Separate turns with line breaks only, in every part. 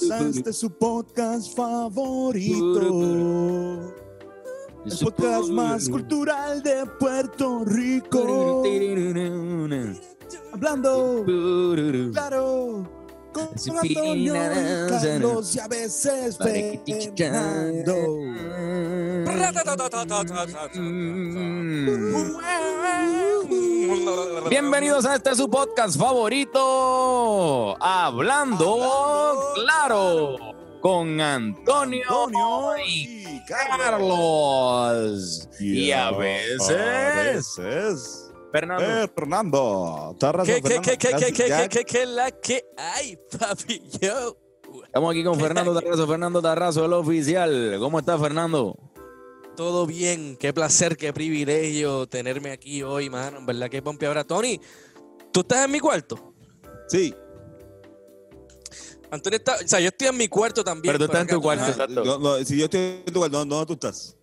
bienvenidos a este su podcast favorito. El podcast más cultural de Puerto Rico. Hablando, claro, Carlos y a veces Fernando.
Bienvenidos a este su podcast favorito, Hablando Claro, con Antonio,
Antonio
y
y
Carlos. Y a veces,
A veces.
Fernando.
Eh, Fernando.
¿Qué, qué,
Fernando.
qué, qué, qué, qué, qué, qué, qué la que hay, papi? Yo.
Estamos aquí con Fernando Tarrazo, Fernando Tarrazo, el oficial. ¿Cómo está Fernando?
Todo bien, qué placer, qué privilegio tenerme aquí hoy, mano. En verdad, qué pompe ahora. Tony, ¿tú estás en mi cuarto?
Sí.
Antonio está, o sea, yo estoy en mi cuarto también.
Pero tú estás en tu cuarto, exacto.
No, si yo estoy en tu cuarto, ¿dónde, dónde tú estás?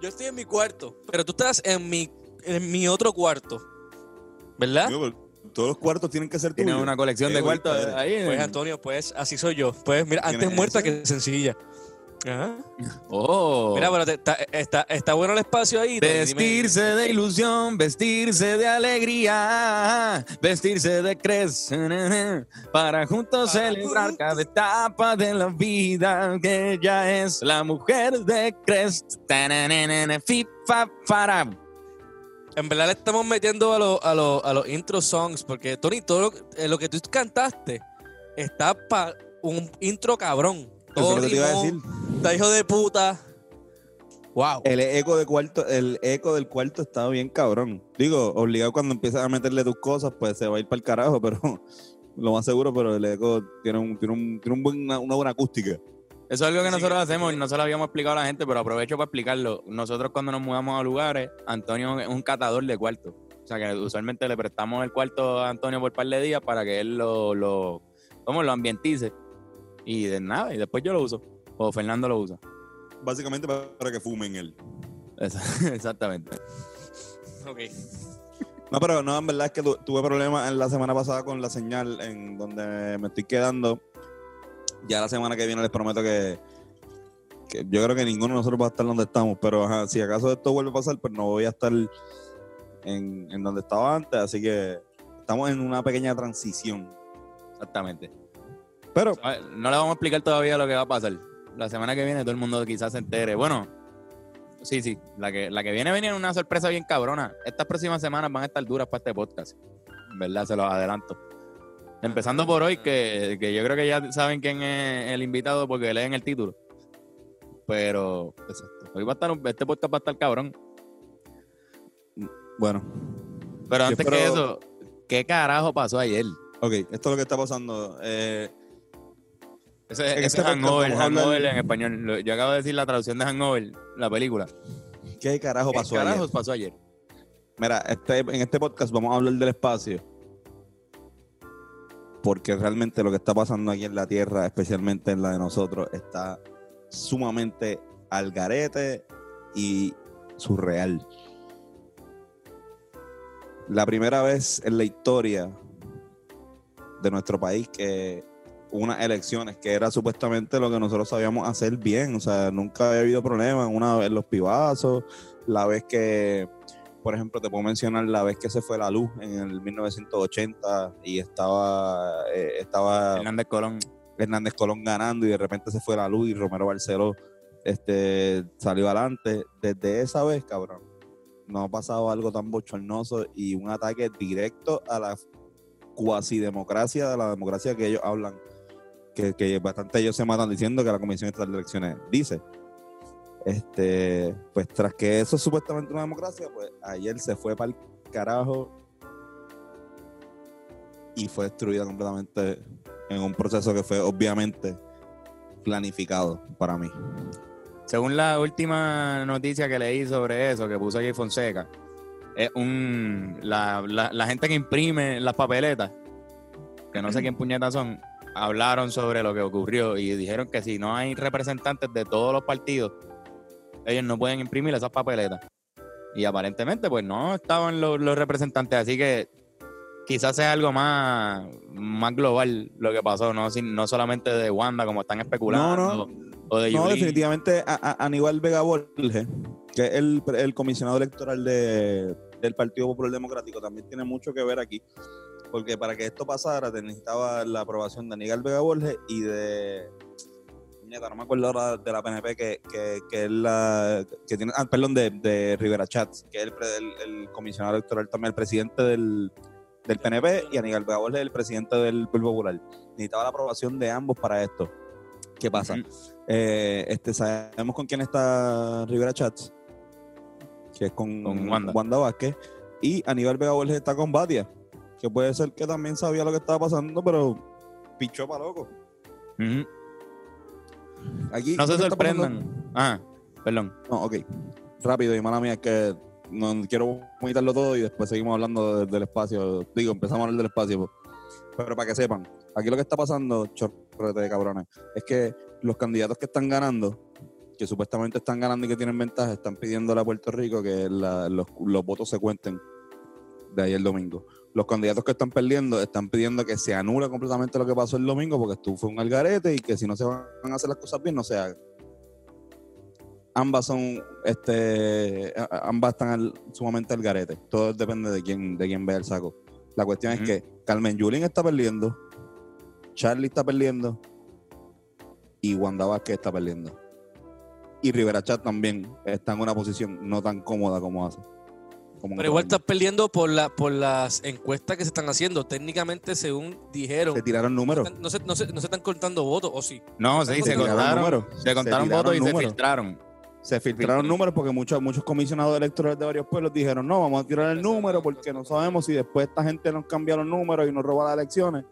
Yo estoy en mi cuarto, pero tú estás en mi, en mi otro cuarto, ¿verdad?
Todos los cuartos tienen que ser
Tiene
tuyos.
una colección de cuartos ahí. en-
Pues Antonio, pues así soy yo. Pues mira,
¿Quién
antes
es
muerta
ese?
que sencilla. Ajá.
Oh.
Mira, pero te- está, está, está bueno el espacio ahí. Tony, dime-
Vestirse de ilusión, vestirse de alegría, vestirse de crez, para juntos
Para
celebrar
juntos.
cada etapa de la vida, que ella es la mujer de crez. Tananana, fi, fa, para.
En verdad le estamos metiendo a, los a, los a los intro songs, porque Tony, todo lo, eh, lo que tú cantaste está para un intro cabrón.
Eso
Todo
es lo que te iba a decir.
Está hijo de puta. Wow.
El eco de cuarto, el eco del cuarto está bien cabrón. Digo, obligado cuando empiezas a meterle tus cosas, pues se va a ir para el carajo, pero lo más seguro, pero el eco tiene un, tiene un, tiene un buen- una buena acústica.
Eso es algo que
Así
nosotros
que-
hacemos y no se lo habíamos explicado a la gente, pero aprovecho para explicarlo. Nosotros cuando nos mudamos a lugares, Antonio es un catador de cuartos. O sea que usualmente le prestamos el cuarto a Antonio por un par de días para que él lo, lo, ¿cómo? lo ambientice. Y de nada, y después yo lo uso. O Fernando lo usa.
Básicamente para, que fumen él.
Exactamente.
Ok.
No, pero no, en verdad es que tu- tuve problemas en la semana pasada con la señal en donde me estoy quedando. Ya la semana que viene les prometo que, yo creo que ninguno de nosotros va a estar donde estamos, pero ajá, si acaso esto vuelve a pasar, pues no voy a estar en, en donde estaba antes, así que estamos en una pequeña transición.
Exactamente.
Pero
No le vamos a explicar todavía lo que va a pasar. La semana que viene todo el mundo quizás se entere. Bueno, sí, sí. La que, la que viene viene una sorpresa bien cabrona. Estas próximas semanas van a estar duras para este podcast. Verdad, se los adelanto. Empezando por hoy, que, que yo creo que ya saben quién es el invitado porque leen el título. Pero exacto, hoy va a estar, un- este podcast va a estar cabrón.
bueno,
Pero antes
espero-
que eso, ¿qué carajo pasó ayer?
ok, esto es lo que está pasando. Eh,
Ese, ese
este
hangover, hangover en español. Yo acabo de decir la traducción de hangover, la película.
¿Qué carajo pasó
¿Qué
ayer?
carajos pasó ayer?
Mira, este, en este podcast vamos a hablar del espacio. Porque realmente lo que está pasando aquí en la Tierra, especialmente en la de nosotros, está sumamente al garete y surreal. La primera vez en la historia de nuestro país que unas elecciones que era supuestamente lo que nosotros sabíamos hacer bien, o sea, nunca había habido problemas, una vez los pibazos, la vez que por ejemplo, te puedo mencionar la vez que se fue la luz en el 1980 y estaba, eh, estaba
Hernández Colón.
Hernández Colón ganando y de repente se fue la luz y Romero Barceló este, salió adelante. Desde esa vez, cabrón, no ha pasado algo tan bochornoso y un ataque directo a la cuasi democracia, de la democracia que ellos hablan, que, que bastante ellos se matan diciendo que la Comisión Estatal de Elecciones dice. Este, pues tras que eso es supuestamente una democracia, pues ayer se fue para el carajo y fue destruida completamente en un proceso que fue obviamente planificado para mí.
Según la última noticia que leí sobre eso, que puso Jay Fonseca, es un la, la- la gente que imprime las papeletas, que no sé quién puñetas son, hablaron sobre lo que ocurrió y dijeron que si no hay representantes de todos los partidos, ellos no pueden imprimir esas papeletas. Y aparentemente, pues no estaban los, los representantes, así que quizás sea algo más, más global lo que pasó, no, Sin- no solamente de Wanda, como están especulando, o de
No,
Yuli.
definitivamente a, a- Aníbal Vega Borges, que es el, el comisionado electoral de- del Partido Popular Democrático, también tiene mucho que ver aquí. Porque para que esto pasara, te necesitaba la aprobación de Aníbal Vega Borges y de. No me acuerdo ahora de la PNP que, que, que es la. Que tiene, ah, perdón, de, de Rivera Chats, que es el, pre- el- el comisionado electoral también, el presidente del, del PNP, y Aníbal Vega Borges, el presidente del Pueblo Popular. Necesitaba la aprobación de ambos para esto. ¿Qué pasa? Eh, este, sabemos con quién está Rivera Chats, que es con,
Con Wanda.
Vázquez, y Aníbal Vega Borges está con Batia, que puede ser que también sabía lo que estaba pasando, pero pichó para loco. Aquí,
No se
¿qué está
sorprendan. Ah, perdón.
No, ok. Rápido, y mala mía, es que no quiero vomitarlo todo y después seguimos hablando de- del espacio. Digo, empezamos a hablar del espacio. pues. Pero para que sepan, aquí lo que está pasando, chorrete de cabrones, es que los candidatos que están ganando, que supuestamente están ganando y que tienen ventaja, están pidiéndole a Puerto Rico que la- los, los votos se cuenten de ahí el domingo. Los candidatos que están perdiendo están pidiendo que se anule completamente lo que pasó el domingo porque esto fue un algarete y que si no se van a hacer las cosas bien, no se haga. Ambas son, este, ambas están al- sumamente al garete. Todo depende de quién, de quién vea el saco. La cuestión es que Carmen Yulín está perdiendo, Charlie está perdiendo y Wanda Vázquez está perdiendo. Y Rivera Chat también está en una posición no tan cómoda como hace. Como
Pero igual estás perdiendo por, la, por las encuestas que se están haciendo. Técnicamente, según dijeron.
Se tiraron números.
no se, no se- no se están contando votos, ¿o sí?
No, sí, se contaron,
números.
se contaron votos y se filtraron.
Se filtraron números porque muchos, muchos comisionados electorales de varios pueblos dijeron, no, vamos a tirar el número porque no sabemos si después esta gente nos cambia los números y nos roba las elecciones.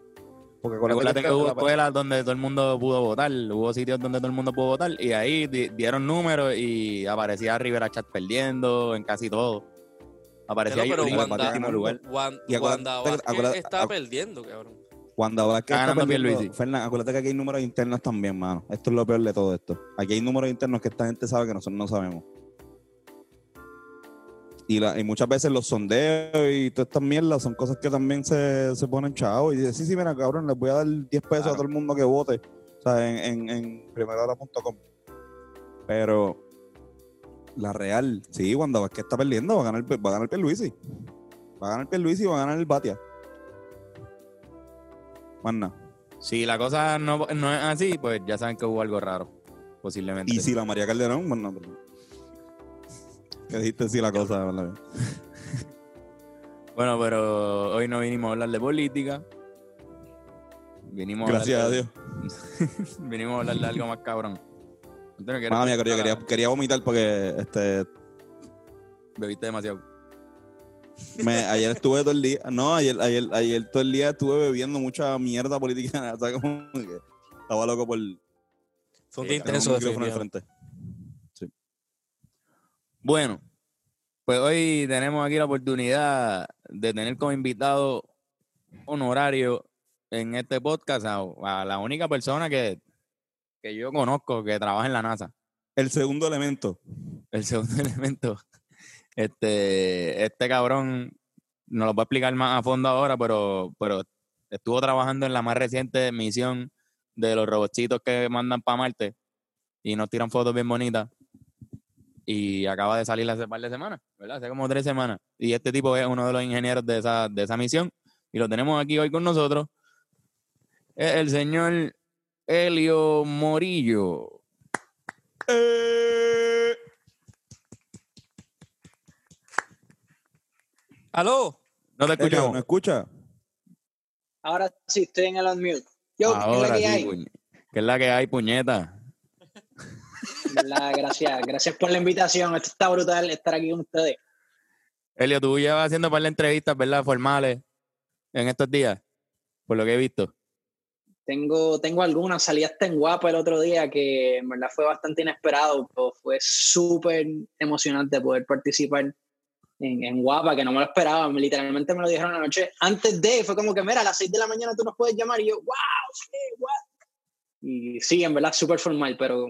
Porque acuérdate
que hubo
la-
escuelas donde todo el mundo pudo votar, hubo sitios donde todo el mundo pudo votar y ahí di- dieron números y aparecía Rivera Chat perdiendo en casi todo. Aparecía Yulín en último lugar.
Y
Wanda Vázquez
acuérdate-
está perdiendo, cabrón.
Wanda Vázquez
Está
está
ganando
perdiendo. Fernan, acuérdate que aquí hay números internos también, mano. Esto es lo peor de todo esto. Aquí hay números internos que esta gente sabe que nosotros no sabemos. Y, la- y muchas veces los sondeos y todas estas mierdas son cosas que también se, se ponen chavos. Y dice, sí, sí, mira, cabrón, les voy a dar 10 pesos a todo el mundo que vote. O sea, en, en, en primerahora.com. Pero la real, sí, Wanda Vázquez está perdiendo, va a ganar, va a ganar Pierluisi. Va a ganar Pierluisi y va a ganar el Batia. Más nada.
Si la cosa no, no es así, pues ya saben que hubo algo raro, posiblemente.
Y si la María Calderón, bueno, ¿Qué dijiste si la cosa.
Bueno, pero hoy no vinimos a hablar de política. Vinimos
Gracias
a
a Dios.
vinimos a hablar de algo más cabrón. Antonio, ¿quieres
Mala mía, yo quería, quería vomitar porque este,
Bebiste demasiado.
me, ayer estuve todo el día, no, ayer, ayer, ayer todo el día estuve bebiendo mucha mierda política, o sea, como que estaba loco por
intenso,
un micrófono al frente.
Bueno, pues hoy tenemos aquí la oportunidad de tener como invitado honorario en este podcast a, a la única persona que, que yo conozco que trabaja en la NASA.
El segundo elemento,
El segundo elemento. Este, este cabrón nos lo va a explicar más a fondo ahora, pero, pero estuvo trabajando en la más reciente misión de los robotcitos que mandan para Marte y nos tiran fotos bien bonitas. Y acaba de salir hace par de semanas, ¿verdad? Hace como tres semanas. Y este tipo es uno de los ingenieros de esa, de esa misión. Y lo tenemos aquí hoy con nosotros. El señor Helio Morillo.
Eh,
¡Aló!
No te
Elio,
escuchamos.
¿me escucha?
Ahora sí, estoy en el unmute. Yo, ¿qué es la que
sí,
hay?
puñ- ¿Qué es la que hay, puñeta?
Gracias, gracias por la invitación. Esto está brutal estar aquí con ustedes.
Elio, tú llevas haciendo un par de entrevistas, ¿verdad? Formales en estos días, por lo que he visto.
Tengo, tengo algunas, salí hasta en Guapa el otro día, que en verdad fue bastante inesperado, pero fue súper emocionante poder participar en, en Guapa, que no me lo esperaba, me- literalmente me lo dijeron anoche antes de, fue como que, mira, a las 6 de la mañana tú nos puedes llamar, y yo, wow, sí, what? Y sí, en verdad, súper formal, pero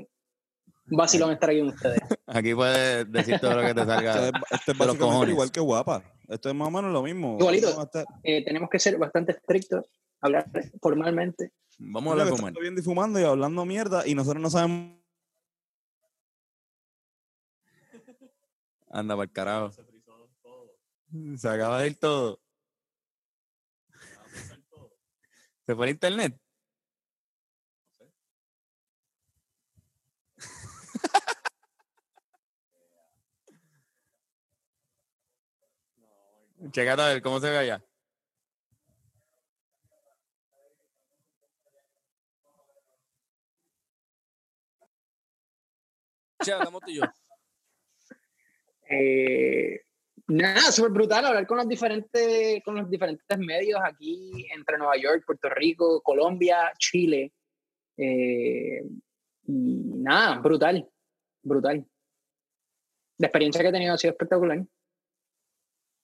vacilón estar aquí con ustedes.
Aquí puedes decir todo lo que te salga.
es, esto es
los
básicamente
cojones.
igual que guapa. Esto es más o menos lo mismo.
Igualito. Eh, tenemos que ser bastante estrictos, hablar formalmente.
Vamos a hablar
que
como
está viendo y fumando y hablando mierda y nosotros no sabemos.
Anda para el carajo. Se acaba de ir todo. ¿Se fue el internet? Checate a ver cómo se ve allá.
Che, hablamos tú y yo.
Eh, nada, súper brutal hablar con los diferentes, con los diferentes medios aquí entre Nueva York, Puerto Rico, Colombia, Chile. Eh, y nada, brutal, brutal. La experiencia que he tenido ha sido espectacular.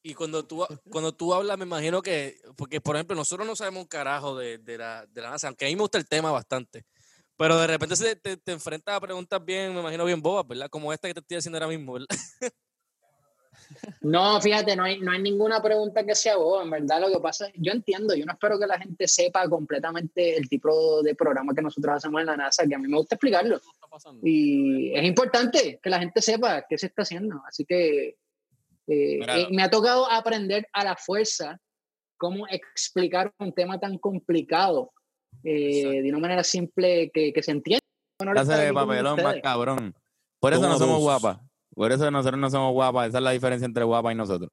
Y cuando tú, cuando tú hablas, me imagino que, porque por ejemplo, nosotros no sabemos un carajo de, de la, de la NASA, aunque a mí me gusta el tema bastante. Pero de repente se te, te enfrentas a preguntas bien, me imagino bien bobas, ¿verdad? Como esta que te estoy haciendo ahora mismo, ¿verdad?
No, fíjate, no hay, no hay ninguna pregunta que sea boba, en verdad lo que pasa, yo entiendo, yo no espero que la gente sepa completamente el tipo de programa que nosotros hacemos en la NASA, que a mí me gusta explicarlo. Y es importante que la gente sepa qué se está haciendo. Así que eh, eh, me ha tocado aprender a la fuerza cómo explicar un tema tan complicado eh, de una manera simple que, que se entienda. Estar
de papelón más cabrón. Por eso no somos guapas. Por eso nosotros no somos guapas. Esa es la diferencia entre guapas y nosotros.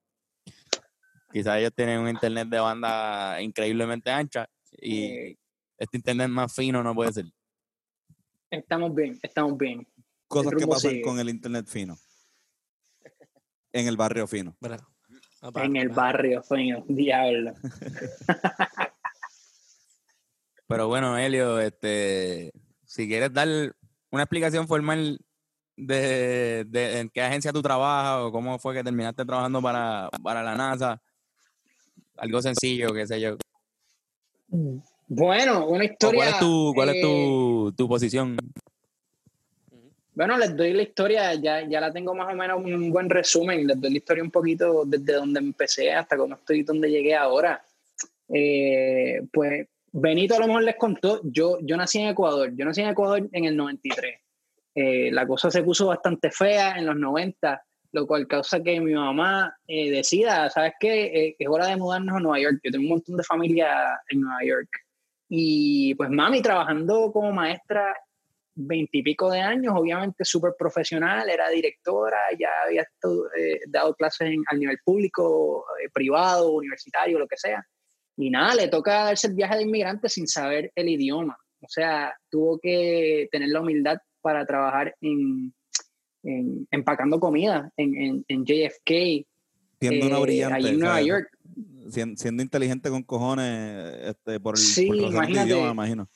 Quizás ellos tienen un internet de banda increíblemente ancha y
Eh,
este internet más fino no puede ser.
estamos bien, estamos bien.
Cosas que pasan
sigue.
con el internet fino. En el barrio fino.
En el barrio, coño, diablo.
Pero bueno, Helio, este, si quieres dar una explicación formal de, de en qué agencia tú trabajas o cómo fue que terminaste trabajando para, para la NASA, algo sencillo, qué sé yo.
Bueno, una historia.
¿Cuál es tu, cuál es
eh,
tu, tu posición?
Bueno, les doy la historia, ya, ya la tengo más o menos un buen resumen, les doy la historia un poquito desde donde empecé hasta cómo estoy, donde llegué ahora. Eh, pues Benito a lo mejor les contó, yo, yo nací en Ecuador, yo nací en Ecuador en el 93. Eh, la cosa se puso bastante fea en los 90, lo cual causa que mi mamá eh, decida, ¿sabes qué? Eh, es hora de mudarnos a Nueva York. Yo tengo un montón de familia en Nueva York. Y pues mami trabajando como maestra veintipico de años, obviamente súper profesional, era directora, ya había estu- eh, dado clases en- al nivel público, privado, universitario, lo que sea. Y nada, le toca darse el viaje de inmigrante sin saber el idioma. O sea, tuvo que tener la humildad para trabajar en, en- empacando comida en, en, en JFK,
Siendo una
eh,
brillante.
allí en Nueva
¿sabes?
York.
Sien- Siendo, inteligente con cojones este, por el
Sí,
por de idioma, imagino.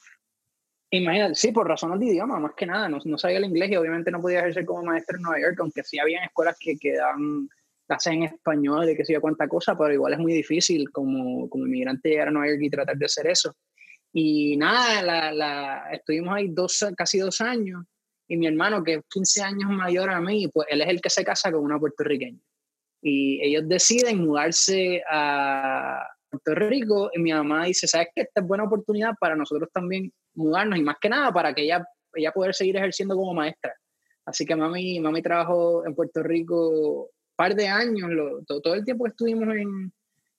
Imagínate, sí, por razones de idioma, más que nada, no, no sabía el inglés y obviamente no podía ejercer como maestro en Nueva York, aunque sí había escuelas que, que daban clases en español y que sé yo cuánta cosa, pero igual es muy difícil como, como inmigrante llegar a Nueva York y tratar de hacer eso. Y nada, la, la, estuvimos ahí dos, casi dos años y mi hermano, que es 15 años mayor a mí, pues él es el que se casa con una puertorriqueña. Y ellos deciden mudarse a Puerto Rico y mi mamá dice, ¿sabes qué? Esta es buena oportunidad para nosotros también mudarnos y más que nada para que ella, ella poder seguir ejerciendo como maestra. Así que mami, mami trabajó en Puerto Rico par de años, lo- todo, todo el tiempo que estuvimos en,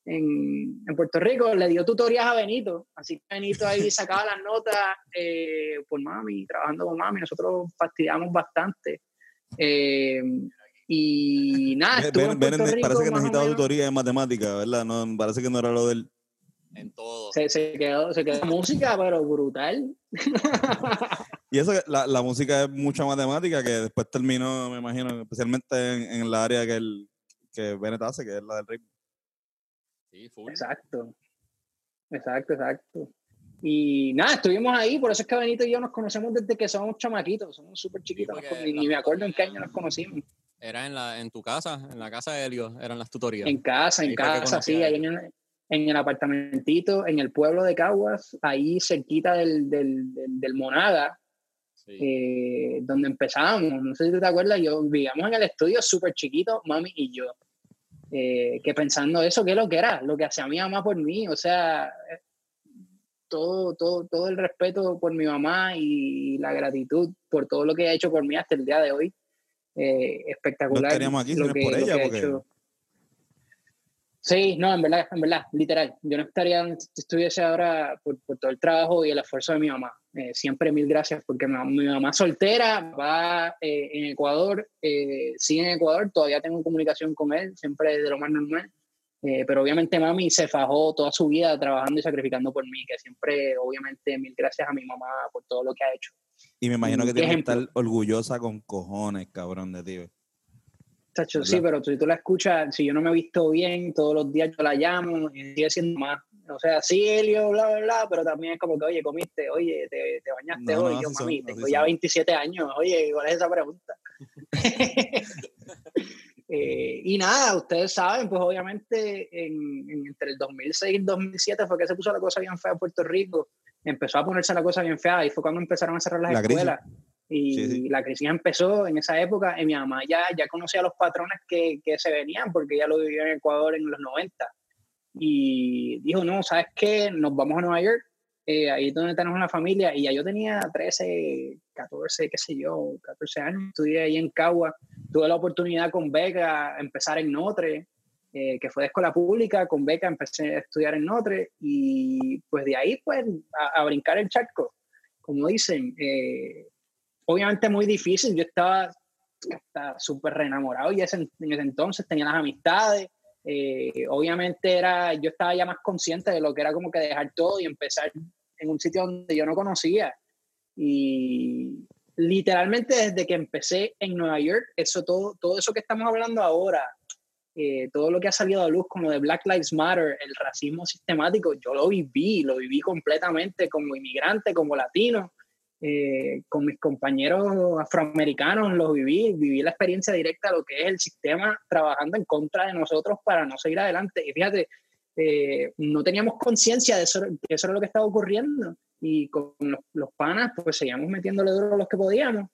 en, en Puerto Rico, le dio tutorías a Benito. Así que Benito ahí sacaba las notas eh, por mami, trabajando con mami. Nosotros fastidiamos bastante. Eh, y nada, estuve
Ven-
en Puerto Rico
parece que necesitaba tutoría de matemática, ¿verdad? No, parece que no era lo del.
En todo.
Se, se quedó, se quedó música, pero brutal.
Y eso, que la, la música es mucha matemática que después terminó, me imagino, especialmente en, en la área que, el, que Bennett hace, que es la del ritmo.
Sí, full.
Exacto. Exacto, exacto. Y nada, estuvimos ahí, por eso es que Benito y yo nos conocemos desde que somos chamaquitos, somos súper chiquitos, ni, me acuerdo en qué año nos conocimos.
Era en, la, en tu casa, en la casa de Helio, eran las tutorías.
En casa, en casa, sí, ahí en el, en el apartamentito, en el pueblo de Caguas, ahí cerquita del, del, del, del Monaga. Eh, donde empezábamos. No sé si tú te acuerdas, yo vivíamos en el estudio súper chiquito, mami y yo. Eh, que pensando eso, ¿qué es lo que era? Lo que hacía mi mamá por mí, o sea, todo, todo, todo el respeto por mi mamá y la gratitud por todo lo que ha hecho por mí hasta el día de hoy. Eh, espectacular.
No estaríamos aquí si no es por ella, porque...
Sí, no, en verdad, en verdad, literal. Yo no estaría donde estuviese ahora por, por todo el trabajo y el esfuerzo de mi mamá. Eh, siempre mil gracias porque mi, mi mamá soltera va eh, en Ecuador, eh, sigue en Ecuador, todavía tengo comunicación con él, siempre de lo más normal. Eh, pero obviamente mami se fajó toda su vida trabajando y sacrificando por mí, que siempre, obviamente, mil gracias a mi mamá por todo lo que ha hecho.
Y me imagino que
¿Qué
tiene que estar orgullosa con cojones, cabrón de ti.
Tacho, sí, pero si tú la escuchas, si yo no me he visto bien, todos los días yo la llamo y sigue siendo más. O sea, sí, Elio, bla, bla, bla, pero también es como que, oye, comiste, oye, te, te bañaste
No,
hoy.
no,
yo,
son,
mami,
así
tengo
son.
ya 27 años, oye, ¿cuál es esa pregunta? Eh, y nada, ustedes saben, pues obviamente en, en- entre el 2006 y el 2007 fue que se puso la cosa bien fea en Puerto Rico. Empezó a ponerse la cosa bien fea y fue cuando empezaron a cerrar las
La crisis.
escuelas. Y
Sí, sí.
la crisis empezó en esa época y mi mamá ya, ya conocía los patrones que, que se venían porque ella lo vivió en Ecuador en los 90. Y dijo, no, ¿sabes qué? Nos vamos a Nueva York, eh, ahí es donde tenemos la familia. Y ya yo tenía 13, 14, qué sé yo, 14 años. Estudié ahí en Cagua. Tuve la oportunidad con beca empezar en Notre, eh, que fue de escuela pública. Con beca empecé a estudiar en Notre y pues de ahí pues a, a brincar el charco, como dicen. Eh, obviamente muy difícil. Yo estaba súper reenamorado y ese, en ese entonces tenía las amistades. Eh, obviamente era, yo estaba ya más consciente de lo que era como que dejar todo y empezar en un sitio donde yo no conocía. Y literalmente desde que empecé en Nueva York, eso todo, todo eso que estamos hablando ahora, eh, todo lo que ha salido a luz como de Black Lives Matter, el racismo sistemático, yo lo viví, lo viví completamente como inmigrante, como latino, eh, con mis compañeros afroamericanos, los viví, viví la experiencia directa de lo que es el sistema trabajando en contra de nosotros para no seguir adelante. Y fíjate, eh, no teníamos conciencia de eso, que eso era lo que estaba ocurriendo. Y con los, los panas, pues seguíamos metiéndole duro los que podíamos.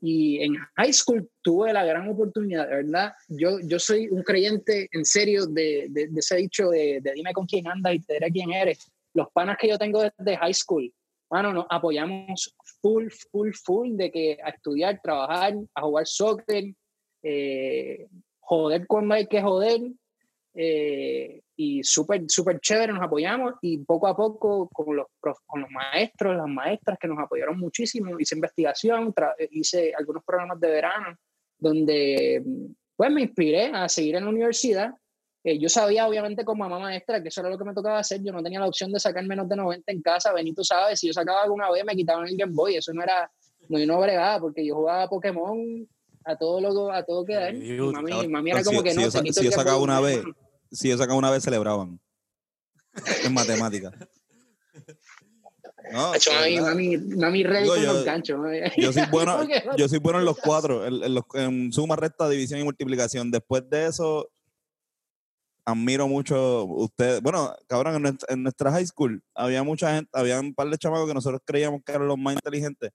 Y en high school tuve la gran oportunidad, de verdad. Yo, yo soy un creyente en serio de, de, de ese dicho de, de dime con quién andas y te diré quién eres. Los panas que yo tengo desde high school, bueno, nos apoyamos full, full, full de que a estudiar, trabajar, a jugar soccer, eh, joder cuando hay que joder, eh, y súper, súper chévere, nos apoyamos y poco a poco con los, con los maestros, las maestras que nos apoyaron muchísimo, hice investigación, hice algunos programas de verano donde pues me inspiré a seguir en la universidad. Eh, yo sabía obviamente como mamá maestra que eso era lo que me tocaba hacer, yo no tenía la opción de sacar menos de 90 en casa, Benito sabe, si yo sacaba alguna vez me quitaban el Game Boy, eso no era, no, yo no bregaba porque yo jugaba Pokémon a todo lo a todo que dar. Y mami, era como
si-
que
si
no,
yo
te quito
si yo sacaba una vez,
hermano.
Si yo sacaba una vez, celebraban. En matemáticas. No,
Hacho, mami, mami,
Digo,
con
yo-
los ganchos.
Yo soy bueno, yo soy bueno en los cuatro, en, en los- en suma, resta, división y multiplicación. Después de eso, admiro mucho ustedes. Bueno, cabrón, en nuestra, en nuestra high school había mucha gente, había un par de chamacos que nosotros creíamos que eran los más inteligentes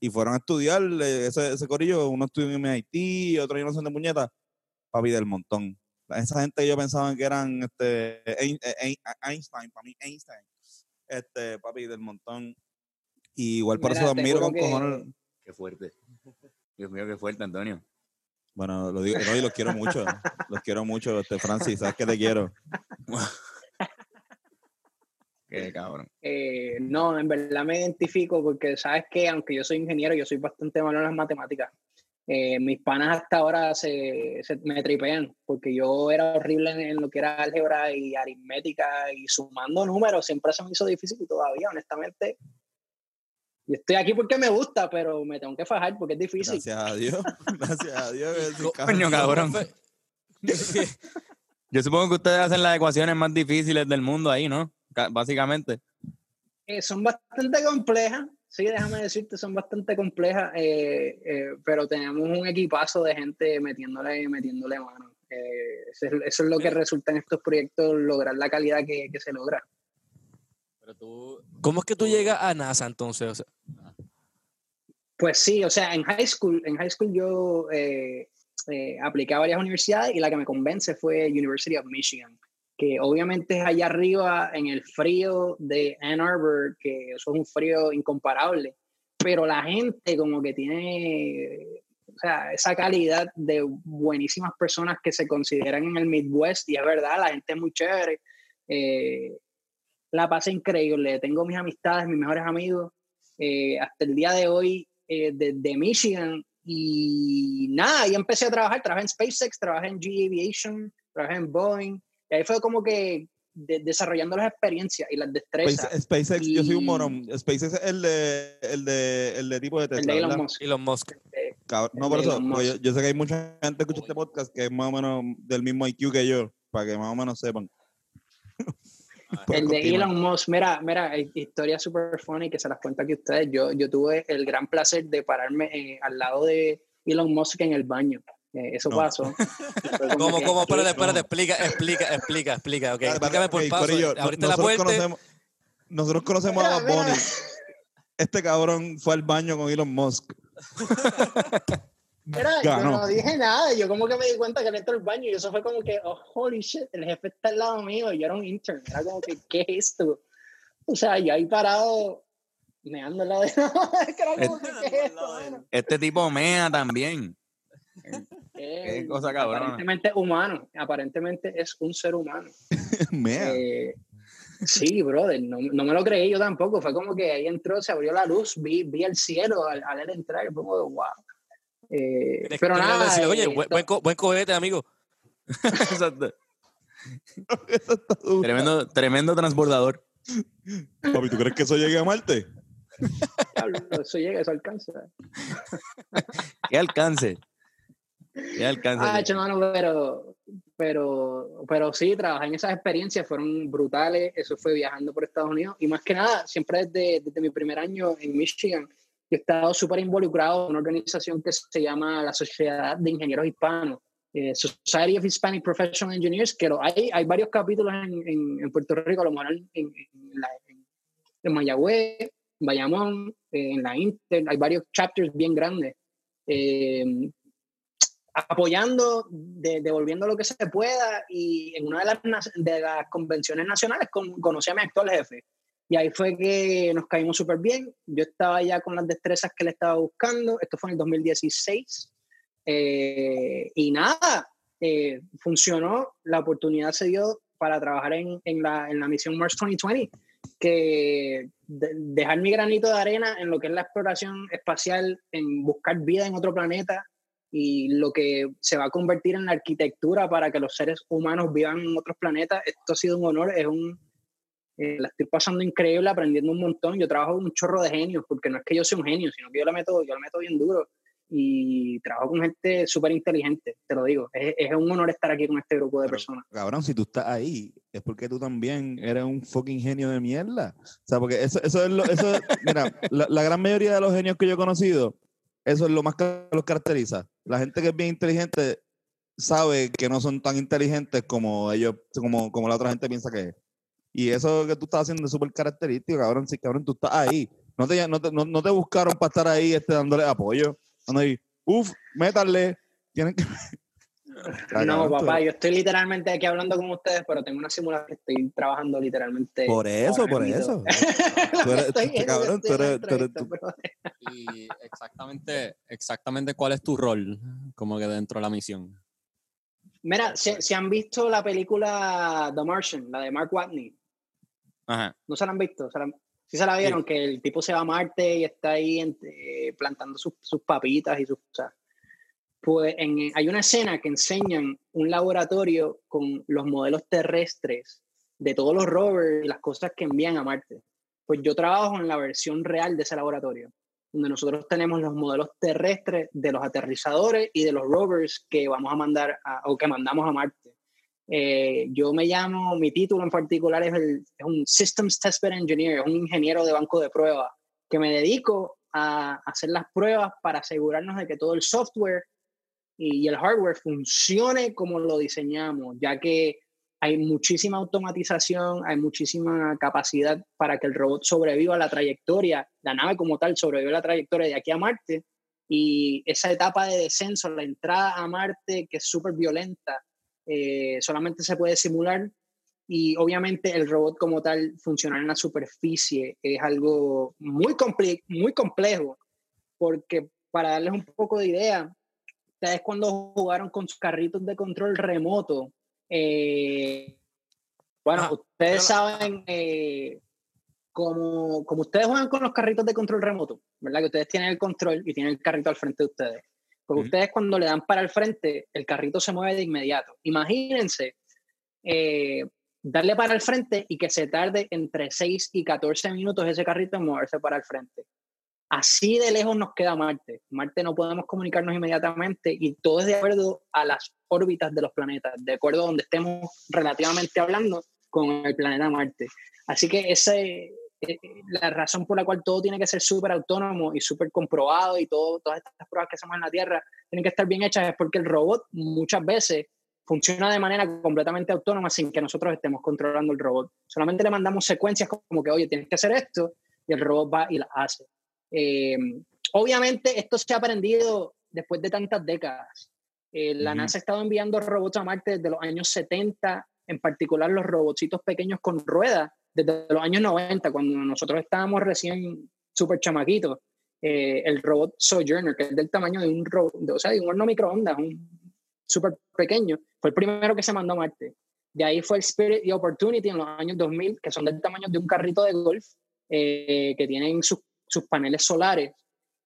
y fueron a estudiar eh, ese, ese corillo. Uno estudió en MIT, otro no sé de puñeta, papi del montón. Esa gente que yo pensaba que eran este, Ein- Einstein, para mí Einstein, este, papi del montón. Y igual por
Mira,
eso
te
admiro con
que-
cojones.
Qué fuerte. Dios mío, qué fuerte, Antonio.
Bueno, lo digo, no, y los quiero mucho. los quiero mucho, este Francis, sabes que te quiero.
Qué cabrón.
Eh, no, en verdad me identifico porque sabes que aunque yo soy ingeniero, yo soy bastante malo en las matemáticas. Eh, mis panas hasta ahora se, se me tripean porque yo era horrible en, en lo que era álgebra y aritmética y sumando números siempre se me hizo difícil y todavía, honestamente. Yo estoy aquí porque me gusta, pero me tengo que fajar porque es difícil.
Gracias a Dios. Gracias a Dios.
Coño, cabrón. Yo supongo que ustedes hacen las ecuaciones más difíciles del mundo ahí, ¿no? Ca- Básicamente.
Eh, son bastante complejas, sí, déjame decirte, son bastante complejas, eh, eh, pero tenemos un equipazo de gente metiéndole, metiéndole mano. Eh, eso, es, eso es lo que resulta en estos proyectos, lograr la calidad que, que se logra.
Pero tú.
¿Cómo es que tú llegas a NASA entonces? O sea,
Pues sí, o sea, en high school, en high school yo eh, eh, apliqué a varias universidades y la que me convence fue University of Michigan, que obviamente es allá arriba en el frío de Ann Arbor, que eso es un frío incomparable, pero la gente como que tiene o sea, esa calidad de buenísimas personas que se consideran en el Midwest, y es verdad, la gente es muy chévere, eh, la pasa increíble, tengo mis amistades, mis mejores amigos, eh, hasta el día de hoy eh, de, Michigan, y nada, ahí empecé a trabajar, trabajé en SpaceX, trabajé en G Aviation, trabajé en Boeing, y ahí fue como que desarrollando las experiencias y las destrezas.
SpaceX, yo soy un morón. SpaceX es el de, el de, el de tipo de Tesla.
El de
Elon Musk. Elon Musk.
no, por eso, yo, yo, sé que hay mucha gente que escucha este podcast que es más o menos del mismo IQ que yo, para que más o menos sepan.
el de Elon Musk, mira, mira, historia super funny que se las cuento aquí ustedes. Yo, yo tuve el gran placer de pararme eh, al lado de Elon Musk en el baño. Eh, eso pasó.
¿Cómo, cómo? Espérate, espérate, explica, explica, explica, explica. Okay, explícame por paso. Ahorita la puerta.
Conocemos, nosotros conocemos a Bob Este cabrón fue al baño con Elon Musk.
Mira, yo no dije nada, yo como que me di cuenta que él entró al baño y eso fue como que, oh, holy shit, el jefe está al lado mío y yo era un intern, era como que, ¿qué es esto? O sea, yo ahí parado, meando al lado de... ¿qué
esto, Este tipo mea también. Qué cosa cabrón.
Aparentemente humano, aparentemente es un ser humano. eh, sí, brother, no, no, me lo creí yo tampoco. Fue como que ahí entró, se abrió la luz, vi, vi el cielo al, al él entrar, como, wow. Eh, pero nada.
Decir, Oye, buen, buen, buen cohete, amigo.
tremendo, tremendo transbordador.
Papi, ¿tú crees que eso llegue a Marte?
eso llega, eso alcanza.
¿Qué alcance? Ya alcanza.
Ah, pero, pero, pero sí, trabajar en esas experiencias fueron brutales. Eso fue viajando por Estados Unidos. Y más que nada, siempre desde, desde mi primer año en Michigan, he estado súper involucrado en una organización que se llama la Sociedad de Ingenieros Hispanos. Eh, Society of Hispanic Professional Engineers, que hay, hay varios capítulos en, en, Puerto Rico, a lo mejor en, en, en Mayagüez, en Bayamón, en la Inter, hay varios chapters bien grandes. Eh, apoyando, devolviendo lo que se pueda y en una de las, de las convenciones nacionales con, conocí a mi actual jefe. Y ahí fue que nos caímos súper bien. Yo estaba ya con las destrezas que le estaba buscando. Esto fue en el 2016. Eh, y nada, eh, funcionó. La oportunidad se dio para trabajar en, en, la, en la misión Mars 2020, que dejar mi granito de arena en lo que es la exploración espacial, en buscar vida en otro planeta, y lo que se va a convertir en la arquitectura para que los seres humanos vivan en otros planetas. Esto ha sido un honor, es un, eh, la estoy pasando increíble, aprendiendo un montón. Yo trabajo con un chorro de genios, porque no es que yo sea un genio, sino que yo lo meto, yo lo meto bien duro y trabajo con gente súper inteligente, te lo digo. Es, es, un honor estar aquí con este grupo de personas.
Cabrón, si tú estás ahí, es porque tú también eres un fucking genio de mierda. O sea, porque eso, eso es lo, eso, mira, la, la gran mayoría de los genios que yo he conocido eso es lo más que los caracteriza. La gente que es bien inteligente sabe que no son tan inteligentes como ellos, como, como la otra gente piensa que es. Y eso que tú estás haciendo es súper característico, cabrón. Sí, cabrón, tú estás ahí. No te, no te, no, te buscaron para estar ahí este, dándole apoyo. Uf, uf, métale. Tienen que...
No, papá, yo estoy literalmente aquí hablando con ustedes, pero tengo una simulación que estoy trabajando literalmente.
Por eso, por eso. tú eres, cabrón, tú eres,
Y exactamente, exactamente cuál es tu rol como que dentro de la misión.
Mira, si, han visto la película The Martian, la de Mark Watney.
Ajá.
¿No se la han visto? ¿Se sí se la vieron, que el tipo se va a Marte y está ahí eh, plantando sus, sus, papitas y sus... O pues hay una escena que enseñan un laboratorio con los modelos terrestres de todos los rovers y las cosas que envían a Marte. Pues yo trabajo en la versión real de ese laboratorio, donde nosotros tenemos los modelos terrestres de los aterrizadores y de los rovers que vamos a mandar o que mandamos a Marte. Eh, yo me llamo, mi título en particular es, el, es un Systems Testbed Engineer, un ingeniero de banco de pruebas, que me dedico a hacer las pruebas para asegurarnos de que todo el software y el hardware funcione como lo diseñamos, ya que hay muchísima automatización, hay muchísima capacidad para que el robot sobreviva a la trayectoria, la nave como tal sobreviva a la trayectoria de aquí a Marte y esa etapa de descenso, la entrada a Marte, que es súper violenta, eh, solamente se puede simular y obviamente el robot como tal funcionar en la superficie es algo muy, muy complejo porque para darles un poco de idea, ustedes cuando jugaron con sus carritos de control remoto, eh, bueno,
Ah,
ustedes
pero-
saben, eh, como, como ustedes juegan con los carritos de control remoto, ¿verdad? Que ustedes tienen el control y tienen el carrito al frente de ustedes.
Ujú.
ustedes cuando le dan para el frente, el carrito se mueve de inmediato. Imagínense eh, darle para el frente y que se tarde entre 6 y 14 minutos ese carrito en moverse para el frente. Así de lejos nos queda Marte. Marte no podemos comunicarnos inmediatamente y todo es de acuerdo a las órbitas de los planetas, de acuerdo a donde estemos relativamente hablando con el planeta Marte. Así que esa es eh, la razón por la cual todo tiene que ser súper autónomo y súper comprobado y todo, todas estas pruebas que hacemos en la Tierra tienen que estar bien hechas es porque el robot muchas veces funciona de manera completamente autónoma sin que nosotros estemos controlando el robot. Solamente le mandamos secuencias como que, oye, tienes que hacer esto, y el robot va y las hace. Eh, obviamente, esto se ha aprendido después de tantas décadas. Eh, la
Ujú.
NASA ha estado enviando robots a Marte desde los años 70, en particular los robotcitos pequeños con ruedas, desde los años 90, cuando nosotros estábamos recién súper chamaquitos. Eh, el robot Sojourner, que es del tamaño de un, ro- de, o sea, de un horno microondas, un súper pequeño, fue el primero que se mandó a Marte. De ahí fue el Spirit y Opportunity en los años 2000, que son del tamaño de un carrito de golf, eh, que tienen sus, sus paneles solares.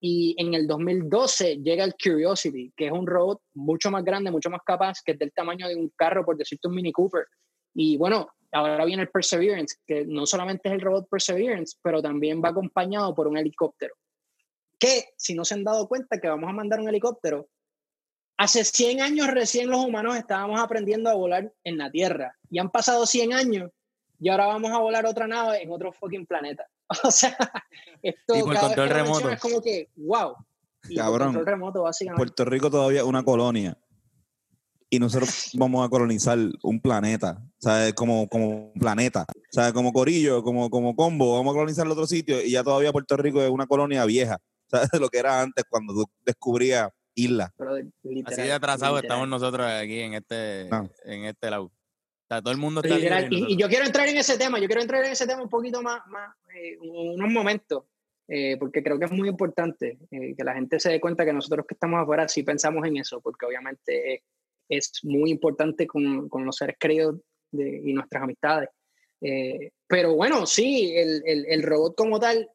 Y en el 2012 llega el Curiosity, que es un robot mucho más grande, mucho más capaz, que es del tamaño de un carro, por decirte un Mini Cooper. Y bueno, ahora viene el Perseverance, que no solamente es el robot Perseverance, pero también va acompañado por un helicóptero. Que, si no se han dado cuenta que vamos a mandar un helicóptero, hace 100 años recién los humanos estábamos aprendiendo a volar en la Tierra. Y han pasado 100 años y ahora vamos a volar otra nave en otro fucking planeta. O sea, esto
Y por
cada vez
control
que lo
remoto.
Es como que, wow. Y por
Cabrón.
control remoto, básicamente.
Puerto Rico todavía es una colonia. Y nosotros vamos a colonizar un planeta, ¿sabes? Como, como planeta, ¿sabes? Como Corillo, como, como combo, vamos a colonizar el otro sitio y ya todavía Puerto Rico es una colonia vieja, ¿sabes? Lo que era antes cuando tú descubrías islas.
Pero literal,
Así de atrasados
literal.
estamos nosotros aquí en este,
Ah.
en este lado. O sea, todo el mundo está
Literal.
y
Y, yo quiero entrar en ese tema, yo quiero entrar en ese tema un poquito más, más eh, unos momentos, eh, porque creo que es muy importante eh, que la gente se dé cuenta que nosotros que estamos afuera sí pensamos en eso, porque obviamente es muy importante con, con los seres queridos y nuestras amistades. Eh, pero bueno, sí, el, el- el robot como tal,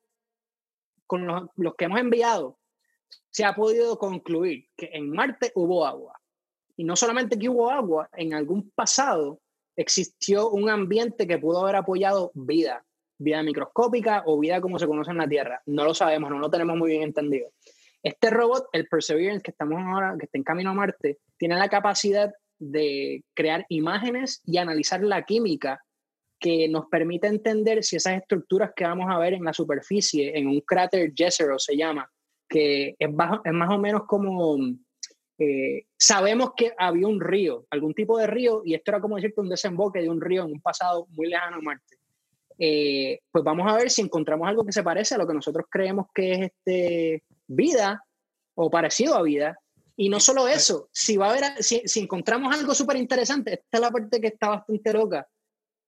con los, los que hemos enviado, se ha podido concluir que en Marte hubo agua. Y no solamente que hubo agua, en algún pasado existió un ambiente que pudo haber apoyado vida, vida microscópica o vida como se conoce en la Tierra. No lo sabemos, no lo tenemos muy bien entendido. Este robot, el Perseverance, que estamos ahora, que está en camino a Marte, tiene la capacidad de crear imágenes y analizar la química que nos permite entender si esas estructuras que vamos a ver en la superficie, en un cráter Jezero se llama, que es, más o menos como, eh, sabemos que había un río, algún tipo de río, y esto era como decirte un desemboque de un río en un pasado muy lejano a Marte. Eh, pues vamos a ver si encontramos algo que se parece a lo que nosotros creemos que es este, vida o parecido a vida. Y no solo eso, si, va a haber, si, si encontramos algo súper interesante, esta es la parte que está bastante loca,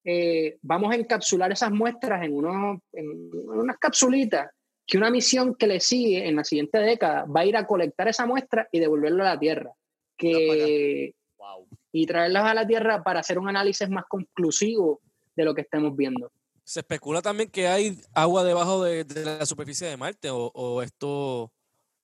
eh, vamos a encapsular esas muestras en, unos, en unas capsulitas que una misión que le sigue en la siguiente década va a ir a colectar esa muestra y devolverlo a la Tierra. Que,
Wow.
y traerlas a la Tierra para hacer un análisis más conclusivo de lo que estemos viendo.
Se especula también que hay agua debajo de, de la superficie de Marte o, o esto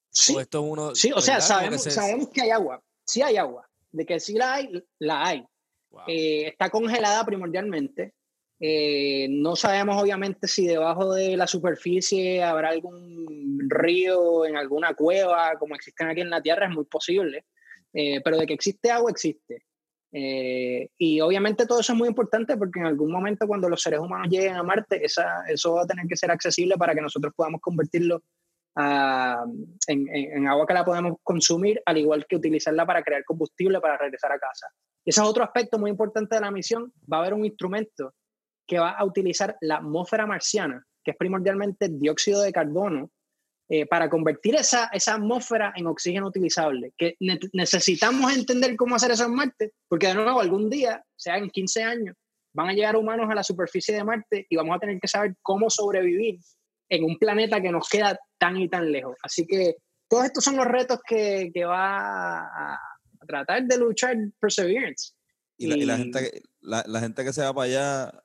Sí,
o esto es uno
sí o sea, sabemos,
se-
sabemos que hay agua. Sí hay agua. De que sí la hay, la hay.
Wow.
Eh, está congelada primordialmente. Eh, no sabemos obviamente si debajo de la superficie habrá algún río en alguna cueva como existen aquí en la Tierra, es muy posible. Eh, pero de que existe agua, existe. Eh, y obviamente todo eso es muy importante porque en algún momento cuando los seres humanos lleguen a Marte, esa, eso va a tener que ser accesible para que nosotros podamos convertirlo a- en, en- agua que la podemos consumir, al igual que utilizarla para crear combustible para regresar a casa. Ese es otro aspecto muy importante de la misión. Va a haber un instrumento que va a utilizar la atmósfera marciana, que es primordialmente dióxido de carbono, eh, para convertir esa, esa atmósfera en oxígeno utilizable. Que ne- necesitamos entender cómo hacer eso en Marte, porque de nuevo algún día, sea en 15 años, van a llegar humanos a la superficie de Marte y vamos a tener que saber cómo sobrevivir en un planeta que nos queda tan y tan lejos. Así que todos estos son los retos que, que va a, a tratar de luchar Perseverance.
Y la, y la gente, que- la, la gente que se va para allá,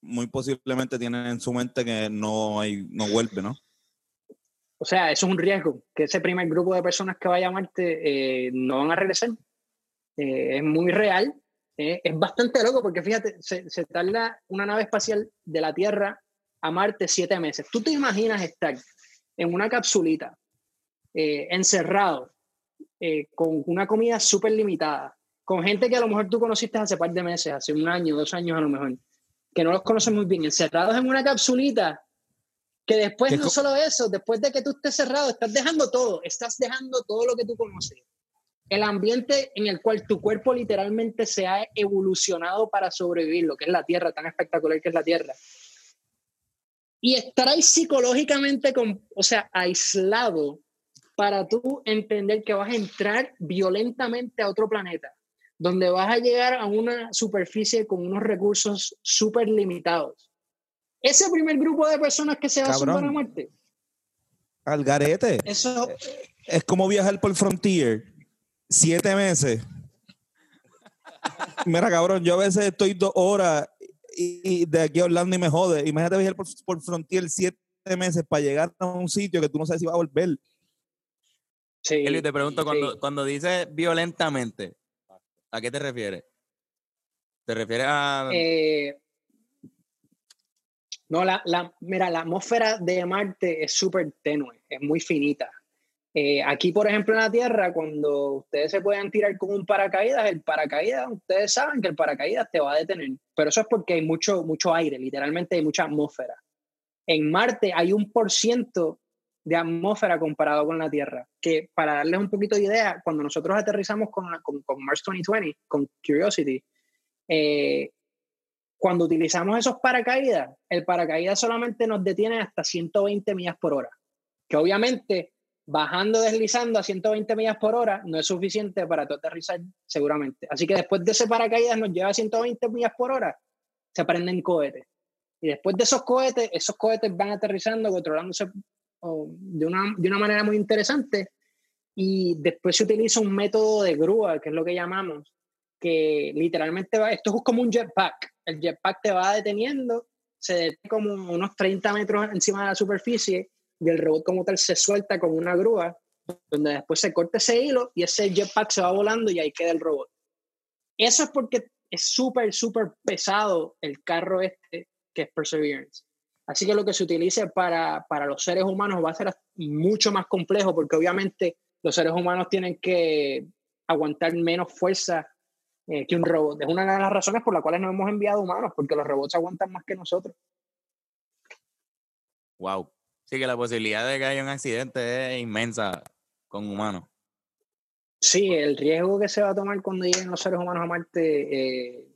muy posiblemente tiene en su mente que no, hay, no vuelve, ¿no?
O sea, eso es un riesgo, que ese primer grupo de personas que vaya a Marte eh, no van a regresar. Eh, es muy real. eh, es bastante loco porque fíjate, se, se tarda una nave espacial de la Tierra a Marte siete meses. ¿Tú te imaginas estar en una capsulita, eh, encerrado, eh, con una comida súper limitada, con gente que a lo mejor tú conociste hace par de meses, hace un año, dos años a lo mejor, que no los conoces muy bien, encerrados en una capsulita que después no solo eso, después de que tú estés cerrado, estás dejando todo, estás dejando todo lo que tú conoces. El ambiente en el cual tu cuerpo literalmente se ha evolucionado para sobrevivir, lo que es la Tierra, tan espectacular que es la Tierra. Y estar ahí psicológicamente, con, o sea, aislado para tú entender que vas a entrar violentamente a otro planeta, donde vas a llegar a una superficie con unos recursos súper limitados. Ese primer grupo de personas que se va a
Cabrón.
sumar a muerte,
Al garete.
eso
Es como viajar por Frontier. Siete meses. Mira, cabrón, yo a veces estoy dos horas y, y de aquí a Orlando y me jode. Imagínate viajar por, por Frontier siete meses para llegar a un sitio que tú no sabes si va a volver.
sí,
Eli, te pregunto,
sí.
cuando, cuando dices violentamente, ¿a qué te refieres? ¿Te refieres a...?
Eh, no, la, la- mira, la atmósfera de Marte es súper tenue, es muy finita. Eh, aquí, por ejemplo, en la Tierra, cuando ustedes se pueden tirar con un paracaídas, el paracaídas, ustedes saben que el paracaídas te va a detener, pero eso es porque hay mucho, mucho aire, literalmente hay mucha atmósfera. En Marte hay un por ciento de atmósfera comparado con la Tierra, que para darles un poquito de idea, cuando nosotros aterrizamos con, con Mars 2020, con Curiosity, eh, cuando utilizamos esos paracaídas, el paracaídas solamente nos detiene hasta 120 millas por hora, que obviamente bajando, deslizando a 120 millas por hora no es suficiente para tu aterrizar seguramente. Así que después de ese paracaídas nos lleva a 120 millas por hora, se prenden cohetes. Y después de esos cohetes, esos cohetes van aterrizando, controlándose oh, de, una, de una manera muy interesante. Y después se utiliza un método de grúa, que es lo que llamamos, que literalmente va, esto es como un jetpack. El jetpack te va deteniendo, se detiene como unos 30 metros encima de la superficie y el robot como tal se suelta con una grúa, donde después se corta ese hilo y ese jetpack se va volando y ahí queda el robot. Eso es porque es súper, súper pesado el carro este que es Perseverance. Así que lo que se utilice para, para los seres humanos va a ser mucho más complejo porque obviamente los seres humanos tienen que aguantar menos fuerza eh, que un robot. Es una de las razones por las cuales no hemos enviado humanos, porque los robots aguantan más que nosotros.
Wow. Sí que la posibilidad de que haya un accidente es inmensa con humanos.
Sí, el riesgo que se va a tomar cuando lleguen los seres humanos a Marte eh,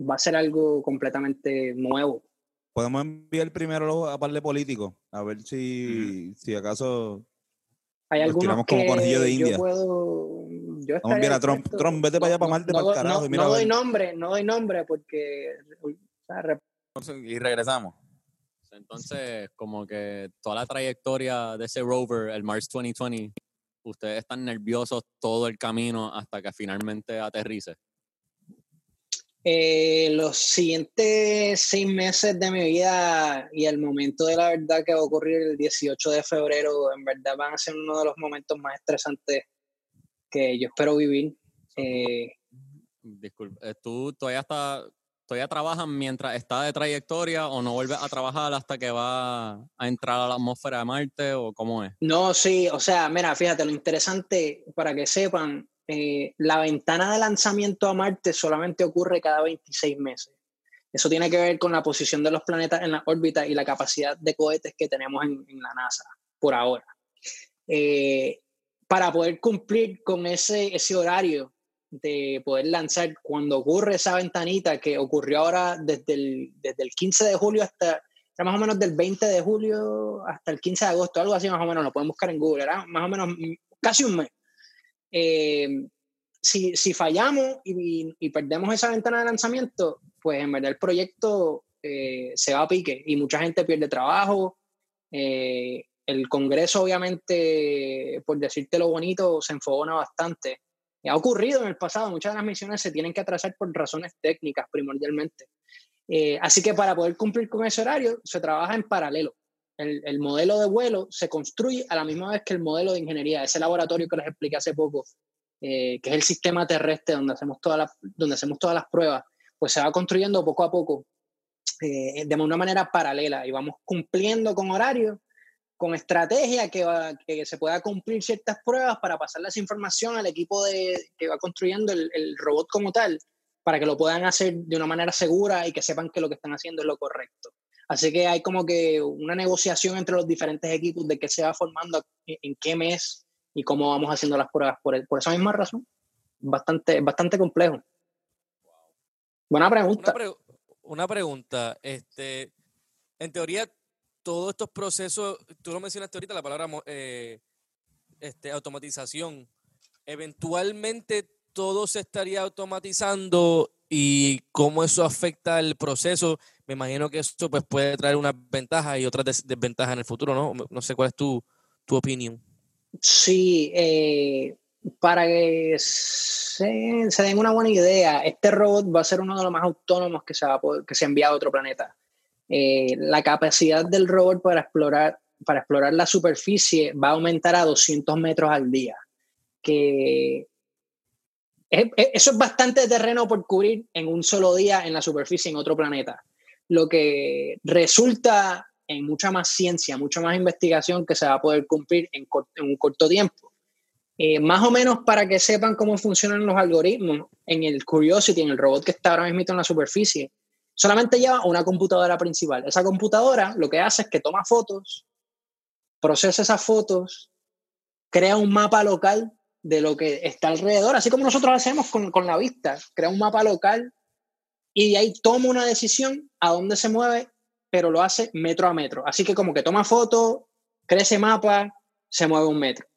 va a ser algo completamente nuevo.
Podemos enviar primero a par de políticos, a ver si, si acaso
Hay
Nos
algunos
tiramos
que
como conejillo de India.
yo puedo... Yo
Vamos a enviar
estaría
a Trump.
dispuesto-
Trump, vete para allá, para Marte, carajo,
No,
y mira
no
a
doy nombre, no doy nombre porque...
Y regresamos.
Entonces, como que toda la trayectoria de ese rover, el Mars 2020, ustedes están nerviosos todo el camino hasta que finalmente aterrice.
Eh, los siguientes seis meses de mi vida y el momento de la verdad que va a ocurrir el 18 de febrero, en verdad van a ser uno de los momentos más estresantes que yo espero vivir. Eh,
Disculpe, eh, ¿tú todavía, está, todavía trabajas mientras está de trayectoria o no vuelves a trabajar hasta que va a entrar a la atmósfera de Marte o cómo es?
no, sí, o sea, mira, fíjate, lo interesante para que sepan, eh, la ventana de lanzamiento a Marte solamente ocurre cada 26 meses. Eso tiene que ver con la posición de los planetas en la órbita y la capacidad de cohetes que tenemos en, en la NASA por ahora. eh, para poder cumplir con ese, ese horario de poder lanzar cuando ocurre esa ventanita que ocurrió ahora desde el, desde el 15 de julio hasta, era más o menos del 20 de julio hasta el 15 de agosto, algo así más o menos, lo pueden buscar en Google, era más o menos mm, casi un mes. Eh, si, si, fallamos y, y, perdemos esa ventana de lanzamiento, pues en verdad el proyecto eh, se va a pique y mucha gente pierde trabajo. Eh, el Congreso, obviamente, por decirte lo bonito, se enfogona bastante. Ha ocurrido en el pasado, muchas de las misiones se tienen que atrasar por razones técnicas primordialmente. Eh, así que para poder cumplir con ese horario, se trabaja en paralelo. El, el, modelo de vuelo se construye a la misma vez que el modelo de ingeniería, ese laboratorio que les expliqué hace poco, eh, que es el sistema terrestre donde hacemos, todas las, donde hacemos todas las pruebas, pues se va construyendo poco a poco eh, de una manera paralela y vamos cumpliendo con horario, con estrategia que, va, que se pueda cumplir ciertas pruebas para pasarle esa información al equipo de, que va construyendo el, robot como tal para que lo puedan hacer de una manera segura y que sepan que lo que están haciendo es lo correcto. Así que hay como que una negociación entre los diferentes equipos de qué se va formando, en qué mes y cómo vamos haciendo las pruebas. Por, esa misma razón, bastante, bastante complejo. Buena pregunta.
Una, una, pregunta. Este, en teoría, todos estos procesos, tú lo mencionaste ahorita, la palabra eh, este, automatización, eventualmente todo se estaría automatizando y cómo eso afecta el proceso, me imagino que eso pues, puede traer unas ventajas y otras desventajas en el futuro, ¿no? No sé cuál es tu, tu opinión.
Sí, eh, para que se, se, den una buena idea, este robot va a ser uno de los más autónomos que se, va a poder, que se envía a otro planeta. Eh, la capacidad del robot para explorar, para explorar la superficie va a aumentar a 200 metros al día, que eso es bastante terreno por cubrir en un solo día en la superficie en otro planeta, lo que resulta en mucha más ciencia, mucha más investigación que se va a poder cumplir en, en un corto tiempo. Eh, más o menos para que sepan cómo funcionan los algoritmos, en el Curiosity, en el robot que está ahora mismo en la superficie, solamente lleva una computadora principal. Esa computadora lo que hace es que toma fotos, procesa esas fotos, crea un mapa local de lo que está alrededor, así como nosotros hacemos con, con la vista, crea un mapa local y de ahí toma una decisión a dónde se mueve, pero lo hace metro a metro. Así que como que toma foto, crece mapa, se mueve un metro.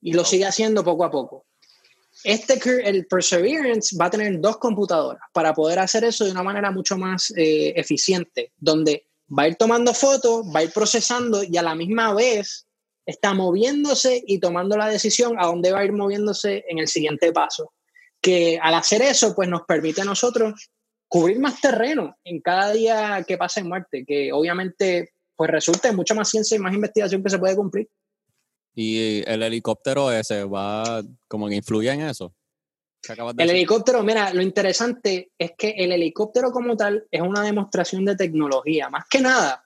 Y lo sigue haciendo poco a poco. Este, el Perseverance va a tener dos computadoras para poder hacer eso de una manera mucho más eh, eficiente, donde va a ir tomando fotos, va a ir procesando y a la misma vez está moviéndose y tomando la decisión a dónde va a ir moviéndose en el siguiente paso. Que al hacer eso, pues nos permite a nosotros cubrir más terreno en cada día que pasa en Marte, que obviamente pues resulta en mucha más ciencia y más investigación que se puede cumplir.
¿Y el helicóptero ese va como que influye en eso?
El helicóptero, mira, lo interesante es que el helicóptero como tal es una demostración de tecnología. Más que nada,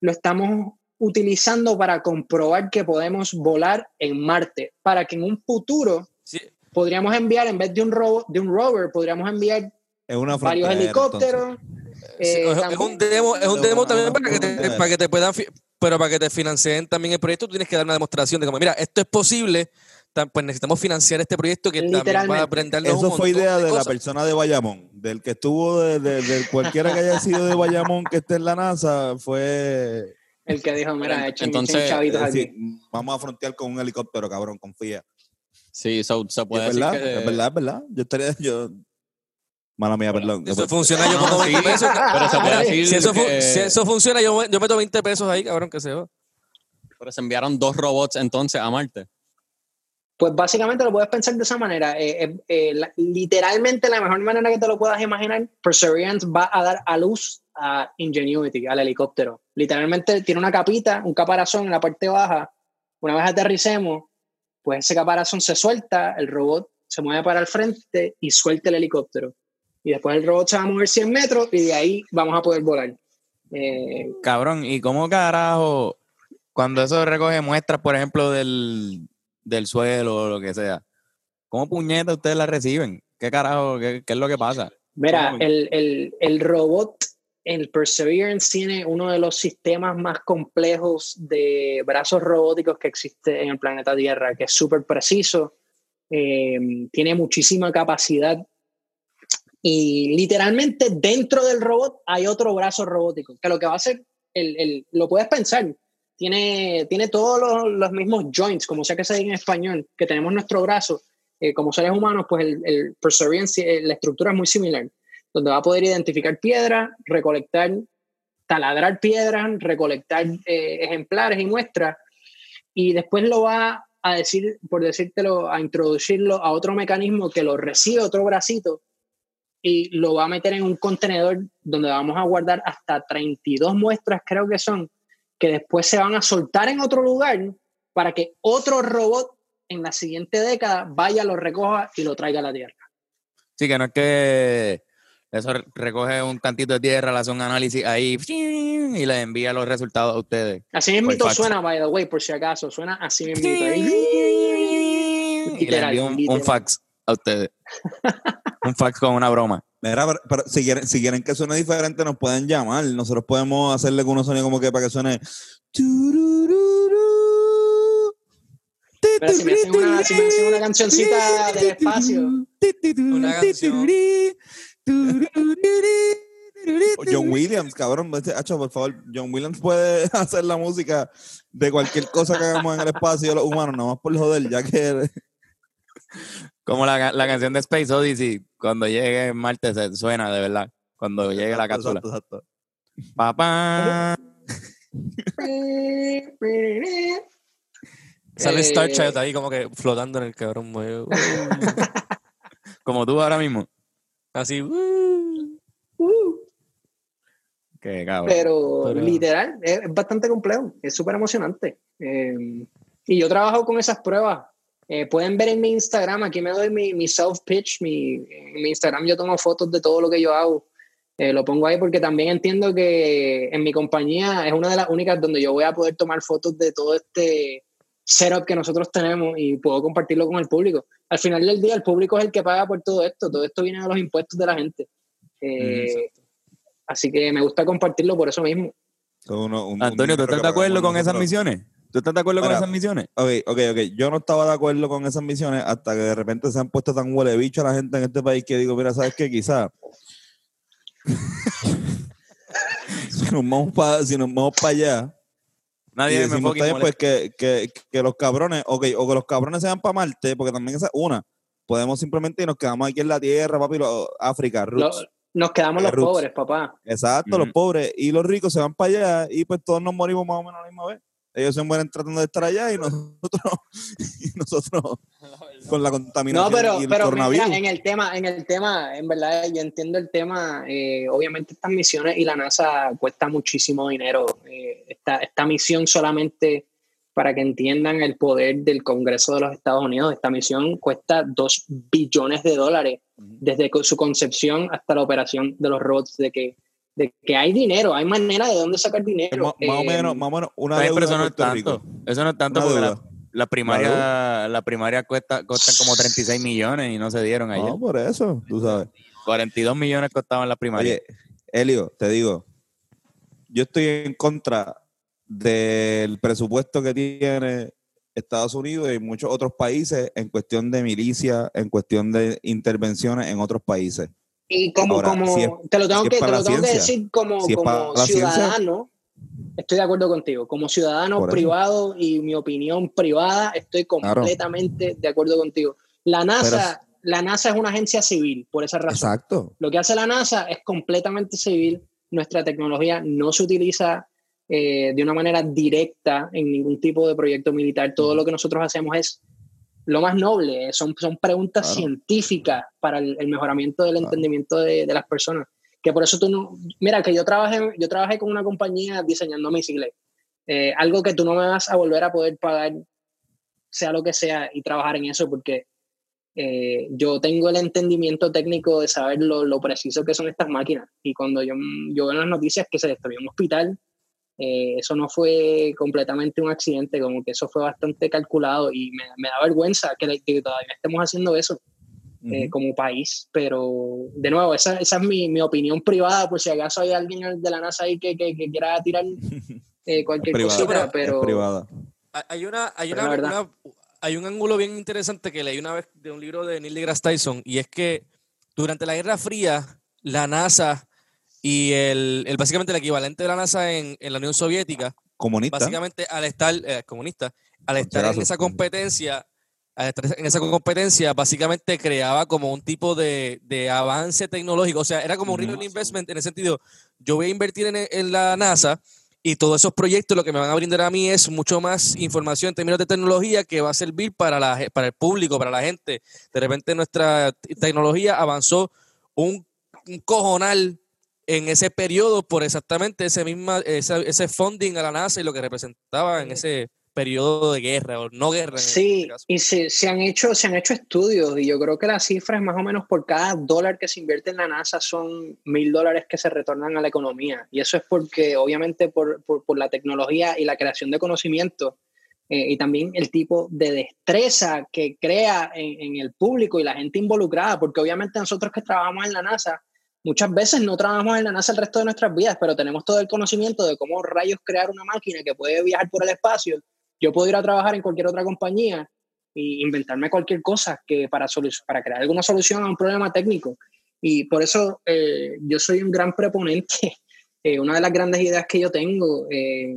lo estamos utilizando para comprobar que podemos volar en Marte, para que en un futuro sí. podríamos enviar, en vez de un, robo, de un rover, podríamos enviar varios helicópteros.
Eh, sí, es, un demo, es un demo también para que, te, para que te puedan, pero para que te financien también el proyecto, tú tienes que dar una demostración de como, mira, esto es posible, pues necesitamos financiar este proyecto que también va a aprendernos
Eso fue idea de, de la persona de Bayamón, del que estuvo, de, de, de cualquiera que haya sido de Bayamón que esté en la NASA, fue
el que dijo, mira, echen,
Entonces,
echen chavitos
decir,
aquí.
vamos a frontear con un helicóptero, cabrón, confía.
Sí, se puede
es
decir
verdad,
que...
es verdad, es verdad. Yo estaría, yo... Mala mía, perdón.
Eso funciona, yo pongo 20 pesos.
Pero se puede decir
si, eso
que...
si eso funciona, yo, yo meto 20 pesos ahí, cabrón, que se va.
Pero se enviaron dos robots entonces a Marte.
Pues básicamente lo puedes pensar de esa manera. Eh, eh, eh, la, literalmente la mejor manera que te lo puedas imaginar, Perseverance va a dar a luz a Ingenuity, al helicóptero. Literalmente tiene una capita, un caparazón en la parte baja. Una vez aterricemos, pues ese caparazón se suelta, el robot se mueve para el frente y suelta el helicóptero. Y después el robot se va a mover 100 metros y de ahí vamos a poder volar. Eh,
Cabrón, ¿y cómo carajo, cuando eso recoge muestras, por ejemplo, del, del suelo o lo que sea, ¿cómo puñetas ustedes la reciben? ¿Qué carajo, qué, qué es lo que pasa?
Mira, el, el, el, robot el Perseverance tiene uno de los sistemas más complejos de brazos robóticos que existe en el planeta Tierra, que es súper preciso, eh, tiene muchísima capacidad y literalmente dentro del robot hay otro brazo robótico, que lo que va a hacer, el, el, lo puedes pensar, tiene, tiene todos los, los, mismos joints, como sea que se diga en español, que tenemos nuestro brazo, eh, como seres humanos, pues el, el Perseverance, eh, la estructura es muy similar, donde va a poder identificar piedras, recolectar, taladrar piedras, recolectar eh, ejemplares y muestras, y después lo va a decir, por decírtelo, a introducirlo a otro mecanismo que lo recibe otro bracito y lo va a meter en un contenedor donde vamos a guardar hasta 32 muestras, creo que son, que después se van a soltar en otro lugar para que otro robot en la siguiente década vaya, lo recoja y lo traiga a la Tierra.
Sí, que no es que eso recoge un cantito de tierra, le hace un análisis ahí y le envía los resultados a ustedes.
Así mismo suena, by the way, por si acaso, suena así mismo.
Y le envía un, un fax a ustedes. un fax con una broma.
Mira, pero, pero si, quieren, si quieren que suene diferente, nos pueden llamar. Nosotros podemos hacerle con unos sonidos como que para que suene.
Pero si me hacen una, si me hacen una cancioncita del espacio.
Una canción.
John Williams, cabrón. Hacho, por favor, John Williams puede hacer la música de cualquier cosa que hagamos en el espacio los humanos, nomás por joder, ya que.
Como la, la, canción de Space Odyssey, cuando llegue Marte se suena de verdad. Cuando llegue la cápsula.
Exacto, exacto.
Papá.
Sale Star Child ahí como que flotando en el cabrón.
como tú ahora mismo.
Así.
Uh, uh.
Qué cabrón.
Pero, Pero, literal, es, bastante complejo. Es súper emocionante. Eh, y yo trabajo con esas pruebas. Eh, pueden ver en mi Instagram, aquí me doy mi, mi self-pitch. Mi, en mi Instagram yo tomo fotos de todo lo que yo hago. Eh, lo pongo ahí porque también entiendo que en mi compañía es una de las únicas donde yo voy a poder tomar fotos de todo este setup que nosotros tenemos y puedo compartirlo con el público. Al final del día, el público es el que paga por todo esto. Todo esto viene de los impuestos de la gente. Eh, así que me gusta compartirlo por eso mismo.
Uno, un,
Antonio, ¿tú estás de acuerdo con esas misiones? ¿Tú estás de acuerdo
Ahora,
con esas misiones?
Ok, ok, ok. Yo no estaba de acuerdo con esas misiones hasta que de repente se han puesto tan huele bicho a la gente en este país que digo, mira, ¿sabes qué? Quizá. si nos vamos para si nos vamos para allá.
Nadie
y
me
pues, que, que, que, los cabrones, okay, o que los cabrones sean para Marte, porque también esa es una. Podemos simplemente y nos quedamos aquí en la tierra, papi, lo, África, roots.
Lo, nos quedamos
Eh,
los
roots.
pobres, papá.
Exacto, los pobres. Y los ricos se van para allá y pues todos nos morimos más o menos a la misma vez. Ellos se mueren tratando de estar allá y nosotros, y nosotros con la
No,
contaminación
pero,
y el
pero
coronavirus.
mira, en el tema, en el tema, en verdad, yo entiendo el tema. eh, obviamente estas misiones y la NASA cuesta muchísimo dinero. Eh, esta, esta misión solamente para que entiendan el poder del Congreso de los Estados Unidos, esta misión cuesta 2 billones de dólares desde su concepción hasta la operación de los robots, de que, de que hay dinero, hay manera de dónde sacar dinero.
más, más o
Eh,
menos, más o menos una deuda
pero eso
de
no es tanto.
Rico.
Eso no es tanto
Una
porque la, primaria, la primaria cuesta, cuesta como 36 millones y no se dieron ayer.
No, por eso, tú sabes.
42 millones costaban la primaria.
Oye, Elio, te digo, yo estoy en contra del presupuesto que tiene Estados Unidos y muchos otros países en cuestión de milicia, en cuestión de intervenciones en otros países.
Y como,
Ahora,
como
si es-
te lo tengo,
si
que, te lo tengo que decir como,
si
como
ciencia-
ciudadano, estoy de acuerdo contigo. Como ciudadano
eso.
privado y mi opinión privada, estoy
Claro.
completamente de acuerdo contigo. La NASA, la NASA es una agencia civil, por esa razón.
Exacto.
Lo que hace la NASA es completamente civil. Nuestra tecnología no se utiliza eh, de una manera directa en ningún tipo de proyecto militar. Todo lo que nosotros hacemos es lo más noble. Son, son preguntas
Claro.
científicas para el, el mejoramiento del
Claro.
entendimiento de, de las personas. Que por eso tú no... Mira, que yo trabajé, yo trabajé con una compañía diseñando misiles. Eh, algo que tú no me vas a volver a poder pagar, sea lo que sea, y trabajar en eso, porque eh, yo tengo el entendimiento técnico de saber lo, lo, preciso que son estas máquinas. Y cuando yo, yo veo en las noticias que se destruyó un hospital, eh, eso no fue completamente un accidente, como que eso fue bastante calculado y me, me da vergüenza que, que, todavía estemos haciendo eso. eh, como país, pero de nuevo, esa, esa es mi, mi opinión privada, por si acaso hay alguien de la NASA ahí que, que, que quiera tirar eh, cualquier
privada,
cosita, pero
privada.
Hay- una, hay una, una- hay un ángulo bien interesante que leí una vez de un libro de Neil deGrasse Tyson y es que durante la Guerra Fría la NASA y el, el- básicamente el equivalente de la NASA en, en la Unión Soviética,
Comunista.
básicamente al estar eh, comunista, al estar en esa competencia, al estar en esa competencia, básicamente creaba como un tipo de, de avance tecnológico. O sea, era como un on investment en el sentido, yo voy a invertir en, en la NASA y todos esos proyectos lo que me van a brindar a mí es mucho más información en términos de tecnología que va a servir para, la, para el público, para la gente. De repente nuestra tecnología avanzó un, un cojonal en ese periodo por exactamente ese misma ese, ese funding a la NASA y lo que representaba en ese periodo de guerra o no guerra.
Sí,
este
y se, se han hecho, se han hecho estudios y yo creo que las cifras más o menos por cada dólar que se invierte en la NASA son mil dólares que se retornan a la economía. Y eso es porque obviamente por, por, por la tecnología y la creación de conocimiento eh, y también el tipo de destreza que crea en, en el público y la gente involucrada, porque obviamente nosotros que trabajamos en la NASA, muchas veces no trabajamos en la NASA el resto de nuestras vidas, pero tenemos todo el conocimiento de cómo rayos crear una máquina que puede viajar por el espacio yo puedo ir a trabajar en cualquier otra compañía e inventarme cualquier cosa que para, para crear alguna solución a un problema técnico. Y por eso eh, yo soy un gran preponente. Eh, una de las grandes ideas que yo tengo, eh,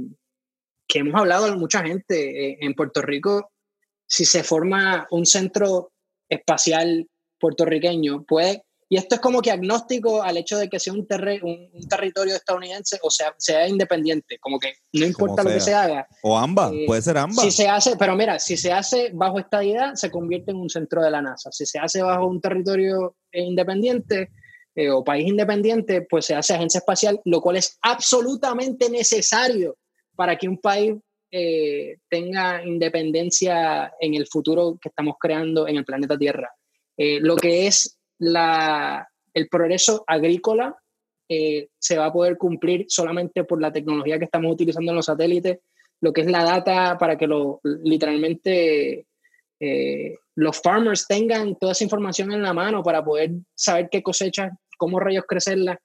que hemos hablado con mucha gente eh, en Puerto Rico, si se forma un centro espacial puertorriqueño, puede, y esto es como que agnóstico al hecho de que sea un, terre- un, un territorio estadounidense o sea, sea independiente, como que no importa lo que se haga,
O ambas,
Eh,
puede ser ambas.
si se hace, pero mira, si se hace bajo esta idea, se convierte en un centro de la NASA. Si se hace bajo un territorio eh, independiente eh, o país independiente, pues se hace agencia espacial, lo cual es absolutamente necesario para que un país eh, tenga independencia en el futuro que estamos creando en el planeta Tierra. Eh, lo que es el progreso agrícola eh, se va a poder cumplir solamente por la tecnología que estamos utilizando en los satélites lo que es la data para que lo, literalmente eh, los farmers tengan toda esa información en la mano para poder saber qué cosechas, cómo rayos crecerlas,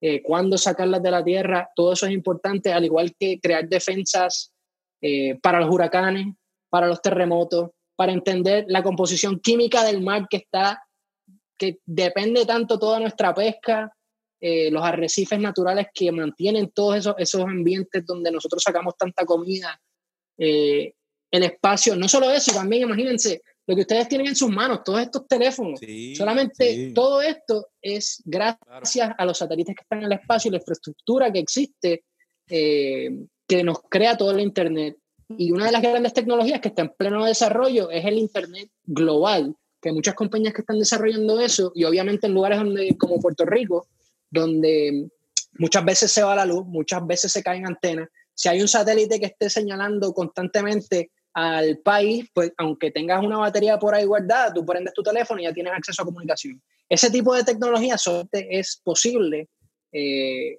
eh, cuándo sacarlas de la tierra, todo eso es importante, al igual que crear defensas eh, para los huracanes, para los terremotos, para entender la composición química del mar que está, que depende tanto toda nuestra pesca, eh, los arrecifes naturales que mantienen todos esos, esos ambientes donde nosotros sacamos tanta comida, eh, el espacio, no solo eso, también imagínense lo que ustedes tienen en sus manos, todos estos teléfonos.
Sí,
Solamente
sí.
todo esto es gracias a los satélites que están en el espacio y la infraestructura que existe eh, que nos crea todo el Internet. Y una de las grandes tecnologías que está en pleno desarrollo es el Internet global, que muchas compañías que están desarrollando eso y obviamente en lugares donde, como Puerto Rico, donde muchas veces se va la luz, muchas veces se caen antenas. Si hay un satélite que esté señalando constantemente al país, pues aunque tengas una batería por ahí guardada, tú prendes tu teléfono y ya tienes acceso a comunicación. Ese tipo de tecnología solamente es posible eh,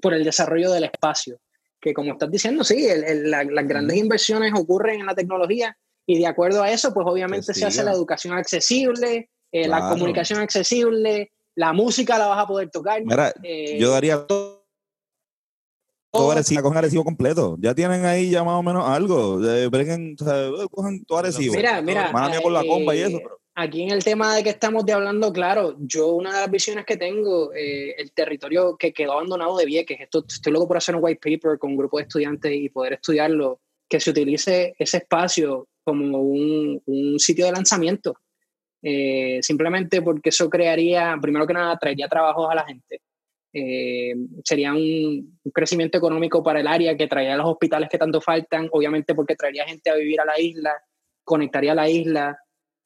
por el desarrollo del espacio, que como estás diciendo, sí, el, el, la, las grandes inversiones ocurren en la tecnología y de acuerdo a eso, pues obviamente se hace la educación accesible, eh, la comunicación accesible, la música la vas a poder tocar.
Mira,
eh,
yo daría todo
todo-
Arecibo, cojan Arecibo completo. Ya tienen ahí ya más o menos algo. Eh, breguen, o sea, cojan todo Arecibo.
Mira, mira.
Mía por la comba y eso, pero
Aquí en el tema de que estamos de hablando, claro, yo una de las visiones que tengo, eh, el territorio que quedó abandonado de Vieques, esto, estoy loco por hacer un white paper con un grupo de estudiantes y poder estudiarlo, que se utilice ese espacio como un, un sitio de lanzamiento, eh, simplemente porque eso crearía, primero que nada, traería trabajos a la gente. Eh, sería un, crecimiento económico para el área que traería los hospitales que tanto faltan, obviamente porque traería gente a vivir a la isla, conectaría la isla,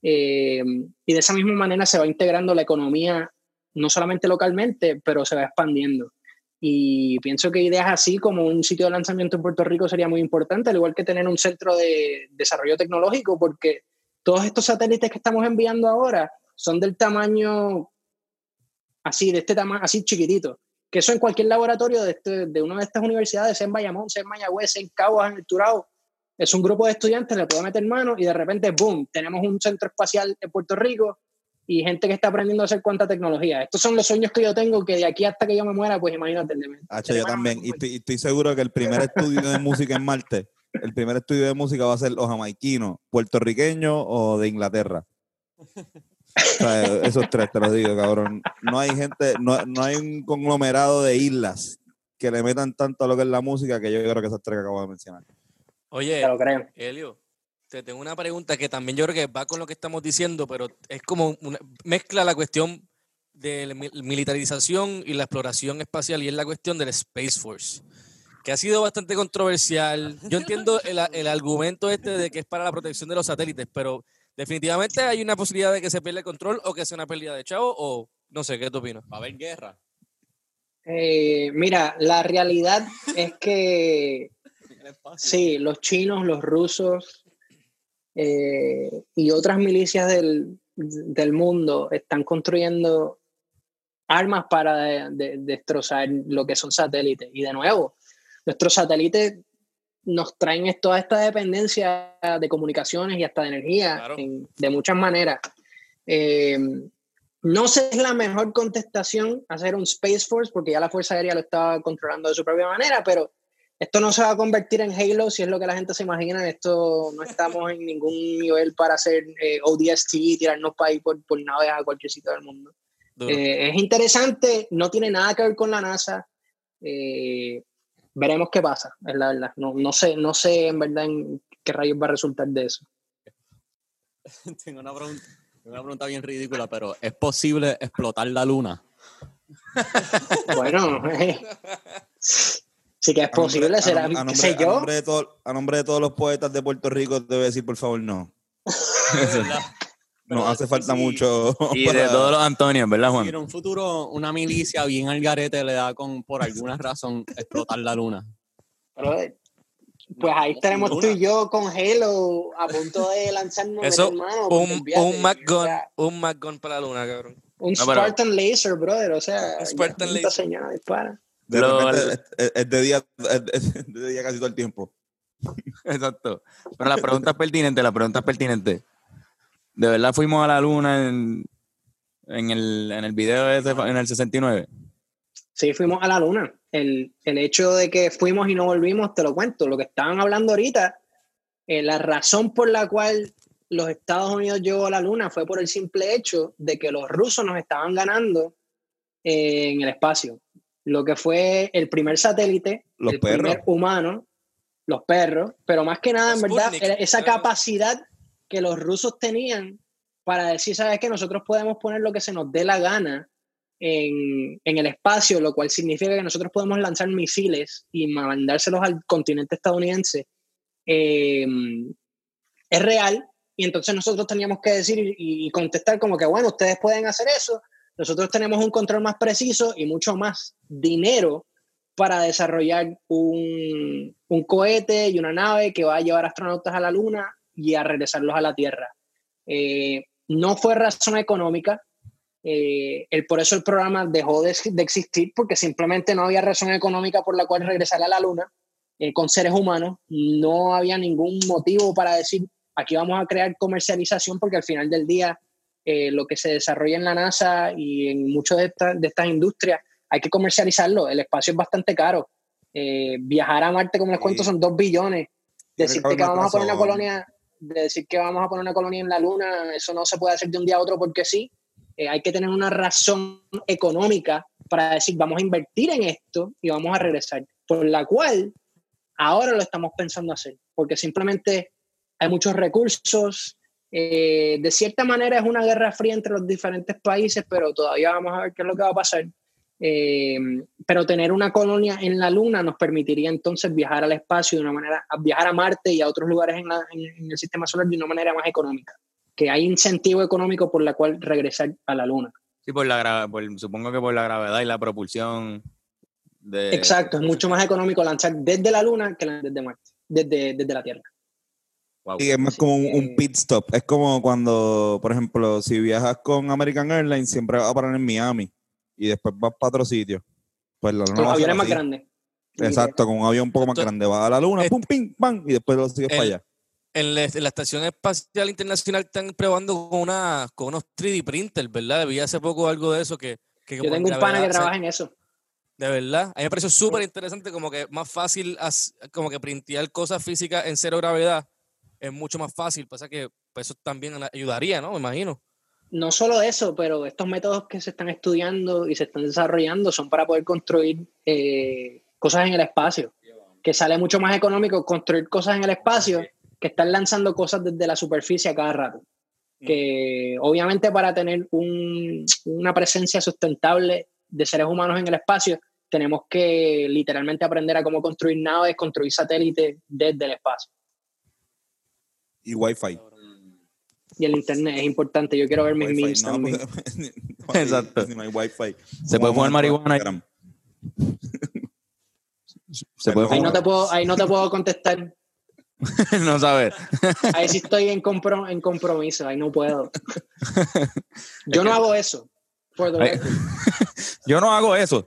eh, y de esa misma manera se va integrando la economía, no solamente localmente, pero se va expandiendo. Y pienso que ideas así como un sitio de lanzamiento en Puerto Rico sería muy importante, al igual que tener un centro de desarrollo tecnológico, porque todos estos satélites que estamos enviando ahora son del tamaño así, de este tamaño, así chiquitito. Que eso en cualquier laboratorio de, este, de una de estas universidades, sea en Bayamón, sea en Mayagüez, en Caguas, en el Turao, es un grupo de estudiantes, le puede meter mano y de repente, boom, tenemos un centro espacial en Puerto Rico y gente que está aprendiendo a hacer cuánta tecnología. Estos son los sueños que yo tengo, que de aquí hasta que yo me muera, pues imagínate.
Hacho, yo también. Y estoy, y estoy seguro que el primer estudio de música en Marte, el primer estudio de música va a ser o jamaiquino, puertorriqueño o de Inglaterra. O sea, esos tres te los digo, cabrón. No hay gente, no, no hay un conglomerado de islas que le metan tanto a lo que es la música que yo creo que esos tres que acabo de mencionar.
Oye,
Te lo creo.
Elio, te tengo una pregunta que también yo creo que va con lo que estamos diciendo, pero es como una, mezcla la cuestión de la mi- militarización y la exploración espacial y es la cuestión del Space Force, que ha sido bastante controversial. Yo entiendo el, el argumento este de que es para la protección de los satélites, pero definitivamente hay una posibilidad de que se pierda el control o que sea una pérdida de chavo o no sé, ¿qué tú opinas?
Va a haber guerra.
Eh, mira, la realidad es que sí, los chinos, los rusos eh, y otras milicias del, del mundo están construyendo armas para de- de- destrozar lo que son satélites. Y de nuevo, nuestros satélites nos traen toda esta dependencia de comunicaciones y hasta de energía
Claro.
en- de muchas maneras. Eh, no sé si es la mejor contestación hacer un Space Force, porque ya la Fuerza Aérea lo estaba controlando de su propia manera, pero esto no se va a convertir en Halo si es lo que la gente se imagina. Esto no estamos en ningún nivel para hacer eh, ODST y tirarnos para ahí por, por naves a cualquier sitio del mundo. Eh, es interesante, no tiene nada que ver con la NASA. Eh, veremos qué pasa, es la verdad. No, no, sé, no sé en verdad en qué rayos va a resultar de eso.
tengo, una pregunta, una pregunta bien ridícula, pero ¿es posible explotar la luna?
Bueno, eh, sí que es
A nombre-
posible,
a
será,
a
qué
nombre,
sé
a
yo.
nombre de todo- a nombre de todos los poetas de Puerto Rico, debe decir, por favor, no. Nos hace falta
sí,
mucho.
Y de todos los Antonios, ¿verdad,
Si
Juan?
en un futuro una milicia bien al garete le da con, por alguna razón, explotar la luna.
Pero, eh, pues ahí estaremos tú y yo con Halo a punto de lanzarnos
Eso,
hermano.
un, un Mac
o
Gun,
sea,
un para la luna, cabrón.
un
No, pero-
Spartan Laser, brother. O sea,
Spartan
ya,
Laser.
señora dispara.
De
Lo-
repente es, es- es de día, es de día casi todo el tiempo.
Exacto. Pero la pregunta es pertinente, la pregunta es pertinente. ¿De verdad fuimos a la luna en, en, el, en el video ese, en el 69?
Sí, fuimos a la luna. El, el hecho de que fuimos y no volvimos, te lo cuento. Lo que estaban hablando ahorita, eh, la razón por la cual los Estados Unidos llegó a la luna fue por el simple hecho de que los rusos nos estaban ganando eh, en el espacio. Lo que fue el primer satélite,
Los
el
perros.
primer humano, los perros, pero más que nada, en verdad,
Sputnik,
esa
claro.
capacidad que los rusos tenían para decir, sabes que nosotros podemos poner lo que se nos dé la gana en, en el espacio, lo cual significa que nosotros podemos lanzar misiles y mandárselos al continente estadounidense, eh, es real. Y entonces nosotros teníamos que decir y, y contestar como que, bueno, ustedes pueden hacer eso, nosotros tenemos un control más preciso y mucho más dinero para desarrollar un, un cohete y una nave que va a llevar astronautas a la Luna y a regresarlos a la Tierra. Eh, no fue razón económica, eh, el, por eso el programa dejó de, de, existir, porque simplemente no había razón económica por la cual regresar a la Luna eh, con seres humanos. No había ningún motivo para decir, aquí vamos a crear comercialización, porque al final del día eh, lo que se desarrolla en la NASA y en muchas de, esta, de estas industrias hay que comercializarlo. El espacio es bastante caro. Eh, viajar a Marte, como les cuento, son dos billones. Decirte que vamos a poner una colonia, de decir que vamos a poner una colonia en la Luna, eso no se puede hacer de un día a otro porque sí. Eh, hay que tener una razón económica para decir vamos a invertir en esto y vamos a regresar. Por la cual ahora lo estamos pensando hacer, porque simplemente hay muchos recursos. Eh, de cierta manera es una guerra fría entre los diferentes países, pero todavía vamos a ver qué es lo que va a pasar. Eh, pero tener una colonia en la Luna nos permitiría entonces viajar al espacio de una manera, viajar a Marte y a otros lugares en, la, en, en el sistema solar de una manera más económica. Que hay incentivo económico por la cual regresar a la Luna.
Sí, por la por, supongo que por la gravedad y la propulsión. De...
Exacto, es mucho más económico lanzar desde la Luna que desde Marte, desde, desde la Tierra.
Wow. Y es más como un, pit stop. Es como cuando, por ejemplo, si viajas con American Airlines, siempre vas a parar en Miami y después vas para otro sitio. Pues la luna
Con aviones más grandes.
Exacto, con un avión un poco más grande. Vas a la luna, pum, pim, pam, y después lo sigues
el-
para allá.
en la, en la Estación Espacial Internacional están probando con, una, con unos 3D printers, ¿verdad? Vi hace poco algo de eso que... que
Yo tengo un pana que trabaja en eso.
De verdad. A mí me pareció súper interesante, como que más fácil, as- como que printear cosas físicas en cero gravedad es mucho más fácil. Pasa que pues, eso también ayudaría, ¿no? Me imagino.
No solo eso, pero estos métodos que se están estudiando y se están desarrollando son para poder construir eh, cosas en el espacio. Que sale mucho más económico construir cosas en el espacio que estar lanzando cosas desde la superficie a cada rato. Que obviamente para tener un- una presencia sustentable de seres humanos en el espacio, tenemos que literalmente aprender a cómo construir naves, construir satélites desde el espacio.
Y Wi-Fi.
Y el internet es importante. Yo quiero ver mis memes
no,
también.
porque- no
Exacto.
No hay Wi-Fi.
Se puede fumar marihuana.
Instagram.
Se puede
Ahí no te puedo, ahí no te puedo contestar.
no sabes.
Ahí sí estoy en, compro- en compromiso, ahí no puedo. Yo no hago eso. for the record.
Yo no hago eso.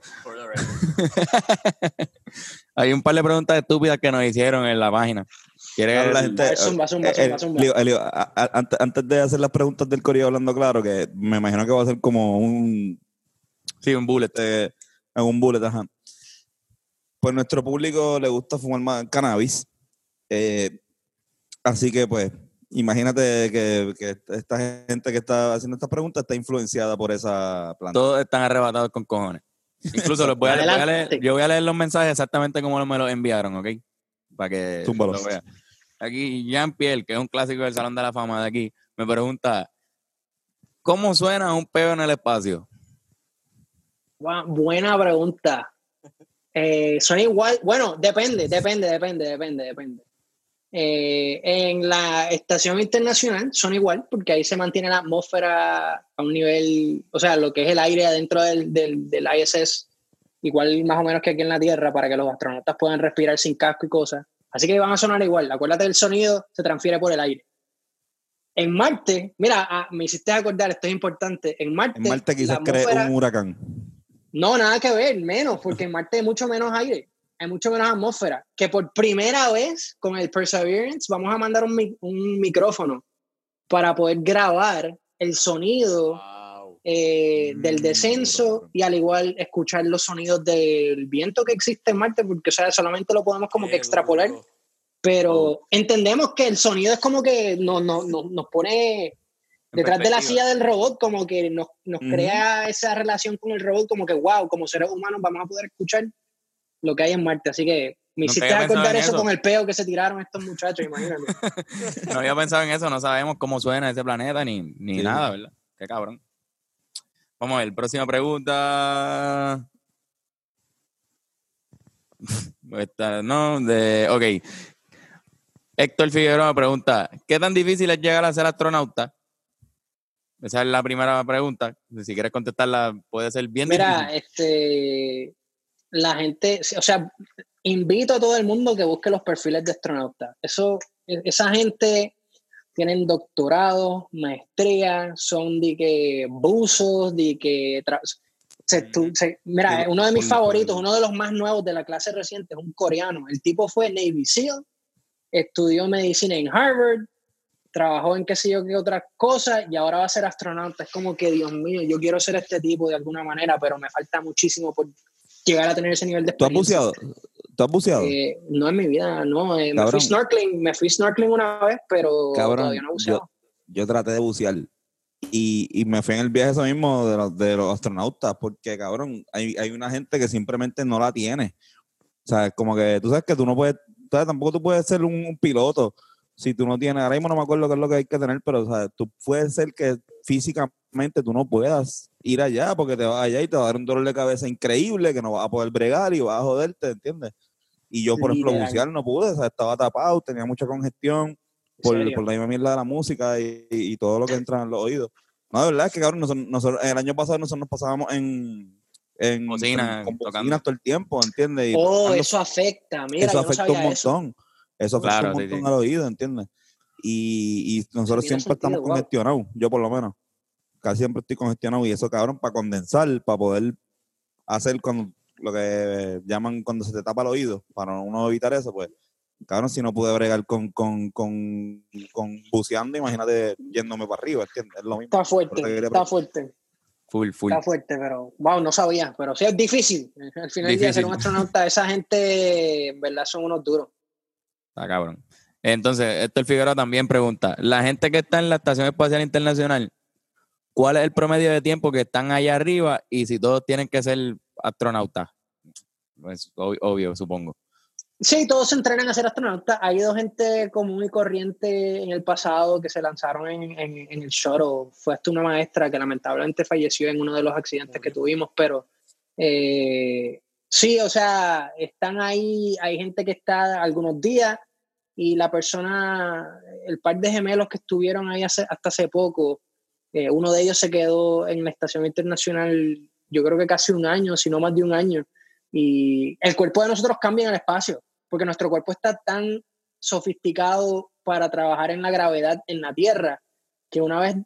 Hay un par de preguntas estúpidas que nos hicieron en la página. ¿Quieres
Claro, la gente-
zumba, zumba,
Eh,
zumba,
eh,
zumba.
Elio, Elio, a- a- antes, antes de hacer las preguntas del correo hablando claro, que me imagino que va a ser como un,
Sí, un bullet.
este, un bullet, ajá. Pues nuestro público le gusta fumar más cannabis. Eh, así que pues, imagínate que, que esta gente que está haciendo estas preguntas está influenciada por esa planta.
Todos están arrebatados con cojones. Incluso los voy a, voy a leer,
Adelante.
yo voy a leer los mensajes exactamente como me los enviaron, ¿ok? Para que
Zúmbalos.
lo vean. Aquí Jean Pierre, que es un clásico del Salón de la Fama de aquí, me pregunta, ¿cómo suena un peo en el espacio?
Buena pregunta. Eh, suena igual, bueno, depende, depende, depende, depende, depende. Eh, en la estación internacional son igual, porque ahí se mantiene la atmósfera a un nivel, o sea, lo que es el aire adentro del, del, del ISS, igual más o menos que aquí en la Tierra, para que los astronautas puedan respirar sin casco y cosas. Así que van a sonar igual. Acuérdate del sonido, se transfiere por el aire. En Marte, mira, ah, me hiciste acordar, esto es importante. En Marte,
En Marte quizás cree un huracán.
no, nada que ver, menos, porque en Marte hay mucho menos aire, hay mucho menos atmósfera. Que por primera vez con el Perseverance vamos a mandar un, mi- un micrófono para poder grabar el sonido
Wow.
Eh,
Mm,
del descenso y al igual escuchar los sonidos del viento que existe en Marte, porque o sea, solamente lo podemos como que extrapolar, pero entendemos que el sonido es como que nos, nos, nos, nos pone detrás de la silla del robot, como que nos, nos crea esa relación con el robot, como que, wow, como seres humanos vamos a poder escuchar lo que hay en Marte. Así que me hiciste acordar eso,
eso.
con el peo que se tiraron estos muchachos, imagínate.
No había pensado en eso, no sabemos cómo suena ese planeta ni, ni
Sí.
nada, ¿verdad? Qué cabrón. Vamos a ver, próxima pregunta. Esta, no, de, ok. Héctor Figueroa me pregunta, ¿qué tan difícil es llegar a ser astronauta? Esa es la primera pregunta. Si quieres contestarla, puede ser bien
Mira,
difícil.
este, la gente, o sea, invito a todo el mundo que busque los perfiles de astronautas. Eso, e- esa gente tienen doctorado, maestría, son de que buzos, de que se mira, uno de mis favoritos, uno de los más nuevos de la clase reciente es un coreano. El tipo fue Navy SEAL, estudió medicina en Harvard, trabajó en qué sé yo qué otras cosas y ahora va a ser astronauta. Es como que, Dios mío, yo quiero ser este tipo de alguna manera, pero me falta muchísimo por llegar a tener ese nivel de
¿Tú has
experiencia.
buceado? ¿Tú has buceado?
Eh, no en mi vida, no. eh, me fui snorkeling, me fui snorkeling una vez, pero
Cabrón,
todavía no he buceado.
yo traté de bucear y, y me fui en el viaje eso mismo de los, de los astronautas, porque cabrón, hay, hay una gente que simplemente no la tiene. O sea, como que tú sabes que tú no puedes, ¿sabes? tampoco tú puedes ser un, un piloto si tú no tienes, ahora mismo no me acuerdo qué es lo que hay que tener, pero o sea, tú puedes ser que físicamente tú no puedas ir allá porque te vas allá y te va a dar un dolor de cabeza increíble que no vas a poder bregar y vas a joderte, ¿entiendes? Y yo, por ejemplo, bucear no pude, o sea, estaba tapado, tenía mucha congestión
¿En
por, por la misma mierda de la música y, y- y todo lo que entra en los oídos. No, de verdad es que, cabrón, nosotros, nosotros- el año pasado nosotros nos pasábamos en, en
Bocina,
con bocinas todo el tiempo, ¿entiendes? Y
Oh,
tocando-
eso afecta. Mira,
eso
no
afecta
sabía
un
eso.
montón. Eso afecta
Claro,
un montón
sí.
al oído, ¿entiendes? Y, y nosotros siempre estamos
wow.
congestionados, yo por lo menos. Casi siempre estoy congestionado y eso, cabrón, para condensar, para poder hacer cuando, lo que llaman cuando se te tapa el oído, para uno evitar eso, pues Cabrón, si no pude bregar con, con, con, con buceando, imagínate yéndome para arriba, ¿entiendes? Es lo mismo.
Está fuerte, está
preguntar.
fuerte,
Full, full.
está fuerte, pero wow, no sabía. Pero sí es difícil. Al final del día, ser un astronauta, esa gente, en verdad, son unos duros.
Está cabrón. Entonces, Héctor Figueroa también pregunta, la gente que está en la Estación Espacial Internacional, ¿cuál es el promedio de tiempo que están allá arriba y si todos tienen que ser astronautas? Pues ob- obvio, supongo.
Sí, todos se entrenan a ser astronautas. Ha habido gente común y corriente en el pasado que se lanzaron en, en- en el shuttle. Fue hasta una maestra que lamentablemente falleció en uno de los accidentes que tuvimos, pero eh, sí, o sea, están ahí, hay gente que está algunos días y la persona, el par de gemelos que estuvieron ahí hace- hasta hace poco, eh, uno de ellos se quedó en la estación internacional, yo creo que casi un año, si no más de un año. Y el cuerpo de nosotros cambia en el espacio, porque nuestro cuerpo está tan sofisticado para trabajar en la gravedad en la Tierra, que una vez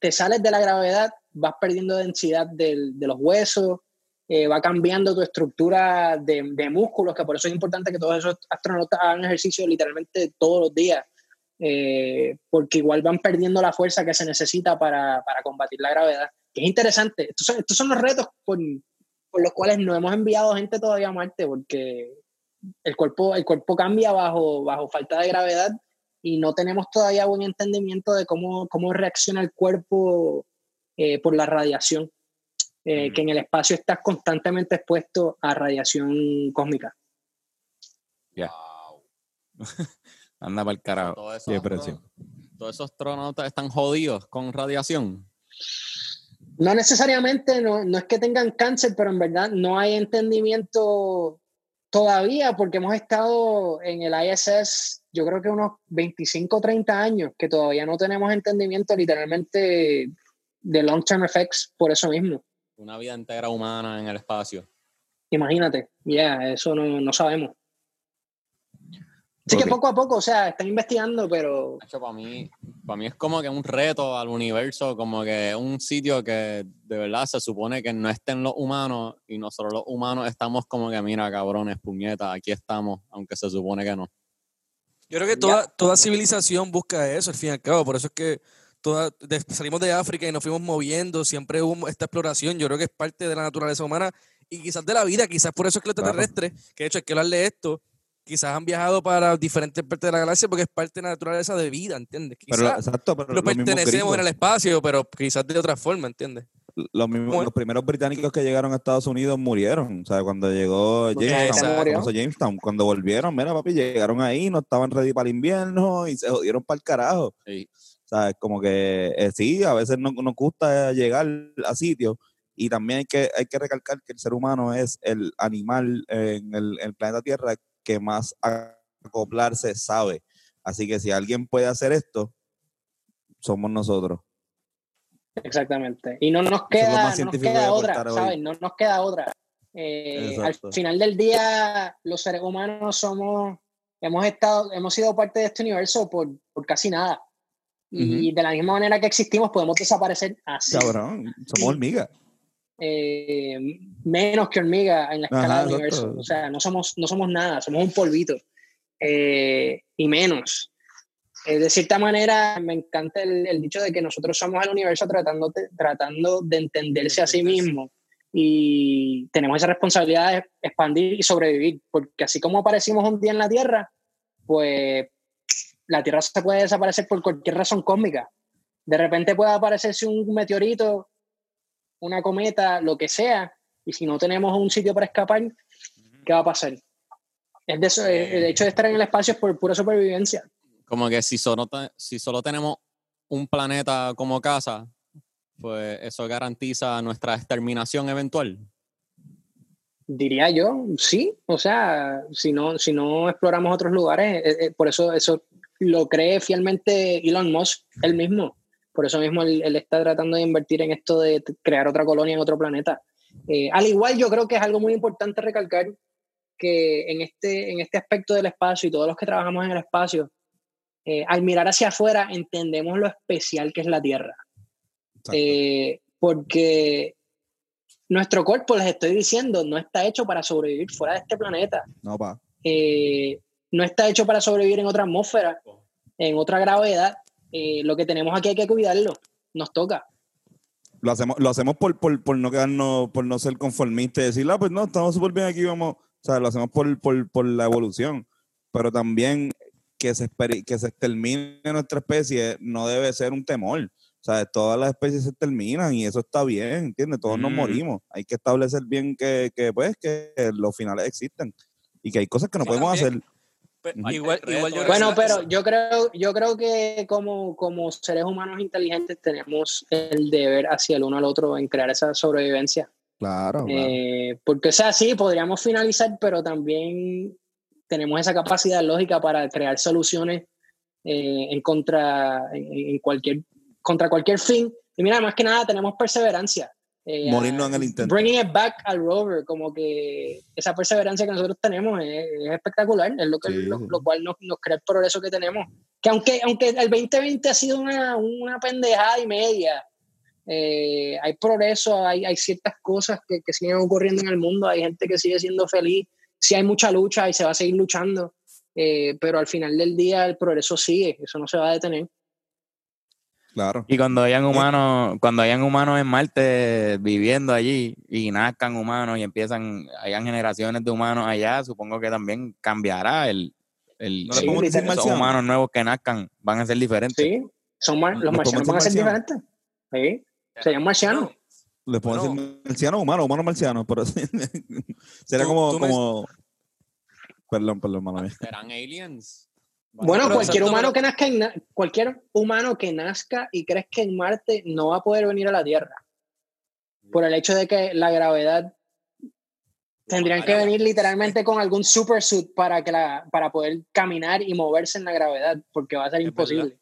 te sales de la gravedad, vas perdiendo densidad de los huesos, eh, va cambiando tu estructura de, de músculos, que por eso es importante que todos esos astronautas hagan ejercicio literalmente todos los días, eh, porque igual van perdiendo la fuerza que se necesita para, para combatir la gravedad. Es interesante. Estos son, estos son los retos por, por los cuales no hemos enviado gente todavía a Marte, porque el cuerpo, el cuerpo cambia bajo, bajo falta de gravedad y no tenemos todavía buen entendimiento de cómo, cómo reacciona el cuerpo eh, por la radiación, eh,
Mm.
que en el espacio estás constantemente expuesto a radiación cósmica.
Anda para el carajo.
Todos esos,
Qué
astro-
presión.
todos esos astronautas están jodidos con radiación.
No necesariamente, no, no es que tengan cáncer, pero en verdad no hay entendimiento todavía porque hemos estado en el ISS, yo creo que unos 25 o 30 años, que todavía no tenemos entendimiento literalmente de long-term effects por eso mismo.
Una vida entera humana en el espacio.
Imagínate, ya, eso no, no sabemos. Así que poco a poco, o sea, están investigando, pero
para mí, para mí es como que un reto al universo, como que un sitio que de verdad se supone que no estén los humanos y nosotros los humanos estamos como que, mira, cabrones, puñetas, aquí estamos, aunque se supone que no.
Yo creo que toda, toda civilización busca eso, al fin y al cabo. Por eso es que toda, de- salimos de África y nos fuimos moviendo. Siempre hubo esta exploración. Yo creo que es parte de la naturaleza humana y quizás de la vida. Quizás por eso es que los
Claro.
extraterrestres, que de hecho hay que hablar de esto, quizás han viajado para diferentes partes de la galaxia porque es parte de la naturaleza de vida, ¿entiendes?
Pero, exacto, pero mismos
pertenecemos en el espacio, pero quizás de otra forma, ¿entiendes?
los, primeros británicos que llegaron a Estados Unidos murieron. O sea, cuando llegó Jamestown, cuando volvieron, mira, papi, llegaron ahí, no estaban ready para el invierno y se jodieron para el carajo.
Sí.
O sea, es como que eh, sí, a veces no, nos gusta llegar a sitios y también hay que, hay que recalcar que el ser humano es el animal en el, en el planeta Tierra que más acoplarse sabe. Así que si alguien puede hacer esto, somos nosotros.
Exactamente. Y no nos queda, no nos queda otra,
hoy.
¿sabes? No nos queda otra. Eh, al final del día, los seres humanos somos, hemos estado, hemos sido parte de este universo por, por casi nada. Y de la misma manera que existimos, podemos desaparecer así.
Cabrón, somos hormigas.
Eh, menos que hormiga en la escala
Ajá,
del universo. O sea, no somos, no somos nada, somos un polvito. Eh, y menos. Eh, de cierta manera, me encanta el, el dicho de que nosotros somos el universo tratando, de- tratando de entenderse a sí mismo. Y tenemos esa responsabilidad de expandir y sobrevivir. Porque así como aparecimos un día en la Tierra, pues la Tierra se puede desaparecer por cualquier razón cósmica. De repente puede aparecerse un meteorito una cometa, lo que sea, y si no tenemos un sitio para escapar, ¿qué va a pasar? Es de eso, eh, el hecho de estar en el espacio es por pura supervivencia.
Como que si solo, si solo tenemos un planeta como casa, pues eso garantiza nuestra exterminación eventual.
Diría yo, sí. O sea, si no, si no exploramos otros lugares, eh, eh, por eso eso lo cree fielmente Elon Musk él mismo. Por eso mismo él, él está tratando de invertir en esto de crear otra colonia en otro planeta. Eh, al igual, yo creo que es algo muy importante recalcar que en este, en este aspecto del espacio y todos los que trabajamos en el espacio, eh, al mirar hacia afuera entendemos lo especial que es la Tierra. Eh, porque nuestro cuerpo, les estoy diciendo, no está hecho para sobrevivir fuera de este planeta.
no, pa.
Eh, no está hecho para sobrevivir en otra atmósfera, en otra gravedad. Eh, lo que tenemos aquí hay que cuidarlo, nos toca.
Lo hacemos, lo hacemos por, por, por no quedarnos, por no ser conformistas y decir, ah, pues no, estamos súper bien aquí, vamos. O sea, lo hacemos por, por, por la evolución. Pero también que se, que se extermine nuestra especie no debe ser un temor. O sea, todas las especies se terminan y eso está bien, ¿entiendes? Todos nos
Mm.
morimos. Hay que establecer bien que, que, pues, que los finales existen y que hay cosas que no
Sí,
podemos
también.
hacer.
Igual, igual yo creo
Bueno, pero yo creo, yo creo que como, como seres humanos inteligentes tenemos el deber hacia el uno al otro en crear esa sobrevivencia.
Claro,
Eh, porque, o sea, sí, podríamos finalizar, pero también tenemos esa capacidad lógica para crear soluciones eh, en contra, en, en cualquier, contra cualquier fin. Y mira, más que nada, tenemos perseverancia. Eh,
Morirnos en el intento.
Bringing it back al rover, como que esa perseverancia que nosotros tenemos es, es espectacular, es lo, que,
Sí,
lo, lo cual nos, nos crea el progreso que tenemos. Que aunque, aunque el 2020 ha sido una, una pendejada y media, eh, hay progreso, hay, hay ciertas cosas que, que siguen ocurriendo en el mundo, hay gente que sigue siendo feliz, sí hay mucha lucha y se va a seguir luchando, eh, pero al final del día el progreso sigue, eso no se va a detener.
Claro.
Y cuando hayan humanos, cuando hayan humanos en Marte viviendo allí y nazcan humanos y empiezan, hayan generaciones de humanos allá, supongo que también cambiará el, el
No le
Sí,
decir
esos humanos nuevos que nazcan van a ser diferentes.
Sí, son mar- los
¿Los
marcianos van a ser diferentes. Sí, serían marcianos.
Les podemos
Bueno.
decir marciano, humano, humano marciano, pero
Tú-
como, como... Perdón, perdón, mano mía.
¿Serán aliens?
Bueno, cualquier humano que nazca en cualquier humano que nazca y crezca en Marte no va a poder venir a la Tierra. Por el hecho de que la gravedad tendrían que venir literalmente con algún supersuit para que la, para poder caminar y moverse en la gravedad, porque va a ser
Es
imposible.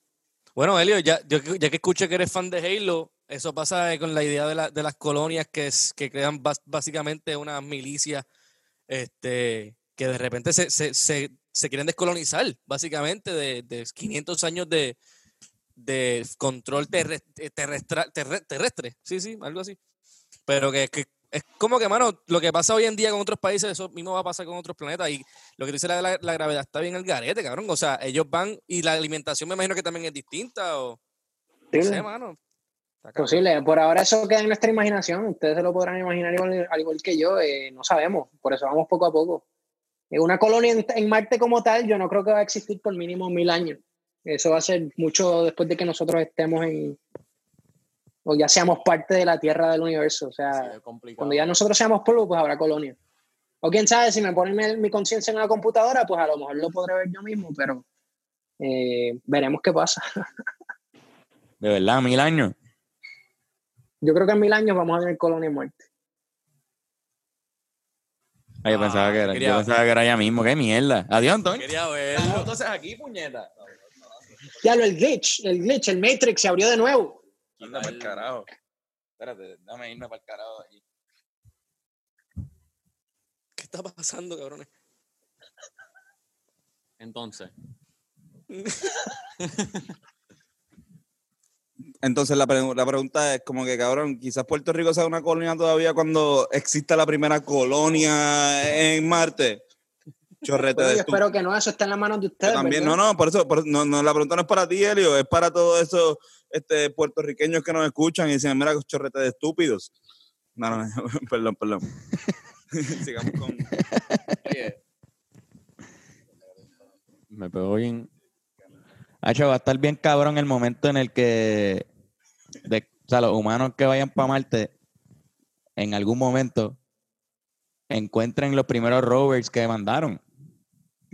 Bueno, Elio, ya, yo ya que escuché que eres fan de Halo, eso pasa con la idea de, la- de las colonias que, es- que crean bas- básicamente unas milicias este, que de repente se, se, se, se quieren descolonizar, básicamente, de, de 500 años de, de control terre- eh, terrestra- terre- terrestre. Sí, sí, algo así. Pero que, que es como que, mano, lo que pasa hoy en día con otros países, eso mismo va a pasar con otros planetas. Y lo que dice la, la, la gravedad está bien el garete, cabrón. O sea, ellos van y la alimentación me imagino que también es distinta o... No sé, mano.
Posible. Por ahora eso queda en nuestra imaginación. Ustedes se lo podrán imaginar igual, al igual que yo. eh, no sabemos. Por eso vamos poco a poco. Una colonia en, en Marte como tal, yo no creo que va a existir por mínimo mil años. Eso va a ser mucho después de que nosotros estemos en... O ya seamos parte de la Tierra del universo. O sea,
Sí,
cuando ya nosotros seamos polvo, pues habrá colonia. O quién sabe, si me ponen mi, mi conciencia en una computadora, pues a lo mejor lo podré ver yo mismo, pero eh, veremos qué pasa.
De verdad, mil años.
Yo creo que en mil años vamos a tener colonia en Marte.
Yo,
Ah,
pensaba que era, yo pensaba que era ya mismo. ¡Qué mierda! Adiós, Antonio.
Quería verlo.
Entonces aquí, puñeta.
Ya lo, el glitch, el glitch, el Matrix se abrió de nuevo.
Anda para el carajo. Espérate, dame irme para el carajo de aquí.
¿Qué está pasando, cabrones?
Entonces,
Entonces la, pregu- la pregunta es como que, cabrón, quizás Puerto Rico sea una colonia todavía cuando exista la primera colonia en Marte. Chorrete de
yo espero que no, eso está en la mano de
Yo
ustedes.
también,
¿verdad?
no, no, por eso, por- no, no, la pregunta no es para ti, Elio, es para todos esos este, puertorriqueños que nos escuchan y dicen, mira, chorrete de estúpidos. No, no, no, perdón, perdón. Sigamos con...
oye,
Me pegó bien. Hacho, va a estar bien cabrón el momento en el que de, o sea, los humanos que vayan para Marte en algún momento encuentren los primeros rovers que mandaron.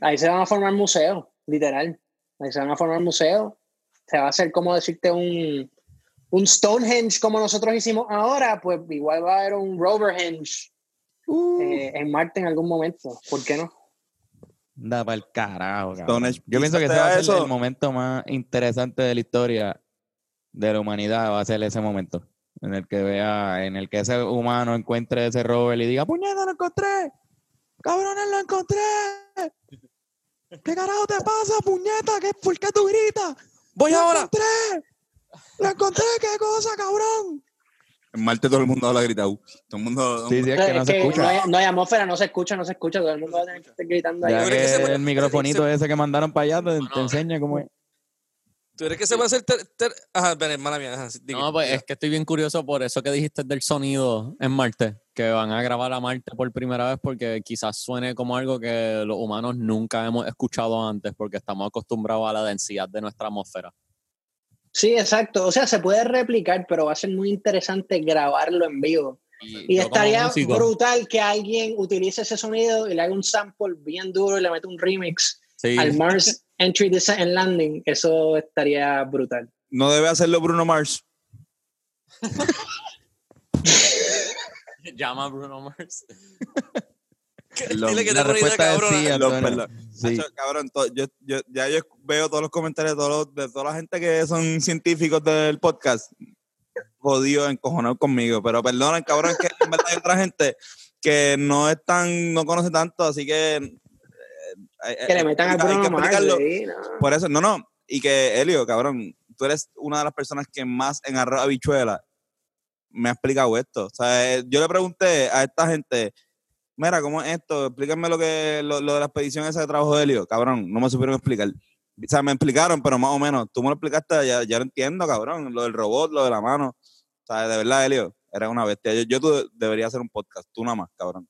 Ahí se van a formar museos, literal. Ahí se van a formar museos. Se va a hacer como decirte un, un Stonehenge como nosotros hicimos ahora, pues igual va a haber un Roverhenge eh, en Marte en algún momento. ¿Por qué no?
Da para el carajo, cabrón. Yo pienso que ese va a ser
eso.
el momento más interesante de la historia de la humanidad. Va a ser ese momento en el que vea, en el que ese humano encuentre ese rover y diga, puñeta, lo encontré. Cabrones, lo encontré. ¿Qué carajo te pasa, puñeta? ¿Qué, ¿Por qué tú gritas?
¡Voy
¡Lo
ahora!
encontré! ¡Lo encontré! ¿Qué cosa, cabrón?
En Marte todo el mundo habla gritado. Todo el mundo.
Sí, sí, es que no
Es
se
que
escucha.
no hay, no hay atmósfera, no se escucha, no se escucha. Todo el mundo va a tener que estar gritando ahí.
Que
que
se puede-
el microfonito ese que mandaron para allá te, enseña cómo es.
¿Tú crees que se va a hacer ter- ter- Ajá, ven, mala mía. Ajá,
No, pues es que estoy bien curioso por eso que dijiste del sonido en Marte, que van a grabar a Marte por primera vez porque quizás suene como algo que los humanos nunca hemos escuchado antes porque estamos acostumbrados a la densidad de nuestra atmósfera.
Sí, exacto. O sea, se puede replicar, pero va a ser muy interesante grabarlo en vivo. Y estaría brutal que alguien utilice ese sonido y le haga un sample bien duro y le mete un remix
Sí,
al Mars Entry Descent and Landing. Eso estaría brutal.
No debe hacerlo Bruno Mars.
llama a Bruno Mars.
Lo-
Dile que
La
idea
respuesta es sí,
Perdón,
Antonio. Sí.
Hacho, cabrón, to- yo, yo, ya yo veo todos los comentarios de, todos los- de toda la gente que son científicos del podcast. Jodido, encojonado conmigo. Pero perdonen, cabrón, que en verdad hay otra gente que no es tan, no conoce tanto, así que. eh,
Que le
hay-
metan al
hay que
Bruno Mars.
explicarlo.
sí, no.
Por eso, no, no. Y que, Elio, cabrón, tú eres una de las personas que más en arroz habichuela me ha explicado esto. O sea, eh, yo le pregunté a esta gente, mira, ¿cómo es esto? Explícame lo que lo, lo de la expedición esa de trabajo de Elio. Cabrón, no me supieron explicar. O sea, me explicaron, pero más o menos. Tú me lo explicaste, ya, ya lo entiendo, cabrón. Lo del robot, lo de la mano. O sea, de verdad, Elio, eres una bestia. Yo, yo tú deberías hacer un podcast, tú nada más, cabrón.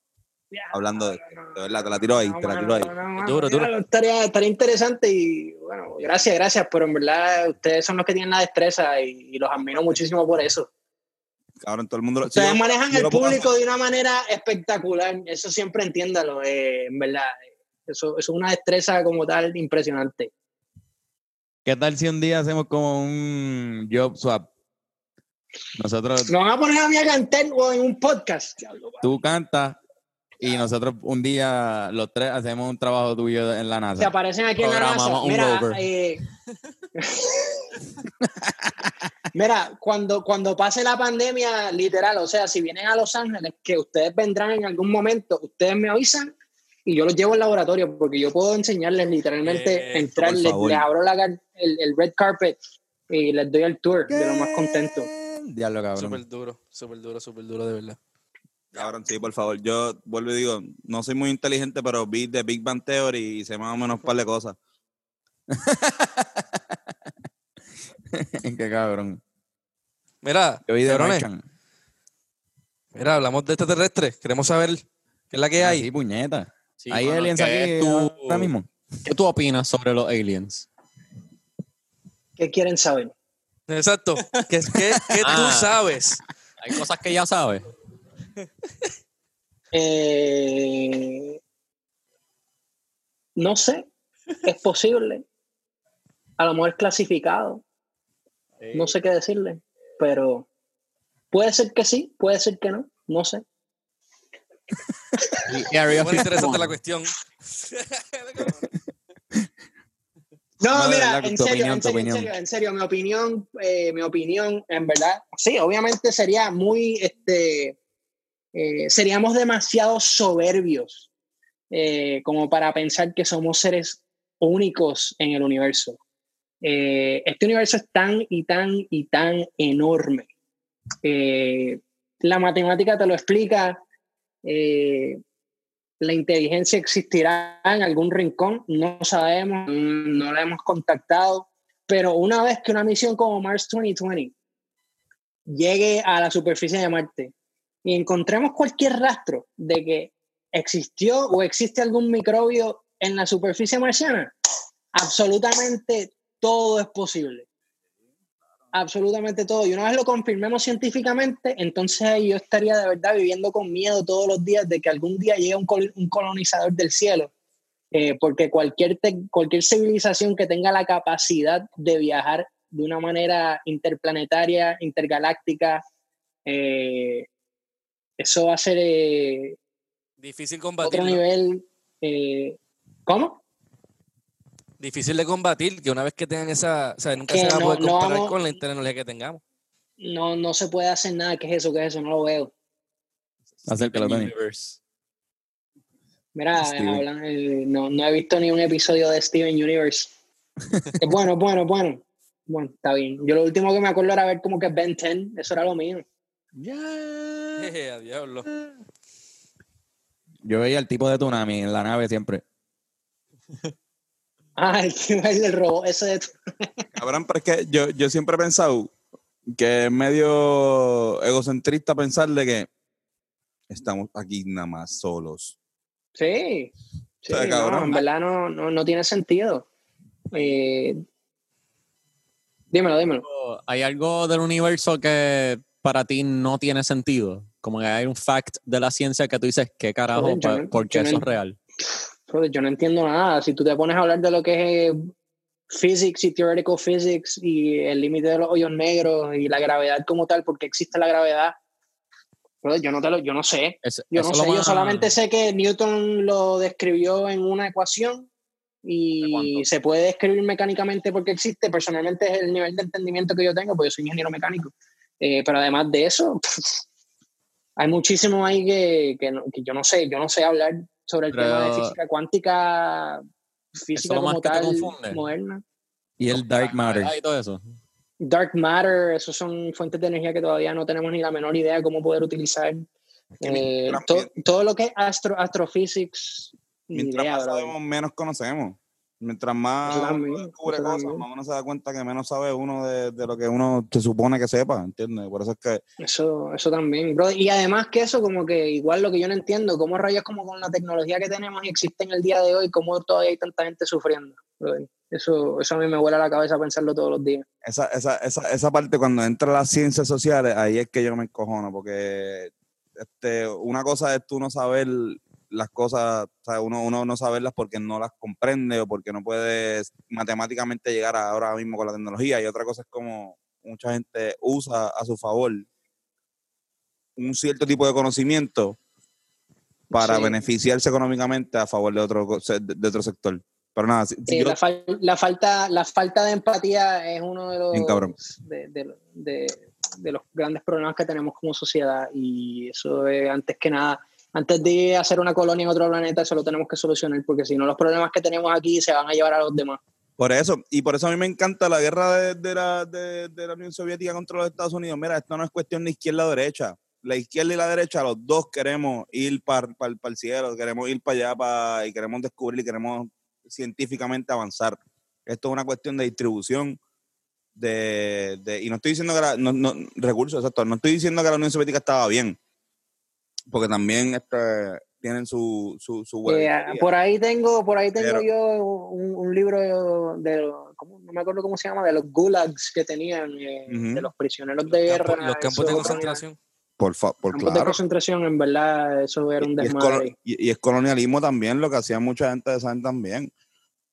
Hablando de esto. De verdad, te la tiro ahí, te la tiro ahí.
Duro, duro.
Claro, Estaría, estaría interesante y bueno, gracias, gracias, pero en verdad ustedes son los que tienen la destreza y, y los admiro muchísimo por eso.
Cabrón, todo el mundo lo si
Ustedes
yo-
manejan
yo
el
hacer-
público de una manera espectacular, eso siempre entiéndalo, eh, en verdad. Eso, eso es una destreza como tal impresionante.
¿Qué tal si un día hacemos como un job swap? Nosotros,
Me van a poner a mí a cantar o en un podcast.
Tú cantas y nosotros un día los tres hacemos un trabajo tuyo en la
Se
NASA.
aparecen aquí en la NASA.
Programamos un
Mira,
rover.
eh, Mira, cuando, cuando pase la pandemia, literal, o sea, si vienen a Los Ángeles, que ustedes vendrán en algún momento, ustedes me avisan y yo los llevo al laboratorio porque yo puedo enseñarles literalmente,
Eh,
entrar, les, les abro la el, el red carpet y les doy el tour de lo más contento.
Diablo, cabrón.
Súper duro, súper duro, súper duro, de verdad.
Cabrón, sí, por favor. Yo vuelvo y digo, no soy muy inteligente, pero vi The Big Bang Theory y sé más o menos un par de cosas.
Qué cabrón.
Mira,
Yo vi de
cabrones,
Martian.
mira, hablamos de extraterrestres. Queremos saber qué es la que
Ah,
hay.
Sí, puñeta.
Sí,
Hay
mano,
aliens
¿qué
aquí
tu-
ahora mismo.
¿Qué tú opinas sobre los aliens?
¿Qué quieren saber?
Exacto. ¿Qué, qué, qué tú
Ah.
sabes?
Hay cosas que ya sabes.
Eh, no sé, es posible. A lo mejor es clasificado. No sé qué decirle, pero puede ser que sí, puede ser que no, no sé.
Y Area
Muy interesante
51.
la cuestión.
No, mira,
verdad,
en serio,
opinión,
en serio, en serio, en serio, mi opinión, eh, mi opinión, en verdad, sí, obviamente sería muy, este, eh, seríamos demasiado soberbios eh, como para pensar que somos seres únicos en el universo. Eh, este universo es tan y tan y tan enorme. Eh, la matemática te lo explica. eh, la inteligencia existirá en algún rincón, no sabemos, no la hemos contactado, pero una vez que una misión como Mars 2020 llegue a la superficie de Marte y encontremos cualquier rastro de que existió o existe algún microbio en la superficie marciana, absolutamente todo es posible. Absolutamente todo. Y una vez lo confirmemos científicamente, entonces yo estaría de verdad viviendo con miedo todos los días de que algún día llegue un, col- un colonizador del cielo. Eh, porque cualquier, cualquier civilización que tenga la capacidad de viajar de una manera interplanetaria, intergaláctica, eh, eso va a ser eh,
Difícil
otro
combatir.
nivel. eh, ¿Cómo?
Difícil de combatir, que una vez que tengan esa. O sea, nunca
Que
se va a poder
no
comparar con la tecnología que tengamos.
No, no se puede hacer nada. ¿Qué es eso? ¿Qué es eso? No lo veo.
Acércalo, Tony.
Mira,
Steven.
hablan, eh, no, no he visto ni un episodio de Steven Universe. es bueno, bueno, bueno. Bueno, está bien. Yo lo último que me acuerdo era ver como que Ben 10, eso era lo mío.
Eh, a diablo.
Yo veía el tipo de tsunami en la nave siempre.
Ah, el que el del robot, ese de...
Cabrón, pero es que yo, yo siempre he pensado que es medio egocentrista pensarle que estamos aquí nada más solos.
Sí, sí,
sea,
no,
cabrón.
en verdad no, no, no tiene sentido. Eh, dímelo, dímelo.
¿Hay algo del universo que para ti no tiene sentido? Como que hay un fact de la ciencia que tú dices, ¿qué carajo?
Joder, yo no-
¿Por qué
yo no
eso es real?
Yo no entiendo nada. Si tú te pones a hablar de lo que es eh, physics y theoretical physics y el límite de los hoyos negros y la gravedad como tal, porque existe la gravedad, yo no te lo, yo no sé.
Es-
Yo no sé, yo solamente sé que Newton lo describió en una ecuación
¿De
y se puede describir mecánicamente porque existe. Personalmente es el nivel de entendimiento que yo tengo, porque yo soy ingeniero mecánico. Eh, pero además de eso, hay muchísimo ahí que, que, no- que yo no sé, yo no sé hablar sobre el tema de física cuántica, física como tal, moderna.
Y el Dark Matter.
Y todo eso.
Dark matter, esos son fuentes de energía que todavía no tenemos ni la menor idea de cómo poder utilizar. Eh, to- todo lo que es astro, astrophysics,
Mientras
idea,
más sabemos, menos conocemos. Mientras más uno descubre cosas, más uno se da cuenta que menos sabe uno de, de lo que uno se supone que sepa, ¿entiendes? Por eso es que
Eso, eso también. Y además que eso, como que igual lo que yo no entiendo, cómo rayos como con la tecnología que tenemos y existe en el día de hoy, cómo todavía hay tanta gente sufriendo. Eso, eso a mí me vuela la cabeza pensarlo todos los días.
esa, esa, esa, esa parte cuando entra las ciencias sociales, ahí es que yo me encojono, porque este, una cosa es tú no saber las cosas, o sea, uno, uno no saberlas porque no las comprende o porque no puedes matemáticamente llegar a ahora mismo con la tecnología, y otra cosa es como mucha gente usa a su favor un cierto tipo de conocimiento para
Sí.
beneficiarse económicamente a favor de otro, de, otro sector. Pero nada, si- si
Eh,
yo-
la, fal- la falta, la falta de empatía es uno de los, de, de- de- de los grandes problemas que tenemos como sociedad y eso es antes que nada, antes de hacer una colonia en otro planeta, eso lo tenemos que solucionar porque si no los problemas que tenemos aquí se van a llevar a los demás.
Por eso, y por eso a mí me encanta la guerra de, la, de, la Unión Soviética contra los Estados Unidos. Mira, esto no es cuestión de izquierda o derecha. La izquierda y la derecha, los dos queremos ir para el cielo, queremos ir para allá pa- y queremos descubrir y queremos científicamente avanzar. Esto es una cuestión de distribución de, y no estoy diciendo que la, recursos, exacto, no estoy diciendo que la Unión Soviética estaba bien, porque también este, tienen su, su, su
Eh,
huevería.
por ahí tengo, por ahí tengo
Pero-
yo un, un libro de, los- ¿cómo? no me acuerdo cómo se llama, de los gulags que tenían, eh,
Ujú.
de los prisioneros de guerra.
los campos de concentración.
por, fa- por
campos de
claro.
concentración, en verdad, eso era un desmadre.
y- y es colonialismo también, lo que hacía mucha gente de esa gente también.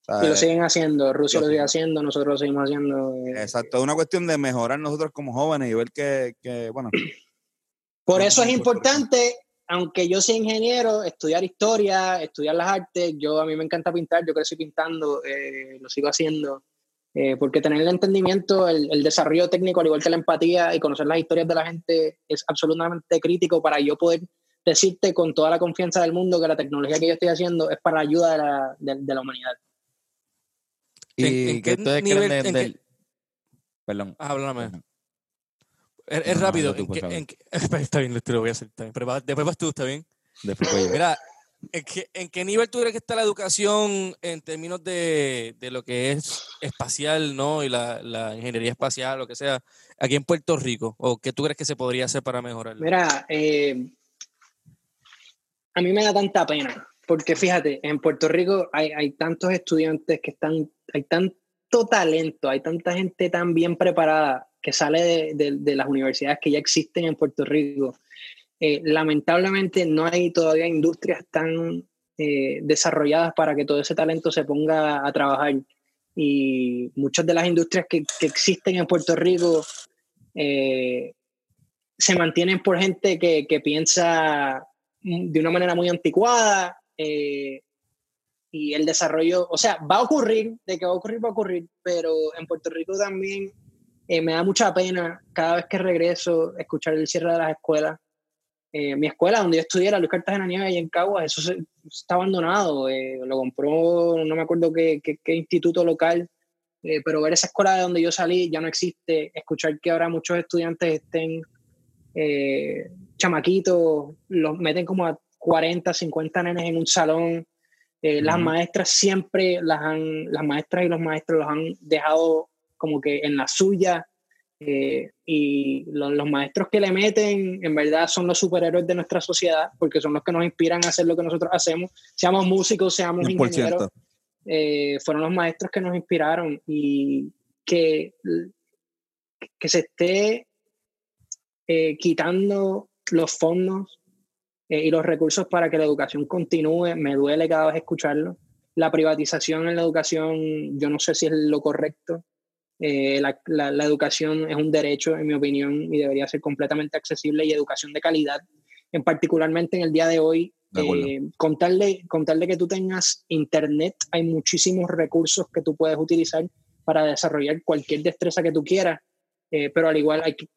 O sea,
Y lo
eh,
siguen haciendo, Rusia
lo
lo sigue haciendo, nosotros lo seguimos haciendo. eh.
Exacto, es una cuestión de mejorar nosotros como jóvenes y ver que, que, bueno,
Por eso es importante, aunque yo sea ingeniero, estudiar historia, estudiar las artes. Yo a mí me encanta pintar, yo crecí pintando, eh, lo sigo haciendo. eh, porque tener el entendimiento, el, el desarrollo técnico, al igual que la empatía y conocer las historias de la gente es absolutamente crítico para yo poder decirte con toda la confianza del mundo que la tecnología que yo estoy haciendo es para la ayuda de la, de- de la humanidad.
¿Y
¿En- en
qué
qué
ustedes
nivel-
creen de-
en qué-
del... Perdón.
Ah, háblame. Es, es
No,
rápido.
tú,
¿En
por
qué-
favor.
en qué- está bien, te lo voy a hacer. Va- después vas tú, ¿está bien?
Después voy yo.
Mira, ¿en qué, en qué nivel tú crees que está la educación en términos de, de lo que es espacial, ¿no? Y la, la ingeniería espacial, lo que sea, aquí en Puerto Rico? ¿O qué tú crees que se podría hacer para mejorarlo?
Mira, eh, a mí me da tanta pena, porque fíjate, en Puerto Rico hay, hay tantos estudiantes que están, hay tanto talento, hay tanta gente tan bien preparada que sale de, de- las universidades que ya existen en Puerto Rico. Eh, lamentablemente no hay todavía industrias tan eh, desarrolladas para que todo ese talento se ponga a trabajar. Y muchas de las industrias que, que existen en Puerto Rico eh, se mantienen por gente que, que piensa mm, de una manera muy anticuada y el desarrollo, o sea, va a ocurrir, de que va a ocurrir, va a ocurrir, pero en Puerto Rico también eh, me da mucha pena cada vez que regreso escuchar el cierre de las escuelas. Eh, mi escuela, donde yo estudié, la Luis Cartagena Nieves, y en Caguas, eso se- está abandonado. eh, lo compró, no me acuerdo qué, qué- qué instituto local, eh, pero ver esa escuela de donde yo salí ya no existe. Escuchar que ahora muchos estudiantes estén eh, chamaquitos, los meten como a 40, 50 nenes en un salón. Eh, Las maestras siempre, las, han, las maestras y los maestros los han dejado como que en la suya. eh, y lo- los maestros que le meten, en verdad, son los superhéroes de nuestra sociedad, porque son los que nos inspiran a hacer lo que nosotros hacemos, seamos músicos, seamos
100%.
ingenieros eh, fueron los maestros que nos inspiraron y que, que se esté eh, quitando los fondos eh, y los recursos para que la educación continúe, me duele cada vez escucharlo. La privatización en la educación, yo no sé si es lo correcto. Eh, la, la- la educación es un derecho, en mi opinión, y debería ser completamente accesible y educación de calidad. En particularmente en el día de hoy,
De
eh, con, tal de, con tal de que tú tengas internet, hay muchísimos recursos que tú puedes utilizar para desarrollar cualquier destreza que tú quieras, eh, pero al igual hay que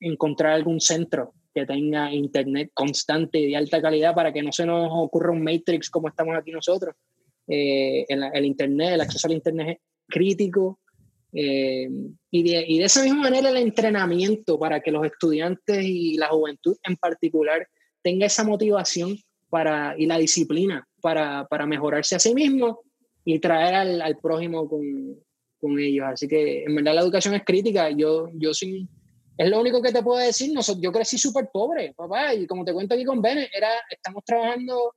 encontrar algún centro que tenga internet constante y de alta calidad para que no se nos ocurra un matrix como estamos aquí nosotros. Eh, el, el internet, el acceso al internet es crítico. Eh, y, de, y de esa misma manera el entrenamiento para que los estudiantes y la juventud en particular tenga esa motivación para, y la disciplina para, para mejorarse a sí mismo y traer al, al prójimo con, con ellos. Así que en verdad la educación es crítica. Yo, yo sin, es lo único que te puedo decir. Nosotros, yo crecí súper pobre, papá, y como te cuento aquí con Bene, era, estamos trabajando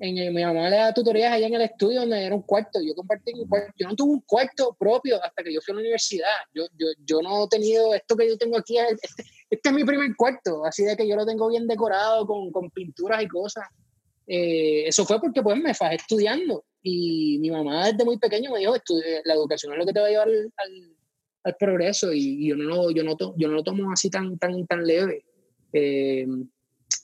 en el- mi mamá le da tutorías allá en el estudio donde era un cuarto. Yo compartí un cuarto. Yo no tuve un cuarto propio hasta que yo fui a la universidad. Yo, yo, yo no he tenido esto que yo tengo aquí. es- Este, este es mi primer cuarto, así de que yo lo tengo bien decorado con, con pinturas y cosas. Eh, eso fue porque pues me fajé estudiando y mi mamá desde muy pequeño me dijo, "Estu- eh, la educación es lo que te va a llevar al, al- al progreso y, y yo, no, yo, no yo no lo tomo así tan, tan, tan leve. Eh,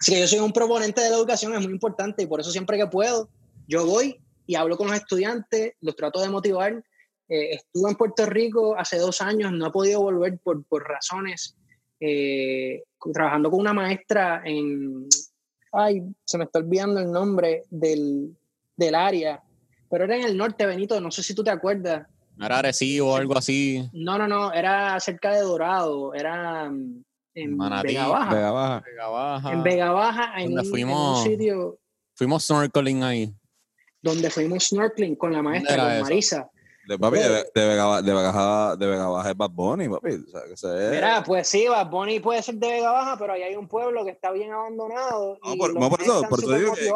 así que yo soy un proponente de la educación, es muy importante y por eso siempre que puedo, yo voy y hablo con los estudiantes, los trato de motivar. Eh, estuve en Puerto Rico hace dos años, no he podido volver por, por razones, eh, trabajando con una maestra en, ay, se me está olvidando el nombre del, del área, pero era en el norte, Benito, no sé si tú te acuerdas.
Era Arecibo o algo así.
No, no, no, era cerca de Dorado, era mm, en
Manatí,
Vega Baja.
Vega Baja.
Vega Baja.
En Vega Baja, en,
Donde
un- en
fuimos-
un sitio
Fuimos snorkeling ahí.
donde fuimos snorkeling con la maestra, con
eso?
Marisa.
De, papi, de, de Vega, de, Vega, Baja- de Vega Baja es Bad Bunny, papi. O sea, que se
Mira, pues sí, Bad Bunny puede ser de Vega Baja, pero ahí hay un pueblo que está bien abandonado.
No,
y
por- no, por eso- por eso digo que-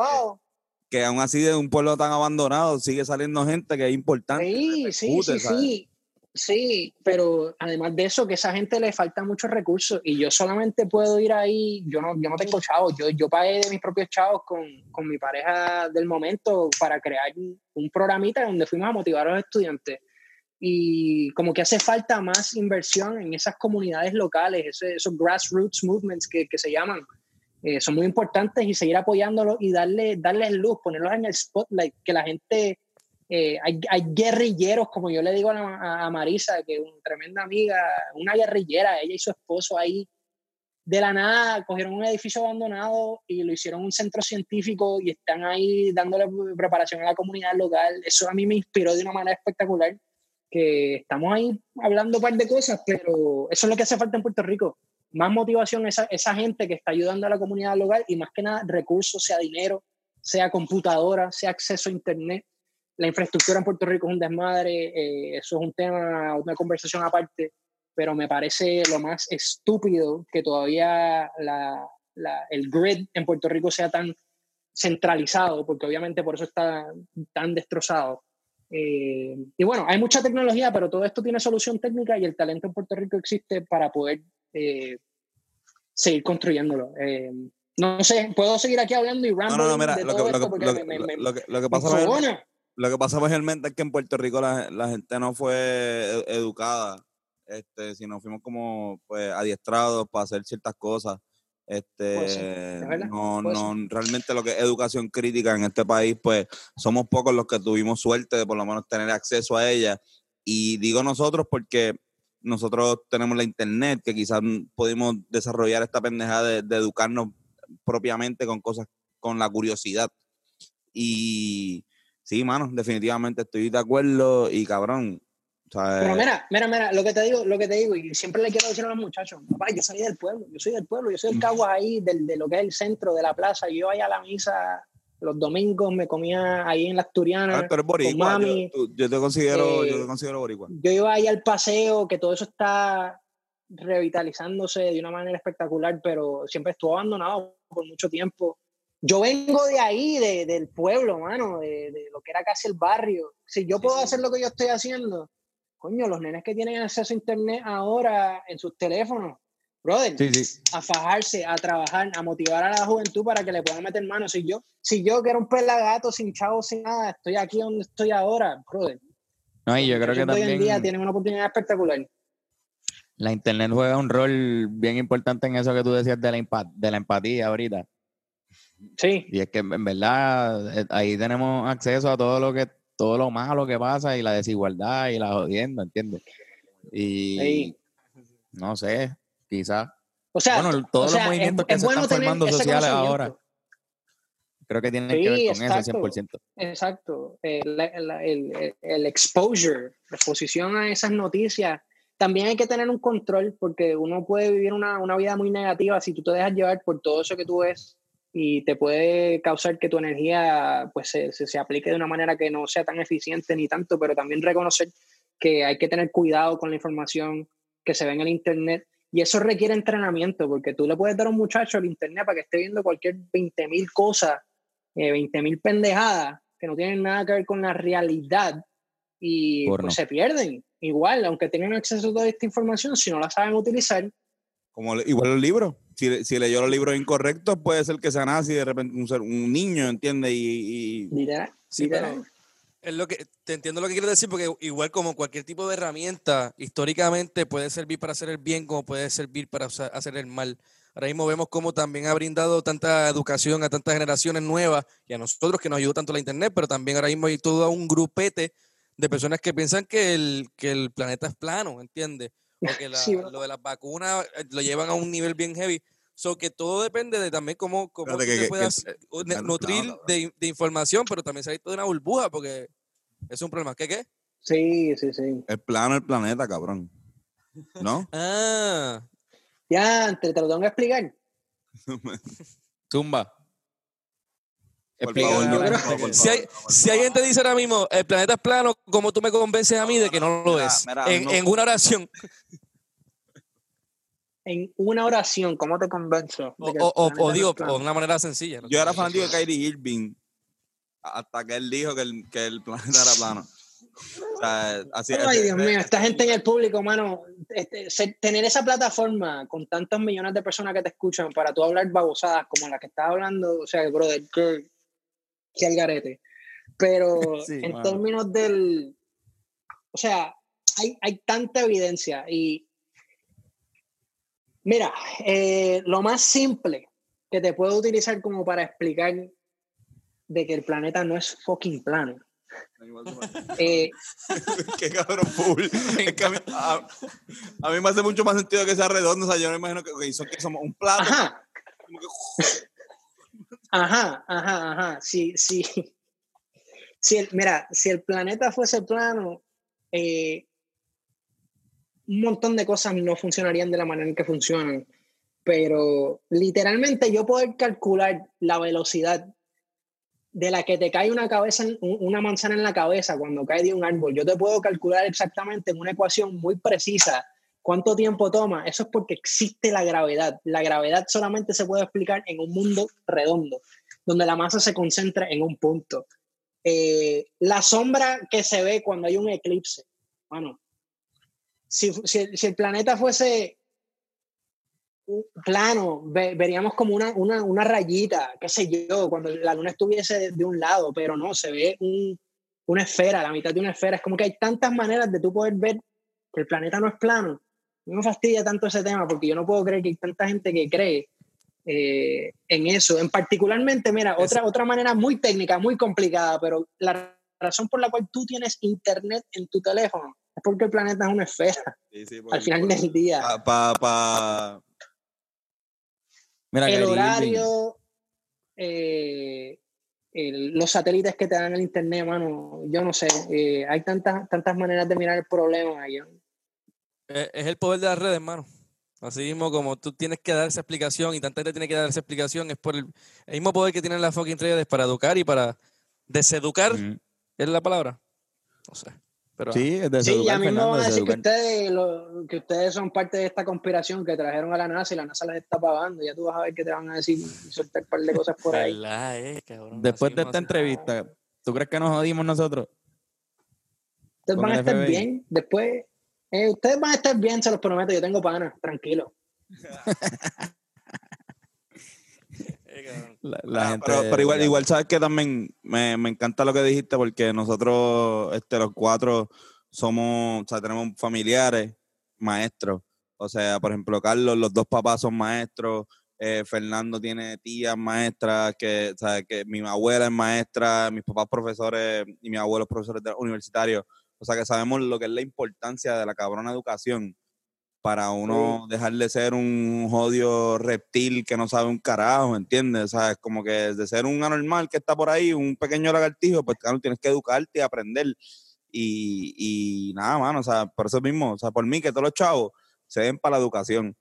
que aún así de un pueblo tan abandonado sigue saliendo gente que es importante.
Sí, sí, sí, sí. Sí, pero además de eso, que a esa gente le faltan muchos recursos y yo solamente puedo ir ahí, yo no, yo no tengo chavos, yo, yo pagué de mis propios chavos con, con mi pareja del momento para crear un programita donde fuimos a motivar a los estudiantes. Y como que hace falta más inversión en esas comunidades locales, ese- esos grassroots movements que, que se llaman. Eh, son muy importantes y seguir apoyándolos y darle, darles luz, ponerlos en el spotlight, que la gente eh, hay, guerrilleros, como yo le digo a Marisa, que es una tremenda amiga, una guerrillera, ella y su esposo ahí, de la nada, cogieron un edificio abandonado y lo hicieron un centro científico y están ahí dándole preparación a la comunidad local. Eso a mí me inspiró de una manera espectacular, que estamos ahí hablando un par de cosas, pero eso es lo que hace falta en Puerto Rico. Más motivación, esa, esa gente que está ayudando a la comunidad local y más que nada recursos, sea dinero, sea computadora, sea acceso a internet la infraestructura en Puerto Rico es un desmadre, eh, eso es un tema, una conversación aparte, pero me parece lo más estúpido que todavía la, la- el grid en Puerto Rico sea tan centralizado, porque obviamente por eso está tan destrozado. Eh, y bueno, hay mucha tecnología, pero todo esto tiene solución técnica y el talento en Puerto Rico existe para poder eh, seguir construyéndolo. Eh, no sé, puedo seguir aquí hablando y
No,
rambling
no, no, mira,
de
lo
todo
que, lo,
esto
que,
porque
lo,
me- me- me-
lo que- lo que
me
pasa
enfogona.
Lo que pasa mayormente es que en Puerto Rico la, la gente no fue ed- educada, este, sino fuimos como pues adiestrados para hacer ciertas cosas. Este, no, no, realmente lo que es educación crítica en este país, pues somos pocos los que tuvimos suerte de por lo menos tener acceso a ella. Y digo nosotros porque nosotros tenemos la internet, que quizás pudimos desarrollar esta pendejada de, de educarnos propiamente con cosas, con la curiosidad. Y sí, mano, definitivamente estoy de acuerdo y cabrón, sea,
Pero
eh,
mira, mira, mira, lo que te digo, lo que te digo, y siempre le quiero decir a los muchachos, papá, yo salí del pueblo, yo soy del pueblo, yo soy del Caguas ahí, del, de lo que es el centro de la plaza, yo allá a la misa los domingos, me comía ahí en la Asturiana,
ah, tú eres
con
boricua.
mami,
Yo, tú- yo te considero,
eh,
yo te considero boricua.
yo iba ahí al paseo, que todo eso está revitalizándose de una manera espectacular, pero siempre estuvo abandonado por mucho tiempo. Yo vengo de ahí, de- del pueblo, mano, de, de lo que era casi el barrio. Si yo puedo
sí.
hacer lo que yo estoy haciendo, coño, los nenes que tienen acceso a internet ahora en sus teléfonos, brother,
Sí,
a fajarse, a trabajar, a motivar a la juventud para que le puedan meter mano. Si yo, si yo que era un pelagato sin chavo, sin nada, estoy aquí donde estoy ahora, brother.
No, y yo creo que
de hoy en día
también
tienen una oportunidad espectacular.
la internet juega un rol bien importante en eso que tú decías de la, de la empatía ahorita.
Sí,
Y es que en verdad eh, ahí tenemos acceso a todo lo que todo lo malo que pasa y la desigualdad y la jodienda, ¿entiendes? Y
Sí.
no sé, quizás.
o sea,
Bueno,
o
todos
sea,
los movimientos
es-
que
es
se
bueno
están formando sociales ahora, creo que tienen
Sí,
que ver con
exacto.
eso 100%.
Exacto. El, el, el- el exposure, la exposición a esas noticias. También hay que tener un control porque uno puede vivir una, una vida muy negativa si tú te dejas llevar por todo eso que tú ves y te puede causar que tu energía pues se, se, se aplique de una manera que no sea tan eficiente ni tanto, pero también reconocer que hay que tener cuidado con la información que se ve en el internet y eso requiere entrenamiento porque tú le puedes dar a un muchacho el internet para que esté viendo cualquier 20 mil cosas eh, 20 mil pendejadas que no tienen nada que ver con la realidad y pues se pierden. Igual, aunque tengan acceso a toda esta información, si no la saben utilizar,
Como igual los libros. Si, si leyó los libros incorrectos, puede ser que sea nazi de repente un, ser, un niño, ¿entiendes? Y, y-
literal.
Sí, pero es lo que te entiendo lo que quieres decir porque igual como cualquier tipo de herramienta históricamente puede servir para hacer el bien como puede servir para hacer el mal. Ahora mismo vemos cómo también ha brindado tanta educación a tantas generaciones nuevas y a nosotros que nos ayudó tanto la internet, pero también ahora mismo hay todo un grupete de personas que piensan que el, que el planeta es plano, ¿entiendes? O que la-
Sí, bro.
lo de las vacunas eh, lo llevan a un nivel bien heavy. So que todo depende de también cómo, cómo
que-
te
que-
puedas
que- el
nutrir de, de información, pero también salir de una burbuja porque es un problema. ¿Qué qué?
Sí, sí, sí.
es plano el planeta, cabrón. ¿No?
Ah,
Ya, te lo tengo que explicar.
Zumba.
Por
Explica.
favor,
yo
no,
creo-
por favor,
si, hay, si alguien te dice ahora mismo, el planeta es plano, ¿cómo tú me convences a mí de que no lo
Mira,
es?
mira,
en,
no.
en una oración.
En una oración, ¿cómo te convenzo?
O, o- o- digo, de una manera sencilla. ¿no?
Yo era fanático de Kyrie Irving hasta que él dijo que el, que el planeta era plano. O sea, así
Ay, Dios mío, esta gente en el público, mano, este, ser- tener esa plataforma con tantos millones de personas que te escuchan para tú hablar babosadas como la que estás hablando, o sea, brother, que, que al garete. Pero
Sí,
en
mano.
términos del, o sea, hay, hay tanta evidencia y mira, eh, lo más simple que te puedo utilizar como para explicar de que el planeta no es fucking plano. Eh,
Qué cabrón full. Es que a, mí, a- a mí me hace mucho más sentido que sea redondo. O sea, yo me imagino que, son- que somos un plato.
ajá,
como que-
Ajá, ajá, ajá. Sí, sí. Si el, mira, si el planeta fuese plano, eh, un montón de cosas no funcionarían de la manera en que funcionan. Pero literalmente yo poder calcular la velocidad de la que te cae una cabeza, una manzana en la cabeza cuando cae de un árbol, yo te puedo calcular exactamente en una ecuación muy precisa cuánto tiempo toma. Eso es porque existe la gravedad. La gravedad solamente se puede explicar en un mundo redondo, donde la masa se concentra en un punto. Eh, la sombra que se ve cuando hay un eclipse, bueno, si, el planeta fuese plano, ve- veríamos como una, una, una rayita, qué sé yo, cuando la luna estuviese de, un lado, pero no, se ve un- una esfera, la mitad de una esfera. Es como que hay tantas maneras de tú poder ver que el planeta no es plano. Me fastidia tanto ese tema porque yo no puedo creer que hay tanta gente que cree eh, en eso. En particularmente, mira,
Es-
otra, otra manera muy técnica, muy complicada, pero la razón por la cual tú tienes internet en tu teléfono es porque el planeta es una esfera
Sí, sí, por-
al final del día.
pa- pa- pa-
Mira,
el horario, eh, el- los satélites que te dan el internet, mano, yo no sé, eh, hay tantas, tantas maneras de mirar el problema. yo-
Es, es el poder de las redes, hermano. Así mismo como tú tienes que dar esa explicación y tanta gente tiene que dar esa explicación, es por el, el mismo poder que tienen las fucking redes para educar y para deseducar, es la palabra. No sé. Pero
Sí, es de
Sí,
deseducar,
ya mismo van a decir que
deseducar.
ustedes, lo- que ustedes son parte de esta conspiración que trajeron a la NASA y la NASA les está pagando. Ya tú vas a ver que te van a decir y soltar un par de cosas por ahí.
¿Verdad, eh, cabrón?
Después de esta entrevista, ¿tú crees que nos jodimos nosotros?
Ustedes van a estar
FBI.
bien. Después, eh, ustedes van a estar bien, se los prometo. Yo tengo panas, tranquilo.
Cabrón.
La, la
Ah,
gente,
pero, pero igual, igual sabes que también me, me encanta lo que dijiste porque nosotros, este, los cuatro, somos, o sea, tenemos familiares maestros. O sea, por ejemplo, Carlos, los dos papás son maestros. eh, Fernando tiene tías maestras, que, o sea, que mi abuela es maestra, mis papás profesores y mis abuelos profesores de- universitarios. O sea, que sabemos lo que es la importancia de la cabrona educación para uno dejar de ser un jodido reptil que no sabe un carajo, ¿entiendes? O sea, es como que de ser un anormal que está por ahí, un pequeño lagartijo, pues claro, tienes que educarte y aprender. Y, y nada, mano, o sea, por eso mismo, o sea, por mí que todos los chavos se den para la educación.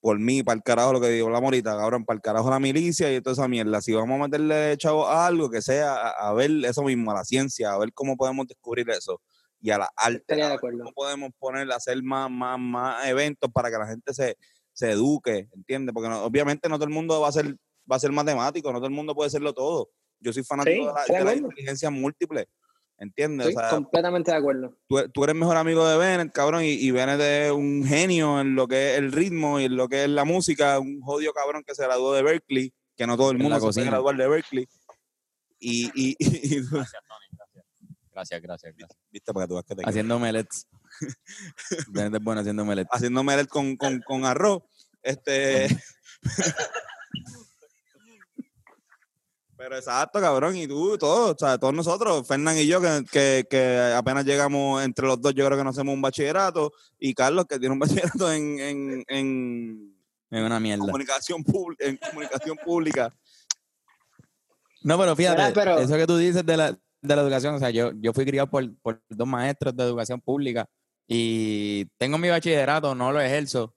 Por mí, para el carajo lo que digo la morita, cabrón, para el carajo la milicia y toda esa mierda. Si vamos a meterle chavos a algo, que sea a, a ver eso mismo, a la ciencia, a ver cómo podemos descubrir eso. Y a la arte,
Estaría
a
de
cómo podemos poner, hacer más, más, más eventos para que la gente se, se eduque, ¿entiendes? Porque no- obviamente no todo el mundo va a ser va a ser matemático, no todo el mundo puede serlo todo. Yo soy fanático
Sí,
de la,
de
de la inteligencia múltiple, ¿entiendes?
Estoy
o sea,
completamente de acuerdo.
tú, tú eres mejor amigo de Bennett, cabrón, y, y Bennett es un genio en lo que es el ritmo y en lo que es la música, un jodido cabrón que se graduó de Berkeley, que no todo el mundo se puede graduar de Berkeley. Y, y, y, y
Gracias. Gracias. Gracias,
viste, para que tú que te
haciendo melets. Es bueno haciendo melets.
haciendo melet con, con, con arroz. Este. Pero exacto, cabrón, y tú, todos, o sea, todos nosotros, Fernán y yo, que, que, que apenas llegamos entre los dos, yo creo que nos hacemos un bachillerato, y Carlos, que tiene un bachillerato en, en, en
Es una mierda.
comunicación, en comunicación pública.
No, pero fíjate,
pero-
eso que tú dices de la, de la educación, o sea, yo, yo fui criado por, por dos maestros de educación pública y tengo mi bachillerato, no lo ejerzo.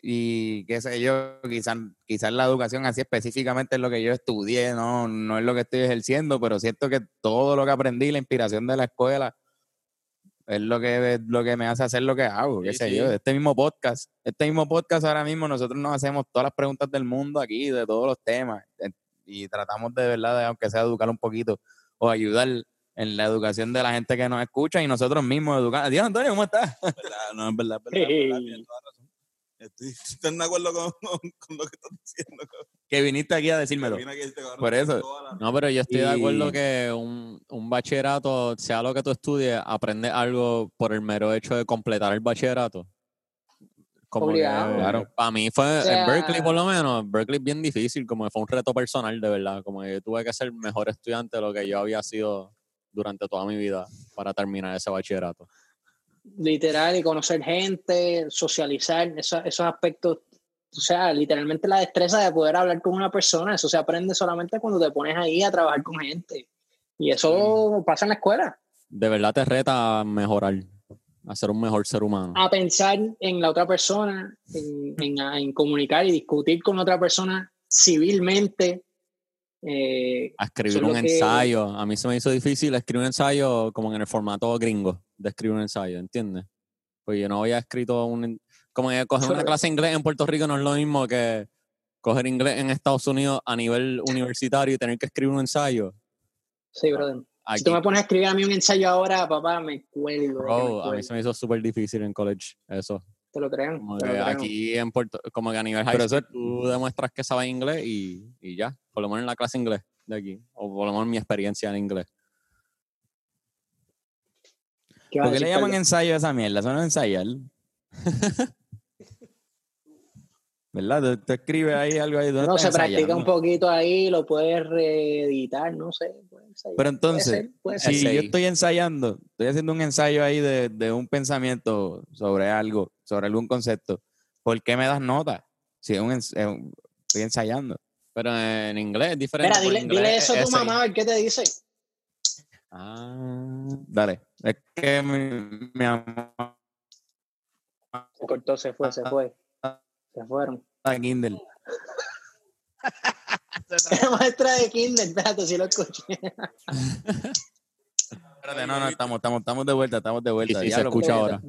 Y qué sé yo, quizás quizás la educación así específicamente es lo que yo estudié, no, no es lo que estoy ejerciendo, pero siento que todo lo que aprendí, la inspiración de la escuela, es lo que, es lo que me hace hacer lo que hago, qué
Sí,
sé
sí.
yo. Este mismo podcast, este mismo podcast ahora mismo, nosotros nos hacemos todas las preguntas del mundo aquí, de todos los temas, eh, y tratamos de verdad, de, aunque sea educar un poquito o ayudar en la educación de la gente que nos escucha y nosotros mismos educar. Adiós, Antonio, ¿cómo estás?
¿verdad? No, es verdad, es verdad, es verdad, tienes toda razón. Estoy, estoy de acuerdo con, lo que estás diciendo. cabrón.
Que viniste aquí a decírmelo.
Este cabrón
Por eso.
la-
No, pero yo estoy de acuerdo que un, un bachillerato, sea lo que tú estudies, aprendes algo por el mero hecho de completar el bachillerato. Como que.
Claro.
Para mí fue,
O sea-
en Berkeley por lo menos, Berkeley es bien difícil, como que fue un reto personal de verdad, como que yo tuve que ser mejor estudiante de lo que yo había sido durante toda mi vida para terminar ese bachillerato.
Literal, y conocer gente, socializar, eso- esos aspectos. O sea, literalmente la destreza de poder hablar con una persona, eso se aprende solamente cuando te pones ahí a trabajar con gente. Y eso pasa en la escuela.
De verdad te reta a mejorar, a ser un mejor ser humano.
a pensar en la otra persona, en, en- en comunicar y discutir con otra persona civilmente. eh,
a escribir un
lo que-
ensayo. A mí se me hizo difícil escribir un ensayo como en el formato gringo de escribir un ensayo, ¿entiendes? Pues yo no había escrito un... Como que coger una clase de inglés en Puerto Rico no es lo mismo que coger inglés en Estados Unidos a nivel universitario y tener que escribir un ensayo.
sí, brother. Si
Aquí,
tú me pones a escribir a mí un ensayo ahora, papá, me cuelgo. me
bro, a mí se me hizo súper difícil en college eso.
Te lo crean.
Como
te
que
lo creo.
aquí en Puerto, como que a nivel high
Pero eso
school tú demuestras que sabes inglés y, y ya, por lo menos en la clase inglés de aquí, o por lo menos mi experiencia en inglés.
¿Qué
¿Por qué le llaman
Carlos?
ensayo a esa mierda? Eso no es ensayar. ¿Verdad? Tú, tú escribes ahí algo ahí.
No, se practica un poquito ahí, lo puedes reeditar, no sé. Ensayar.
Pero
Puede
entonces,
ser, puede ser.
Si yo estoy ensayando, estoy haciendo un ensayo ahí de, de un pensamiento sobre algo, sobre algún concepto, ¿por qué me das nota? Si es un ens- es un- estoy ensayando.
Pero en inglés es diferente.
Mira, dile,
en inglés
dile eso a tu mamá, a ver qué te dice.
Ah,
Dale. Es que mi, mi mamá
Se cortó, se fue, se fue. Se fueron.
Kindle.
Era maestra de kinder, espérate, si lo escuché.
Espérate, no, no, estamos, estamos, estamos de vuelta, estamos de vuelta.
sí, se
Diablo,
escucha ahora.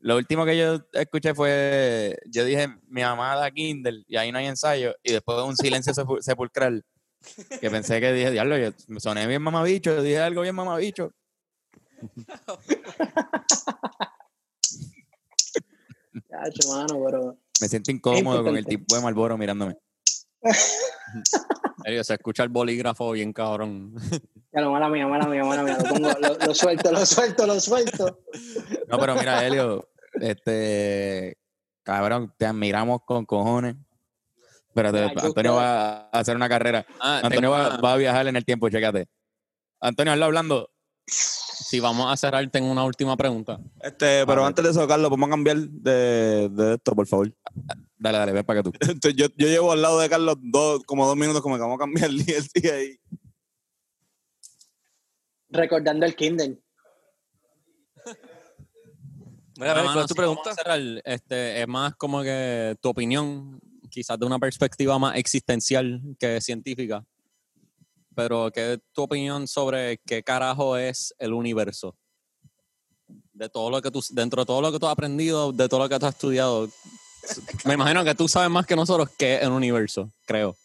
Lo último que yo escuché fue, yo dije, mi mamá da Kindle y ahí no hay ensayo y después un silencio sepu- sepulcral que pensé que dije, diablo, yo soné bien mamabicho, dije algo bien mamabicho.
Chacho, mano, pero.
Me siento incómodo con el tipo de Malboro mirándome.
Serio, se escucha el bolígrafo bien cabrón.
Ya lo mala mía, mala mía, mala mía. Lo, pongo, lo, lo suelto, lo suelto, lo suelto.
No, pero mira, Helio, este, cabrón, te admiramos con cojones.
Yo
Antonio
creo-
va a hacer una carrera.
Ah,
Antonio va,
una-
va a viajar en el tiempo, chécate. Antonio, hazlo hablando.
Si vamos a cerrar, tengo una última pregunta.
Este, pero
ver.
antes de eso, Carlos, vamos a cambiar de, de esto, por favor.
Dale, dale, ven para que tú.
Entonces, yo, yo llevo al lado de Carlos dos, como dos minutos, como que vamos a cambiar el día, el día ahí.
Recordando el Kindle.
Mira, a ver,
Hermano,
¿cuál es tu
si
pregunta?
cerrar, este, es más como que tu opinión, quizás de una perspectiva más existencial que científica. Pero, ¿qué es tu opinión sobre qué carajo es el universo? De todo lo que tú, dentro de todo lo que tú has aprendido, de todo lo que tú has estudiado. Me imagino que tú sabes más que nosotros qué es el universo, creo.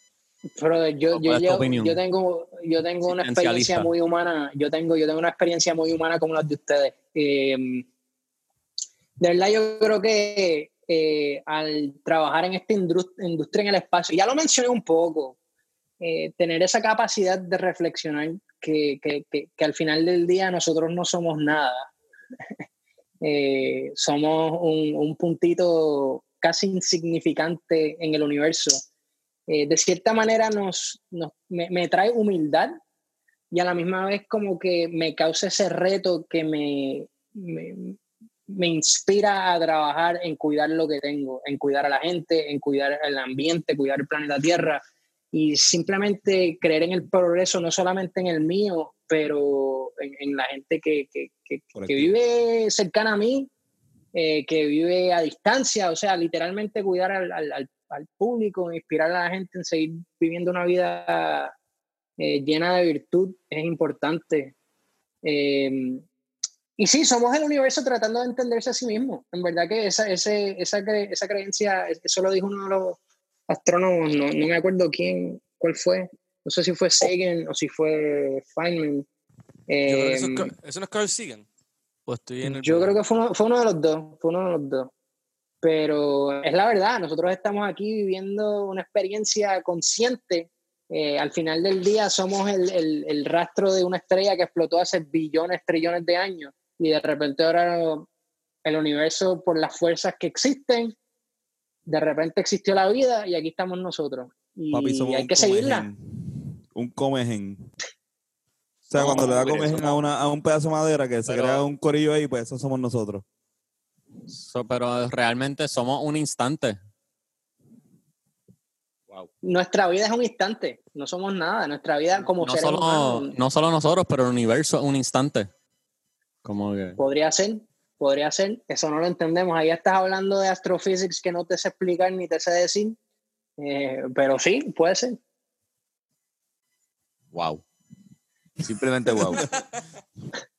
Pero yo,
¿Cuál
yo, yo, tengo, yo tengo una experiencia muy humana. Yo tengo, yo tengo una experiencia muy humana como la de ustedes. Eh, de verdad, yo creo que eh, al trabajar en esta indus- industria en el espacio, ya lo mencioné un poco, eh, tener esa capacidad de reflexionar que, que, que, que al final del día nosotros no somos nada. Eh, somos un, un puntito casi insignificante en el universo. Eh, de cierta manera nos, nos- me, me trae humildad y a la misma vez como que me causa ese reto que me, me, me inspira a trabajar en cuidar lo que tengo, en cuidar a la gente, en cuidar el ambiente, cuidar el planeta Tierra y simplemente creer en el progreso, no solamente en el mío, pero en, en la gente que, que, que- vive cercana a mí, eh, que vive a distancia, o sea, literalmente cuidar al, al- al- público, inspirar a la gente en seguir viviendo una vida eh, llena de virtud es importante. Eh, y sí, somos el universo tratando de entenderse a sí mismo. En verdad que esa, ese, esa, cre- esa creencia, eso lo dijo uno de los astrónomos, no, no me acuerdo quién, cuál fue. No sé si fue Sagan o si fue Feynman.
Que eso,
Eh,
es Carl- ¿eso no es Carl Sagan. O estoy en el
yo creo que fue uno, fue uno de los dos, fue uno de los dos. Pero es la verdad, nosotros estamos aquí viviendo una experiencia consciente. Eh, al final del día somos el, el- el rastro de una estrella que explotó hace billones, trillones de años. Y de repente ahora el universo, por las fuerzas que existen, de repente existió la vida y aquí estamos nosotros. Y
Papi, somos
hay
un
que seguirla.
Un comején. O sea,
No,
cuando le da comején a, una, a un pedazo de madera que se
Pero-
crea un corillo ahí, pues eso somos nosotros.
So, pero realmente somos un instante.
Nuestra vida es un instante, no somos nada. Nuestra vida como
No
seres
solo,
humanos
no solo nosotros, pero el universo es un instante. Como que.
Podría ser, podría ser. Eso no lo entendemos. Ahí estás hablando de astrophysics que no te sé explicar ni te sé decir. Eh, pero sí, puede ser.
Wow.
Simplemente wow.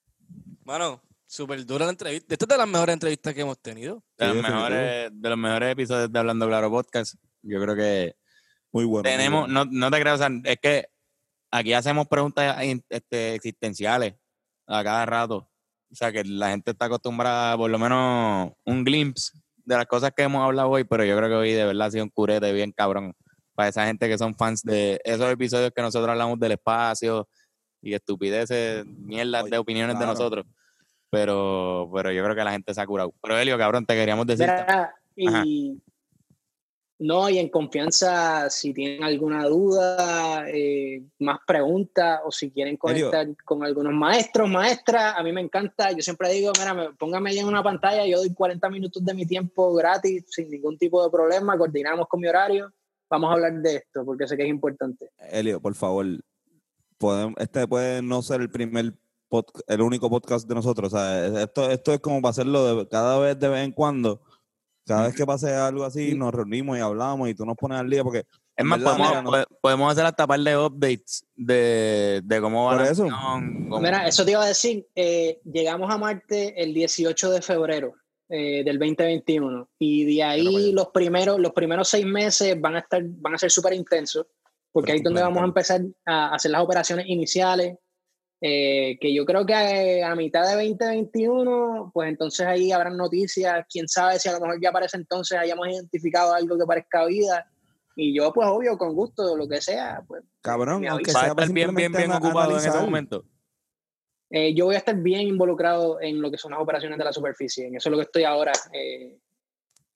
Mano, súper dura la entrevista. Esta es de las mejores entrevistas que hemos tenido.
De los,
Sí,
mejores, de los mejores episodios de Hablando Claro Podcast. Yo creo que
Muy bueno. muy
tenemos,
bueno.
no, no te creas, o sea, es que aquí hacemos preguntas este, existenciales a cada rato. O sea, que la gente está acostumbrada a por lo menos un glimpse de las cosas que hemos hablado hoy, pero yo creo que hoy de verdad ha sido un curete bien cabrón para esa gente que son fans de esos episodios que nosotros hablamos del espacio y estupideces, mierdas de opiniones de nosotros. Pero, pero yo creo que la gente se ha curado. Pero Helio, cabrón, te queríamos decir.
Mira, y no, y en confianza, si tienen alguna duda, eh, más preguntas, o si quieren
Elio.
conectar con algunos maestros, maestras, a mí me encanta. Yo siempre digo, mira, me- póngame ahí en una pantalla, yo doy 40 minutos de mi tiempo gratis, sin ningún tipo de problema, coordinamos con mi horario vamos a hablar de esto porque sé que es importante.
Elio, por favor, podem- este puede no ser el primer pod- el único podcast de nosotros. O sea, esto, esto es como para hacerlo de- cada vez de vez en cuando. Cada vez que pase algo así, nos reunimos y hablamos y tú nos pones al día porque
Es
en
más, podemos,
no-
pode- podemos hacer hasta par de updates de, de cómo va la
eso.
cómo-
Mira, eso te iba a decir, eh, llegamos a Marte el 18 de febrero eh, del 2021 y de ahí los primeros, los primeros seis meses van a estar, van a ser súper intensos porque ahí es donde vamos a empezar a hacer las operaciones iniciales, eh, que yo creo que eh, a, mitad de 2021, pues entonces ahí habrán noticias, quién sabe si a lo mejor ya para ese entonces hayamos identificado algo que parezca vida. Y yo, pues obvio, con gusto, lo que sea, pues
cabrón, aunque
avisa.
va a
sea
estar bien, bien, bien ocupado en ese momento.
Eh, yo voy a estar bien involucrado en lo que son las operaciones de la superficie. En eso es lo que estoy ahora eh,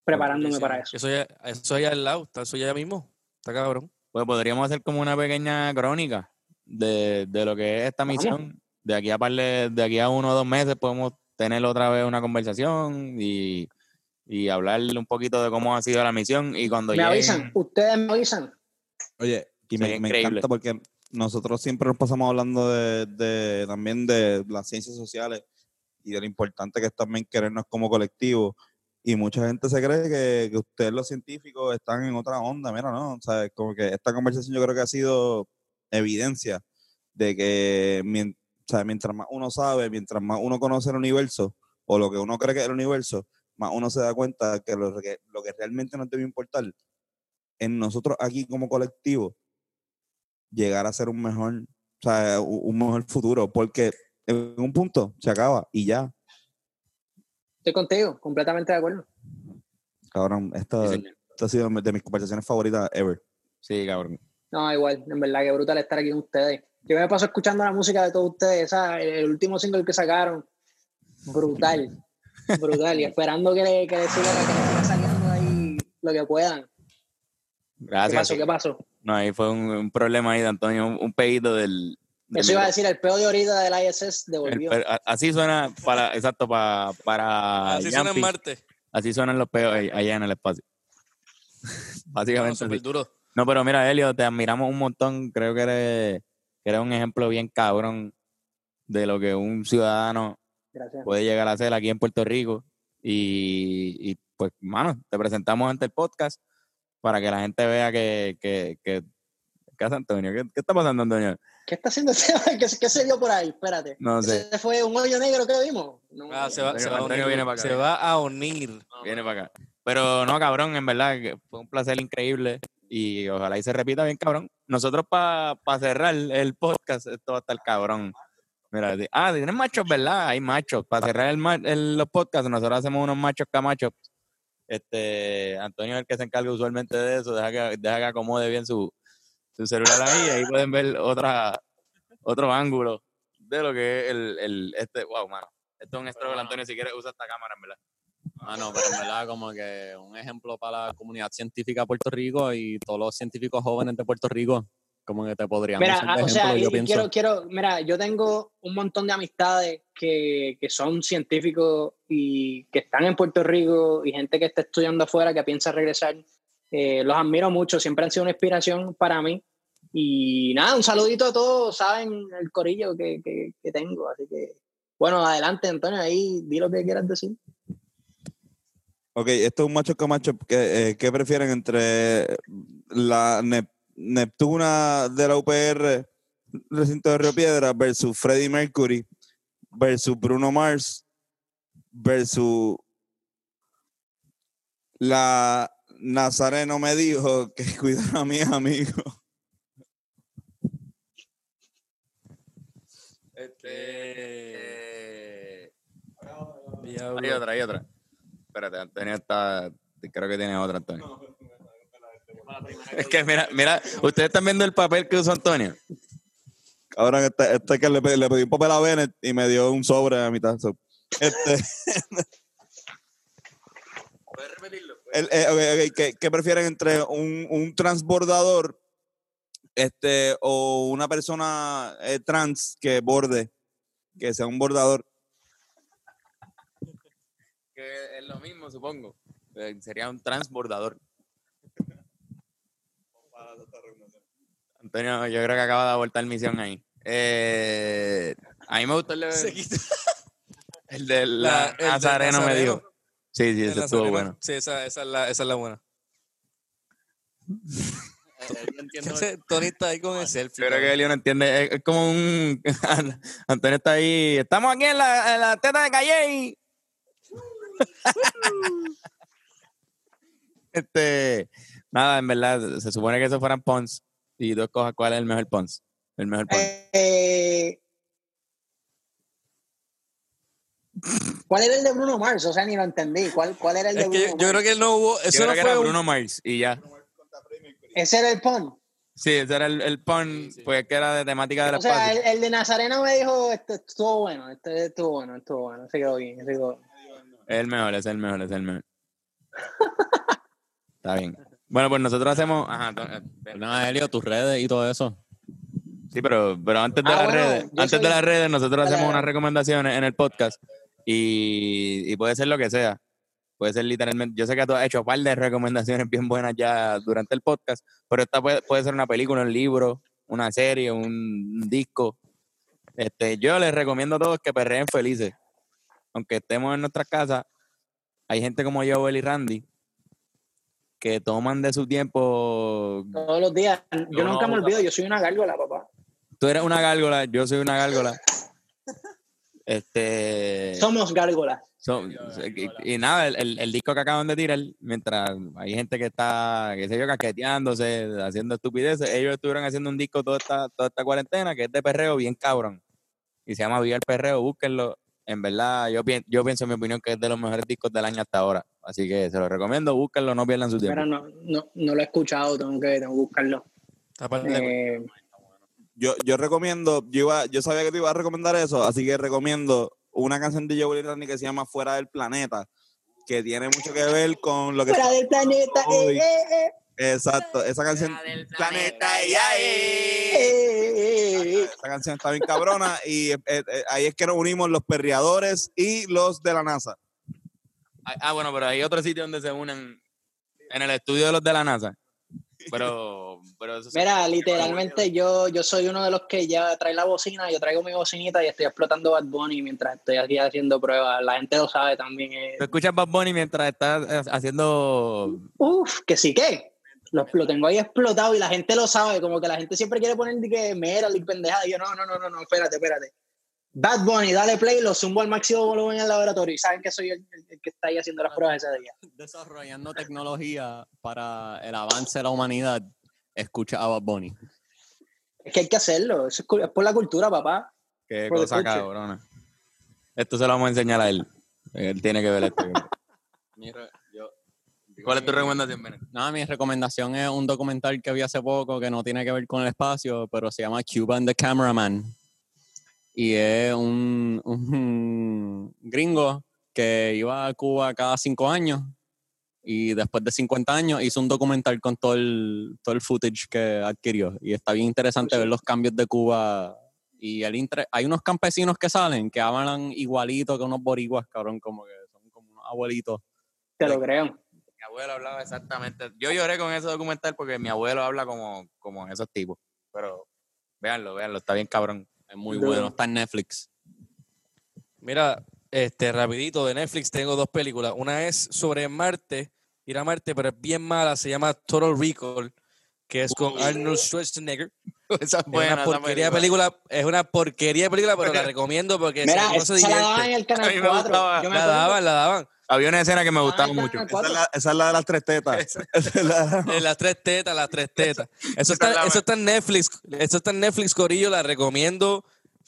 preparándome
Sí,
para eso.
Eso ya, eso allá al lado, está eso ya mismo. Está cabrón.
Pues podríamos hacer como una pequeña crónica de, de lo que es esta
Vamos.
misión. De aquí a par de, de aquí a uno o dos meses podemos tener otra vez una conversación y, y hablarle un poquito de cómo ha sido la misión. Y cuando
Me
lleguen-
avisan, ustedes me avisan.
Oye, y me, encanta porque nosotros siempre nos pasamos hablando de, de- también de las ciencias sociales y de lo importante que es también querernos como colectivo. Y mucha gente se cree que, que ustedes los científicos están en otra onda. Mira, no, o sea, como que esta conversación yo creo que ha sido evidencia de que mien- o sea, mientras más uno sabe, mientras más uno conoce el universo o lo que uno cree que es el universo, más uno se da cuenta que lo que, lo que realmente nos debe importar en nosotros aquí como colectivo llegar a ser un mejor, o sea, un mejor futuro, porque en un punto se acaba y ya,
Estoy contigo, completamente de acuerdo.
cabrón, esta,
Sí, señor.
esta ha sido de mis conversaciones favoritas ever.
Sí, cabrón.
No, igual, en verdad que brutal estar aquí con ustedes. Yo me paso escuchando la música de todos ustedes, esa, el, el último single que sacaron, brutal, brutal, y esperando que le, que le siga, que le siga saliendo ahí lo que puedan. ¿Qué
Gracias.
pasó?
sí.
¿Qué pasó?
No, ahí fue un, un problema ahí de Antonio, un, un pedito del...
Eso iba a decir, el peor de ahorita del ISS devolvió.
así suena para, exacto, para, para
Así suena en. Marte.
Así suenan los peos allá en el espacio. Básicamente.
duro.
No, pero mira, Elio, te admiramos un montón. Creo que eres, que eres un ejemplo bien cabrón de lo que un ciudadano
Gracias.
puede llegar a hacer aquí en Puerto Rico. Y, y, pues, mano, te presentamos ante el podcast para que la gente vea que, que, que ¿qué hace Antonio? ¿Qué, qué está pasando, Antonio?
¿Qué está haciendo ese? ¿Qué, qué se dio por ahí? Espérate.
No sé.
¿Ese fue un hoyo negro que vimos? No,
Ah, se va, se va unir.
viene para acá.
Se va a unir.
Viene para acá. Pero no, cabrón, en verdad, fue un placer increíble y ojalá y se repita bien, cabrón. Nosotros para cerrar el podcast, esto va a estar cabrón. Mira, ah, tienen machos, ¿verdad? Hay machos. Para cerrar el- los podcasts, nosotros hacemos unos machos camachos. Este, Antonio es el que se encarga usualmente de eso, deja que, deja que acomode bien su, su celular ahí, y ahí pueden ver otra, otro ángulo de lo que es el, el este, wow, mano. Esto es un stroke, Antonio, si quieres usa esta cámara, en verdad.
Ah, no, pero en verdad como que un ejemplo para la comunidad científica de Puerto Rico y todos los científicos jóvenes de Puerto Rico, como que te podrían
Mira,
de
ah, o sea,
ejemplo, yo
y
pienso.
quiero, quiero, mira, yo tengo un montón de amistades que, que son científicos y que están en Puerto Rico y gente que está estudiando afuera que piensa regresar. Eh, los admiro mucho, siempre han sido una inspiración para mí. Y nada, un saludito a todos, saben el corillo que, que, tengo. Así que, bueno, adelante, Antonio, ahí di lo que quieras decir.
Ok, esto es un macho. ¿Qué, eh, ¿qué prefieren entre la Nep- Neptuna de la UPR, recinto de Río Piedra, versus Freddie Mercury, versus Bruno Mars, versus la Nazareno me dijo que cuidara a mis amigos?
Este...
Diablo.
Hay otra, hay otra. Espérate, Antonio está. Creo que tiene otra, Antonio. Es que mira, mira, ustedes están viendo el papel que usó Antonio.
Ahora este, este que le, pedí- le pedí un papel a Bennett y me dio un sobre a mitad. Este. el- eh, ¿qué, qué prefieren entre un, un transbordador este, o una persona eh, trans que borde, que sea un bordador?
Que es lo mismo, supongo. Eh, Sería un transbordador. Antonio, yo creo que acaba de abortar misión ahí. Eh, a mí me gustó el de, el de
la-
la
el de
Nazareno, me
Nazareno.
dijo. Sí, sí, ese estuvo bueno.
Sí, esa, esa, es la, esa es la buena. Tony está ahí con el selfie.
Yo creo que. Elio no entiende. Es, es como un. Antonio está ahí. Estamos aquí en la, en la teta de Calle. este. Nada, en verdad, se supone que esos fueran Pons. Y dos cosas, ¿cuál es el mejor Pons? El mejor Pons.
Eh, ¿Cuál era el de Bruno Mars? O sea, ni lo entendí. ¿Cuál, cuál era el de
Es que
Bruno
yo, yo
Mars?
creo que no hubo.
Yo
Eso
creo
no
que
fue
era
un-
Bruno Mars y ya.
Ese era el pon.
Sí, ese era el, el pon, pues que era de temática del
O sea, el, el de Nazareno me dijo, esto estuvo bueno, esto estuvo bueno, estuvo bueno, se quedó bien, se quedó
Es el mejor, es el mejor, es el mejor. Está bien. Bueno, pues nosotros hacemos. Ajá.
Nada, Helio, tus redes y todo eso.
Sí, pero, pero antes de
Ah,
las
bueno,
redes,
yo
antes
soy-
de las redes, nosotros hacemos unas recomendaciones en el podcast y, y puede ser lo que sea. Puede ser literalmente. Yo sé que tú has hecho un par de recomendaciones bien buenas ya durante el podcast, pero esta puede, puede ser una película, un libro, una serie, un, un disco. Este, yo les recomiendo a todos que perreen felices. Aunque estemos en nuestras casas, hay gente como Joel y Randy que toman de su tiempo
todos los días. Yo
No,
nunca me olvido, yo soy una gárgola, papá.
Tú eres una gárgola, yo soy una gárgola. Este.
Somos gárgolas.
son- y, y nada, el, el- el disco que acaban de tirar, mientras hay gente que está, qué sé yo, caqueteándose, haciendo estupideces, ellos estuvieron haciendo un disco toda esta, toda esta cuarentena que es de perreo bien cabrón. Y se llama Viva el Perreo, búsquenlo. En verdad, yo, pien- yo pienso, en mi opinión, que es de los mejores discos del año hasta ahora. Así que se los recomiendo, búsquenlo, no pierdan su tiempo.
Mira, no, no, no lo he escuchado, tengo que, tengo que buscarlo.
Aparte de-
Eh,
Yo, yo recomiendo, yo, iba, yo sabía que te iba a recomendar eso, así que recomiendo una canción de Joel y Randy que se llama Fuera del Planeta, que tiene mucho que ver con lo que...
fuera del planeta. eh, eh, eh,
Exacto, esa canción... Planeta,
eh, eh, eh.
Esa canción está bien cabrona y eh, eh, ahí es que nos unimos los perreadores y los de la NASA.
Ah, ah, bueno, pero hay otro sitio donde se unen en el estudio de los de la NASA. Pero, pero eso
Mira, literalmente yo, yo soy uno de los que ya trae la bocina, yo traigo mi bocinita y estoy explotando Bad Bunny mientras estoy aquí haciendo pruebas. La gente lo sabe también. eh.
Tú escuchas Bad Bunny mientras estás eh, haciendo.
Uf, que sí que. Lo, lo tengo ahí explotado y la gente lo sabe, como que la gente siempre quiere poner de que mera y pendejada. Y yo, no, no, no, no, no, espérate, espérate. Bad Bunny, dale play, lo zumbo al máximo volumen en el laboratorio y saben que soy el, el- el que está ahí haciendo las pruebas ese día.
Desarrollando tecnología para el avance de la humanidad, escucha a Bad Bunny.
Es que hay que hacerlo, eso es, por la cultura, papá.
Qué
Por
cosa cabrona. Esto se lo vamos a enseñar a él. Él tiene que ver esto. ¿Cuál es tu recomendación, Bennett?
Nada, mi recomendación es un documental que vi hace poco que no tiene que ver con el espacio, pero se llama Cuba and the Cameraman. Y es un, un gringo que iba a Cuba cada cinco años y después de 50 años hizo un documental con todo el, todo el footage que adquirió. Y está bien interesante ver los cambios de Cuba. Y el inter- hay unos campesinos que salen que hablan igualito que unos boricuas, cabrón, como que son como unos abuelitos.
Te lo creo.
Mi abuelo hablaba exactamente. Yo lloré con ese documental porque mi abuelo habla como, como esos tipos. Pero véanlo, véanlo, está bien cabrón.
Es muy bueno, está en Netflix.
Mira, este, rapidito, de Netflix tengo dos películas. Una es sobre Marte, ir a Marte, pero es bien mala, se llama Total Recall, que es con Arnold Schwarzenegger.
Esa es
Es
buena.
una
esa
porquería de
película.
película, es una porquería de película, pero la recomiendo porque
Mira,
se
esa la daban en el Canal
mí me
4.
gustaba.
Yo me
La daban, la daban.
Había una escena que me gustaba
Ah,
mucho.
Esa es, la, esa es la de las tres tetas. Esa es la-
las tres tetas, las tres tetas. Eso
es
está, eso está en Netflix. Eso está en Netflix, Corillo, la recomiendo.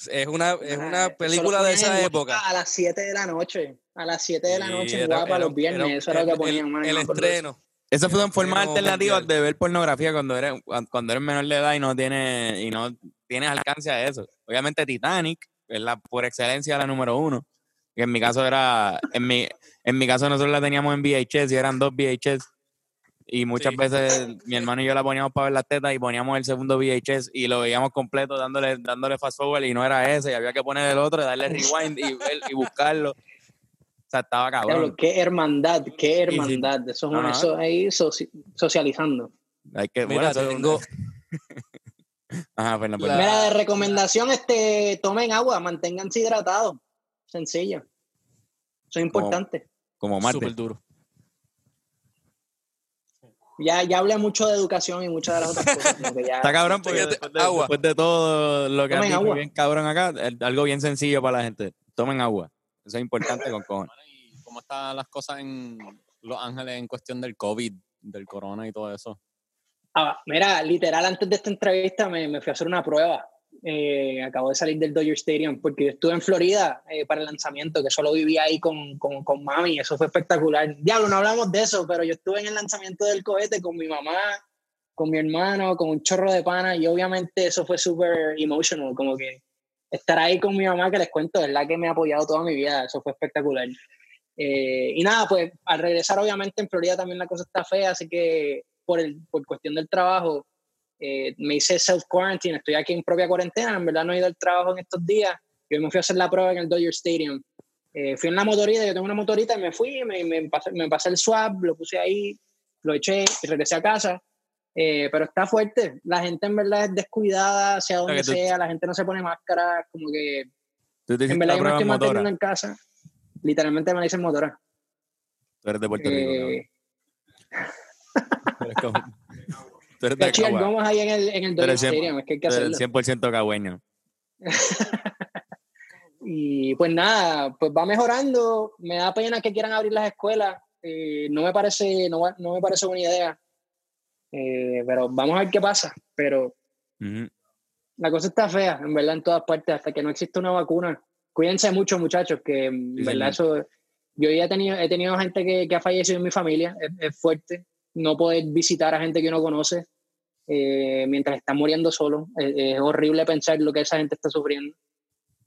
Es una, es una película de esa época.
A las 7 de la noche. A las 7 de la noche
era-
Guapa
era-
los viernes.
era-
eso era lo que
el-
ponían. man,
El,
de eso.
estreno.
Esas fueron formas
Estreno
alternativas
mundial.
de ver pornografía cuando eres, cuando eres menor de edad y no tienes, y no tienes alcance a eso. Obviamente Titanic es la por excelencia la número uno. Que en mi caso era, en mi, en mi caso nosotros la teníamos en VHS y eran dos VHS. Y muchas
Sí.
veces mi hermano y yo la poníamos para ver las tetas y poníamos el segundo VHS y lo veíamos completo dándole, dándole fast forward y no era ese. Y había que poner el otro, darle rewind y, y buscarlo. O sea, estaba cabrón.
qué hermandad, qué
sí.
hermandad. Eso, es una- eso ahí soci- socializando.
Hay que,
Mira,
bueno,
tengo,
Ajá, Fernando.
La-
Mira, de recomendación, este, tomen agua, manténganse hidratados. Sencillo. Eso es importante.
Como Marte.
Súper duro.
Ya, ya hablé mucho de educación y muchas de las otras cosas. como ya-
Está cabrón porque después de,
agua.
después de todo lo que
Tomen
dicho
agua.
bien cabrón acá, el- algo bien sencillo para la gente. Tomen agua. Eso es importante con cojones.
¿Y cómo están las cosas en Los Ángeles en cuestión del COVID, del corona y todo eso?
Ah, mira, literal, antes de esta entrevista me, me fui a hacer una prueba. Eh, acabo de salir del Dodger Stadium porque yo estuve en Florida eh, para el lanzamiento, que solo vivía ahí con, con, con mami. Eso fue espectacular. Diablo, no hablamos de eso, pero yo estuve en el lanzamiento del cohete con mi mamá, con mi hermano, con un chorro de pana y obviamente eso fue súper emotional. Como que estar ahí con mi mamá, que les cuento, es la que me ha apoyado toda mi vida. Eso fue espectacular. Eh, y nada, pues al regresar, obviamente en Florida también la cosa está fea, así que por, el, por cuestión del trabajo eh, me hice self-quarantine, estoy aquí en propia cuarentena, en verdad no he ido al trabajo en estos días, yo me fui a hacer la prueba en el Dodger Stadium. Eh, fui en la motorita, yo tengo una motorita y me fui, me, me, pasé, me pasé el swab, lo puse ahí, lo eché y regresé a casa. Eh, pero está fuerte, la gente en verdad es descuidada, sea donde
que tú-
sea, la gente no se pone máscara, como que
Tú te
en verdad
la
yo me estoy
en
manteniendo
motora.
en casa. Literalmente me la hice en motora.
Tú eres de Puerto Rico.
Eh,
como- tú eres de Cagua.
Ahí en el, en el Dodger Stadium, es que hay que hacerlo.
eres 100% cagüeño.
Y pues nada, pues va mejorando. Me da pena que quieran abrir las escuelas. eh, no me parece, no, no me parece buena idea. Eh, pero vamos a ver qué pasa. Pero la cosa está fea, en verdad, en todas partes, hasta que no exista una vacuna. Cuídense mucho, muchachos, que en
Sí,
verdad eso. Yo ya he tenido, he tenido gente que, que ha fallecido en mi familia, es, es fuerte. No poder visitar a gente que uno conoce eh, mientras están muriendo solo. Es, es horrible pensar lo que esa gente está sufriendo.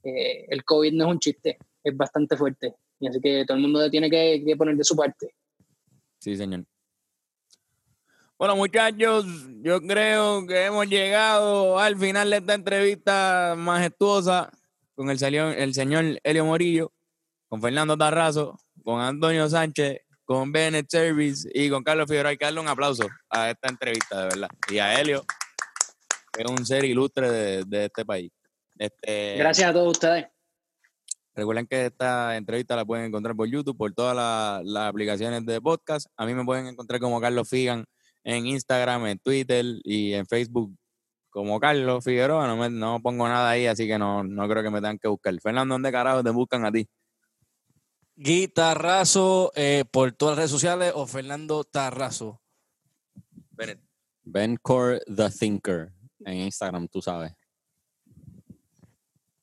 Eh, el COVID no es un chiste, es bastante fuerte. Y así que todo el mundo tiene que, que poner de su parte.
Sí, señor. Bueno, muchachos, yo creo que hemos llegado al final de esta entrevista majestuosa con el, señor Helio Morillo, con Fernando Tarrazo, con Antonio Sánchez, con Bennett Service y con Carlos Figueroa. Hay que darle un aplauso a esta entrevista, de verdad. Y a Helio, que es un ser ilustre de, de este país. Este,
Gracias a todos ustedes.
Recuerden que esta entrevista la pueden encontrar por YouTube, por todas la- las aplicaciones de podcast. A mí me pueden encontrar como Carlos Figan en Instagram, en Twitter y en Facebook como Carlos Figueroa. No, me- no pongo nada ahí, así que no, no creo que me tengan que buscar. Fernando, ¿dónde carajo te buscan a ti?
Guitarrazo eh, por todas las redes sociales o Fernando Tarrazo.
Bennett.
Ben Core The Thinker en Instagram, tú sabes.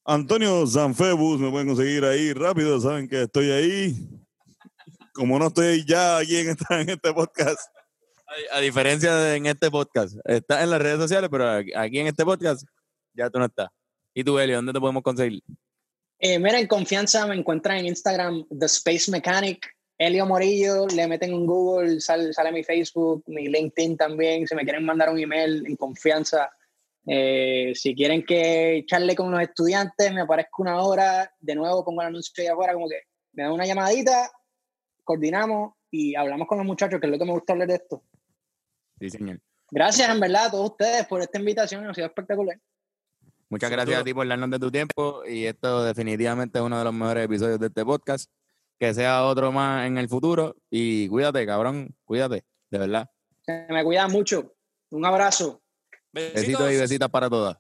Antonio Sanfebus, me pueden conseguir ahí rápido, saben que estoy ahí. Como no estoy ya aquí en, esta- en este podcast,
A, diferencia de en este podcast, estás en las redes sociales, pero aquí en este podcast ya tú no estás. ¿Y tú, Helio, dónde te podemos conseguir?
Eh, mira, en confianza me encuentran en Instagram The Space Mechanic, Elio Morillo, le meten en Google, sale, sale mi Facebook, mi LinkedIn también, si me quieren mandar un email en confianza. Eh, si quieren que charle con los estudiantes, me aparezco una hora, de nuevo pongo el anuncio ahí afuera, como que me dan una llamadita, coordinamos y hablamos con los muchachos, que es lo que me gusta hablar de esto.
Sí, señor.
Gracias en verdad a todos ustedes por esta invitación, ha sido espectacular.
Muchas
Sin
gracias
duda.
a ti por darnos de tu tiempo y esto definitivamente es uno de los mejores episodios de este podcast. Que sea otro más en el futuro y cuídate, cabrón, cuídate, de verdad.
Se me cuidan mucho. Un abrazo.
Besitos y besitas para todas.